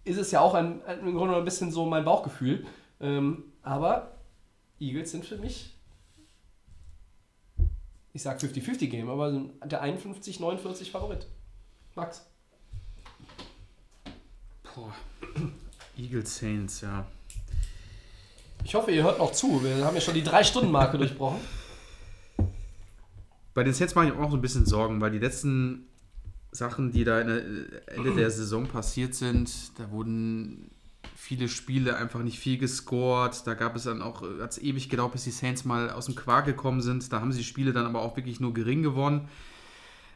ist es ja auch ein, ein, im Grunde ein bisschen so mein Bauchgefühl. Ähm, aber Eagles sind für mich, ich sage 50-50-Game, aber der 51-49 Favorit. Max. Boah. Eagles Saints, ja. Ich hoffe, ihr hört noch zu. Wir haben ja schon die 3-Stunden-Marke durchbrochen. Bei den Saints mache ich auch so ein bisschen Sorgen, weil die letzten Sachen, die da Ende der Saison passiert sind, da wurden viele Spiele einfach nicht viel gescored. Da gab es dann auch, hat es ewig gedauert, bis die Saints mal aus dem Quark gekommen sind. Da haben sie die Spiele dann aber auch wirklich nur gering gewonnen.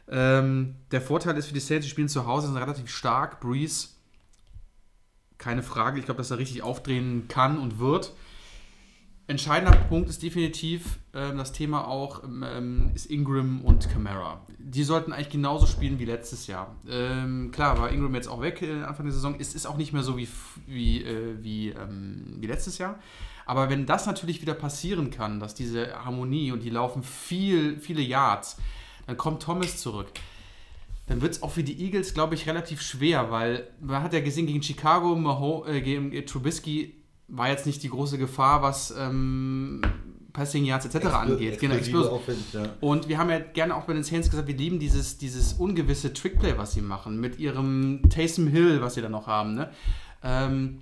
Ähm, der Vorteil ist für die Saints, die spielen zu Hause, sind relativ stark. Breeze, keine Frage. Ich glaube, dass er richtig aufdrehen kann und wird entscheidender Punkt ist definitiv ähm, das Thema auch, ähm, ist Ingram und Camara. Die sollten eigentlich genauso spielen wie letztes Jahr. Ähm, klar, war Ingram jetzt auch weg äh, Anfang der Saison. Es ist auch nicht mehr so wie, wie, äh, wie, ähm, wie letztes Jahr. Aber wenn das natürlich wieder passieren kann, dass diese Harmonie und die laufen viel, viele Yards, dann kommt Thomas zurück. Dann wird es auch für die Eagles, glaube ich, relativ schwer, weil man hat ja gesehen gegen Chicago, Maho, äh, gegen Trubisky, war jetzt nicht die große Gefahr, was ähm, Passing Yards etc. Expl angeht. Genau, Offense, ja. Und wir haben ja gerne auch bei den Saints gesagt, wir lieben dieses, dieses ungewisse Trickplay, was sie machen, mit ihrem Taysom Hill, was sie da noch haben. Ne? Ähm,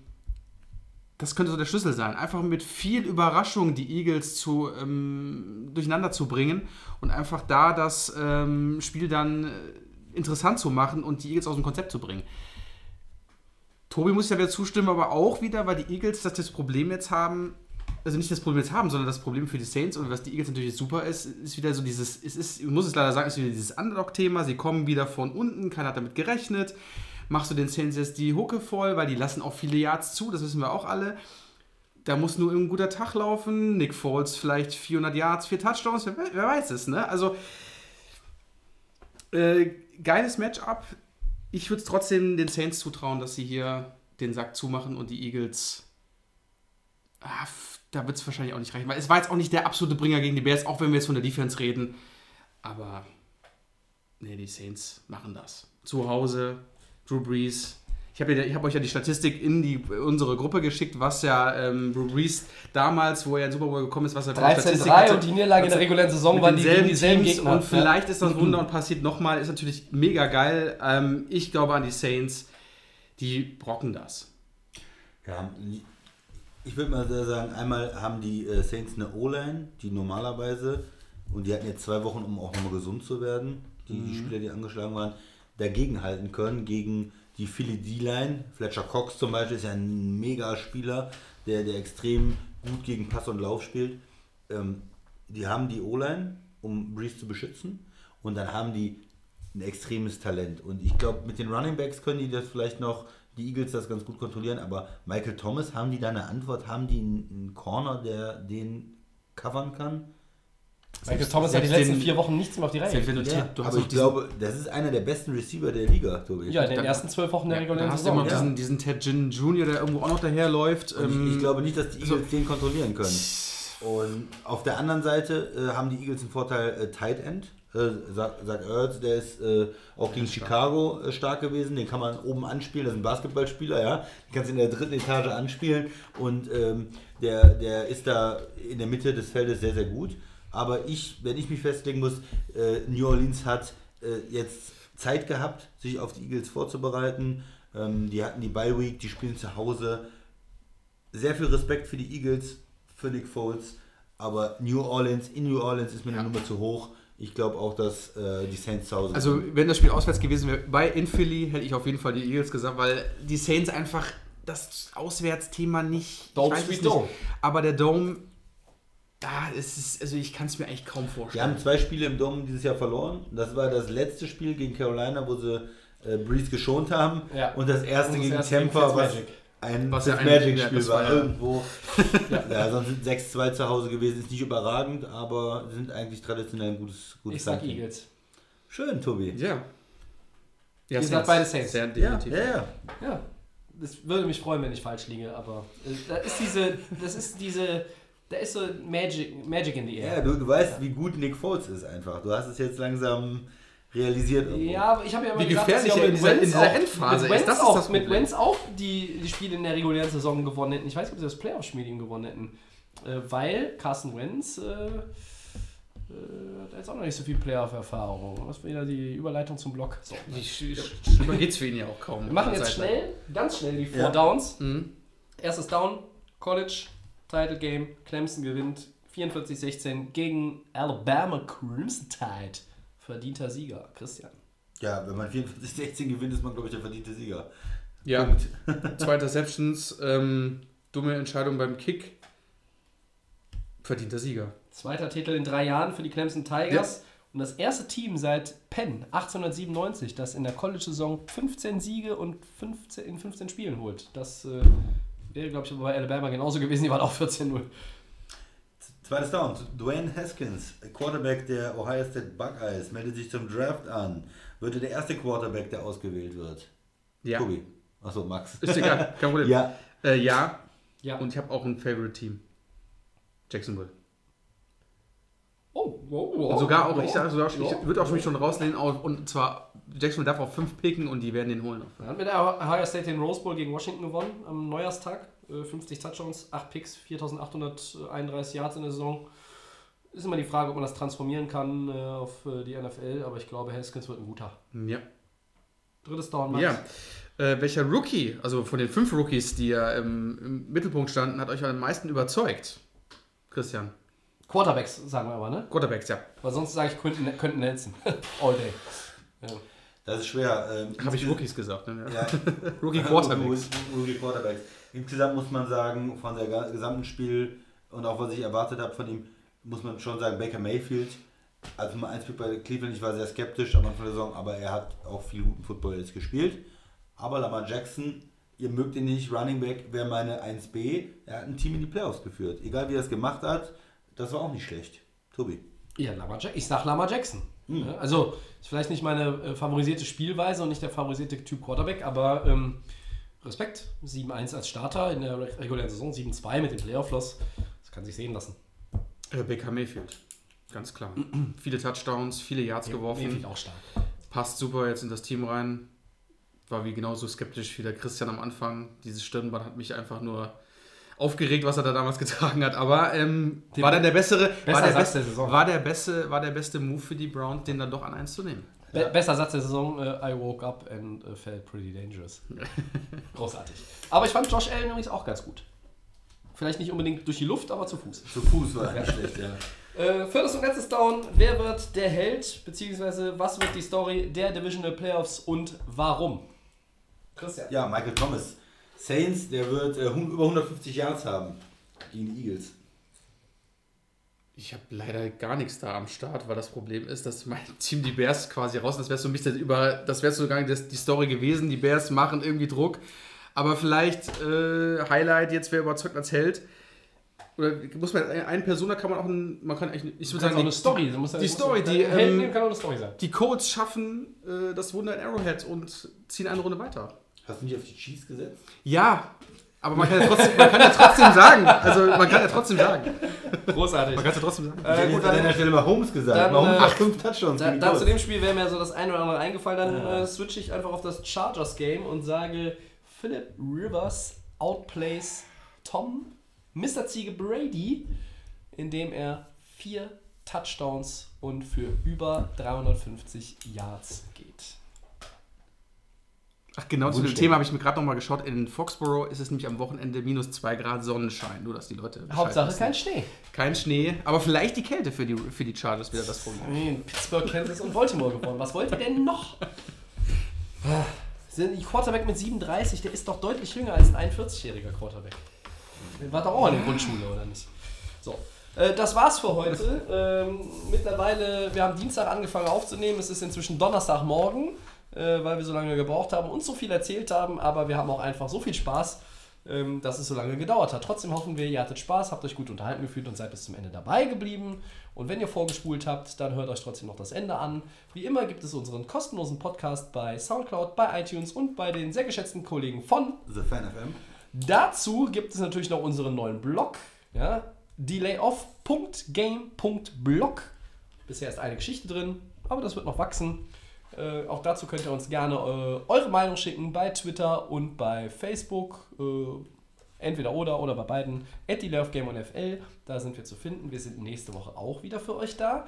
das könnte so der Schlüssel sein. Einfach mit viel Überraschung die Eagles zu, ähm, durcheinander zu bringen und einfach da das ähm, Spiel dann äh, interessant zu machen und die Eagles aus dem Konzept zu bringen. Tobi muss ja wieder zustimmen, aber auch wieder, weil die Eagles das, das Problem jetzt haben, also nicht das Problem jetzt haben, sondern das Problem für die Saints und was die Eagles natürlich super ist, ist wieder so dieses, es ist, ich muss es leider sagen, ist wieder dieses Underdog-Thema. Sie kommen wieder von unten, keiner hat damit gerechnet. Machst du den Saints jetzt die Hucke voll, weil die lassen auch viele Yards zu, das wissen wir auch alle. Da muss nur ein guter Tag laufen. Nick Foles vielleicht 400 Yards, 4 Touchdowns, wer, wer weiß es, ne? Also, äh, geiles Matchup ich würde es trotzdem den Saints zutrauen, dass sie hier den Sack zumachen und die Eagles. Ah, da wird es wahrscheinlich auch nicht reichen, weil es war jetzt auch nicht der absolute Bringer gegen die Bears, auch wenn wir jetzt von der Defense reden. Aber nee, die Saints machen das. Zu Hause, Drew Brees, ich habe ja, hab euch ja die Statistik in die, unsere Gruppe geschickt, was ja ähm, Brees damals, wo er in Super Bowl gekommen ist, was er 13-3 und die Niederlage in der regulären Saison waren die gegen dieselben Gegner. Und vielleicht ist das Wunder und passiert nochmal, ist natürlich mega geil. Ähm, ich glaube an die Saints, die brocken das. Ja, ich würde mal sagen, einmal haben die äh, Saints eine O-Line, die normalerweise, und die hatten jetzt zwei Wochen, um auch nochmal gesund zu werden, die, mhm. die Spieler, die angeschlagen waren, dagegen halten können, gegen die Philly D-Line. Fletcher Cox zum Beispiel ist ja ein mega Spieler, der, der extrem gut gegen Pass und Lauf spielt. Ähm, die haben die O-Line, um Breeze zu beschützen. Und dann haben die ein extremes Talent. Und ich glaube, mit den Running Backs können die das vielleicht noch, die Eagles das ganz gut kontrollieren. Aber Michael Thomas, haben die da eine Antwort? Haben die einen, einen Corner, der den covern kann? Michael Thomas hat die letzten vier Wochen nichts mehr auf die Reihe. Ja, du hast aber ich glaube, das ist einer der besten Receiver der Liga, Tobi. Ja, in den da, ersten zwölf Wochen der ja, regulären Saison. Da hast du immer diesen, diesen Ted Ginn Jr., der irgendwo auch noch daherläuft. Ähm, ich, ich, glaube nicht, dass die Eagles so den kontrollieren können. Und auf der anderen Seite äh, haben die Eagles einen Vorteil äh, Tight End. Äh, sagt Earls, der ist äh, auch gegen Chicago äh, stark gewesen. Den kann man oben anspielen. Das ist ein Basketballspieler, ja. Den kannst du in der dritten Etage anspielen. Und ähm, der, der ist da in der Mitte des Feldes sehr, sehr gut. Aber ich, wenn ich mich festlegen muss, äh, New Orleans hat äh, jetzt Zeit gehabt, sich auf die Eagles vorzubereiten. Ähm, die hatten die Bye Week, die spielen zu Hause. Sehr viel Respekt für die Eagles, für Nick Foles. Aber New Orleans, in New Orleans ist mir eine Nummer zu hoch. Ich glaube auch, dass äh, die Saints zu Hause Also, wenn das Spiel auswärts gewesen wäre, bei in Philly hätte ich auf jeden Fall die Eagles gesagt, weil die Saints einfach das Auswärtsthema nicht. Dome, ich weiß nicht. Aber der Dome Ah, es ist, also ich kann es mir eigentlich kaum vorstellen. haben zwei Spiele im Dom dieses Jahr verloren. Das war das letzte Spiel gegen Carolina, wo sie äh, Breeze geschont haben. Ja. Und das erste Und das gegen erste Tampa, was ein Was ja ja, Magic-Spiel das war. war ja- Irgendwo. ja. sonst sind 6-2 zu Hause gewesen. Ist nicht überragend, aber sind eigentlich traditionell ein gutes, gutes Ich sag. Eagles. Schön, Tobi. Ja. Ja, Ihr sagt beide Saints. Sehr Ja, definitiv. ja, ja. Ja, das würde mich freuen, wenn ich falsch liege, aber äh, da ist diese, das ist diese, da ist so Magic, Magic in the Ja, Air. du, du weißt, wie gut Nick Foles ist einfach. Du hast es jetzt langsam realisiert. irgendwo. Ja, aber ich habe ja immer Wie gedacht, dass auch in mit dieser- in dieser auch, Endphase mit ist. Wentz Das ist auch, das mit. Wentz auch die, die Spiele in der regulären Saison gewonnen hätten. Ich weiß nicht, ob sie das Playoff-Spiel ihm gewonnen hätten. Äh, weil Carson Wentz äh, äh, hat jetzt auch noch nicht so viel Playoff-Erfahrung. Das ist wieder die Überleitung zum Block. So. Schlimmer geht's für ihn ja auch kaum. Wir machen jetzt schnell, ganz schnell die Four Ja. Downs. Mhm. Erstes Down, College, Title Game, Clemson gewinnt 44-16 gegen Alabama Crimson Tide. Verdienter Sieger, Christian. Ja, wenn man 44-16 gewinnt, ist man, glaube ich, der verdiente Sieger. Ja, Punkt. zwei Interceptions, ähm, dumme Entscheidung beim Kick. Verdienter Sieger. Zweiter Titel in drei Jahren für die Clemson Tigers. Und das erste Team seit Penn 1897, das in der College-Saison 15 Siege und 15, in 15 Spielen holt. Das äh, wäre, glaube ich, bei Alabama genauso gewesen. Die waren auch 14-0. Zweites Down. Dwayne Haskins, Quarterback der Ohio State Buckeyes, meldet sich zum Draft an. Wird er der erste Quarterback, der ausgewählt wird? Ja. Tobi. Achso, Max. Ist egal, kein Problem. Ja. Äh, ja. Ja. Und ich habe auch ein Favorite-Team. Jacksonville. Oh, wow, wow. Und sogar auch, wow. ich, sag sogar, ich würde auch mich schon rauslehnen, und zwar Jacksonville darf auf 5 picken und die werden den holen. Dann hat mit der Ohio State den Rose Bowl gegen Washington gewonnen am Neujahrstag. Äh, 50 Touchdowns, 8 Picks, 4831 Yards in der Saison. Ist immer die Frage, ob man das transformieren kann äh, auf äh, die NFL, aber ich glaube, Haskins wird ein guter. Ja. Drittes Down, Max. Ja. Äh, welcher Rookie, also von den fünf Rookies, die ja im, im Mittelpunkt standen, hat euch am meisten überzeugt? Christian. Quarterbacks, sagen wir aber, ne? Quarterbacks, ja. Weil sonst sage ich Quentin, Quentin Nelson. All day. Ja. Das ist schwer. Ähm, Habe ich Rookies gesagt. Ne? Ja. Rookie Quarterbacks. Rookie Quarterbacks. Insgesamt muss man sagen, von der gesamten Spiel und auch was ich erwartet habe von ihm, muss man schon sagen, Baker Mayfield. Also mal eins bei Cleveland, ich war sehr skeptisch am Anfang der Saison, aber er hat auch viel guten Football jetzt gespielt. Aber Lamar Jackson, ihr mögt ihn nicht, Running Back wäre meine 1B. Er hat ein Team in die Playoffs geführt. Egal wie er es gemacht hat, das war auch nicht schlecht. Tobi. Ja, Lamar Jackson. Ich sag Lamar Jackson. Hm. Ja, also, ist vielleicht nicht meine äh, favorisierte Spielweise und nicht der favorisierte Typ Quarterback, aber ähm, Respekt. 7-1 als Starter in der re- regulären Saison, 7-2 mit dem Playoff-Loss. Das kann sich sehen lassen. Äh, Baker Mayfield. Ganz klar. viele Touchdowns, viele Yards geworfen. Mayfield auch stark. Passt super jetzt in das Team rein. War wie genauso skeptisch wie der Christian am Anfang. Dieses Stirnband hat mich einfach nur aufgeregt, was er da damals getragen hat. Aber ähm, war dann der bessere, war der, Satz beste, der Saison. war, der beste, war der beste Move für die Browns, den dann doch an 1 zu nehmen. Be Besser Satz der Saison, äh, I woke up and äh, felt pretty dangerous. Großartig. Aber ich fand Josh Allen übrigens auch ganz gut. Vielleicht nicht unbedingt durch die Luft, aber zu Fuß. Zu Fuß war nicht schlecht, ja. Äh, viertes und letztes Down. Wer wird der Held, beziehungsweise was wird die Story der Divisional Playoffs und warum? Christian. Ja, Michael Thomas. Saints, der wird äh, über 150 Yards haben gegen die Eagles. Ich habe leider gar nichts da am Start, weil das Problem ist, dass mein Team die Bears quasi raus, das wäre so ein bisschen über, das wäre sogar das, die Story gewesen, die Bears machen irgendwie Druck, aber vielleicht äh, Highlight jetzt, wer überzeugt als Held, oder muss man, eine Person, da kann man auch, ein, man kann eigentlich, ich würde sagen, auch eine die, Story. Du musst, die Story, die, ähm, kann auch eine Story sein. die Colts schaffen äh, das Wunder in Arrowhead und ziehen eine Runde weiter. Hast du nicht auf die Chiefs gesetzt? Ja, aber man kann ja trotzdem, man kann ja trotzdem sagen, also man kann ja trotzdem sagen, Großartig. man kann es ja trotzdem sagen. ich Äh, hätte gut, an dann, deiner Stelle mal Holmes gesagt. dann, Warum äh, macht fünf Touchdowns da, gegen die da zu dem Spiel wäre mir so das eine oder andere eingefallen. Dann äh, switche ich einfach auf das Chargers-Game und sage, Philip Rivers outplays Tom, Mr. Ziege Brady, indem er vier Touchdowns und für über 350 Yards geht. Ach, genau zu dem. Thema habe ich mir gerade nochmal geschaut. In Foxborough ist es nämlich am Wochenende minus 2 Grad Sonnenschein. Nur, dass die Leute. Hauptsache wissen. kein Schnee. Kein Schnee, aber vielleicht die Kälte für die, für die Chargers wieder das Problem. Nee, Pittsburgh, Kansas und Baltimore gewonnen. Was wollt ihr denn noch? Sind die Quarterback mit 37, der ist doch deutlich jünger als ein 41-jähriger Quarterback. Der war doch auch in der Grundschule, oder nicht? So. Äh, das war's für heute. Ähm, mittlerweile, wir haben Dienstag angefangen aufzunehmen. Es ist inzwischen Donnerstagmorgen, äh, weil wir so lange gebraucht haben und so viel erzählt haben. Aber wir haben auch einfach so viel Spaß, ähm, dass es so lange gedauert hat. Trotzdem hoffen wir, ihr hattet Spaß, habt euch gut unterhalten gefühlt und seid bis zum Ende dabei geblieben. Und wenn ihr vorgespult habt, dann hört euch trotzdem noch das Ende an. Wie immer gibt es unseren kostenlosen Podcast bei Soundcloud, bei iTunes und bei den sehr geschätzten Kollegen von The Fan FM. Dazu gibt es natürlich noch unseren neuen Blog, ja, delayoff.game.blog. Bisher ist eine Geschichte drin, aber das wird noch wachsen. Äh, auch dazu könnt ihr uns gerne äh, eure Meinung schicken bei Twitter und bei Facebook. Äh, entweder oder oder bei beiden. At DelayOffGameOnFL, da sind wir zu finden. Wir sind nächste Woche auch wieder für euch da.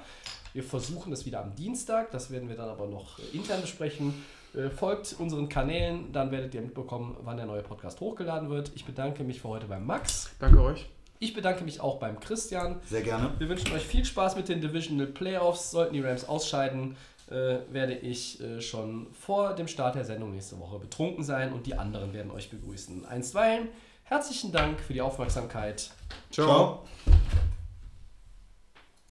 Wir versuchen es wieder am Dienstag, das werden wir dann aber noch äh, intern besprechen. Äh, folgt unseren Kanälen, dann werdet ihr mitbekommen, wann der neue Podcast hochgeladen wird. Ich bedanke mich für heute beim Max. Danke euch. Ich bedanke mich auch beim Christian. Sehr gerne. Wir wünschen euch viel Spaß mit den Divisional Playoffs. Sollten die Rams ausscheiden, äh, werde ich äh, schon vor dem Start der Sendung nächste Woche betrunken sein und die anderen werden euch begrüßen. Einstweilen, herzlichen Dank für die Aufmerksamkeit. Ciao.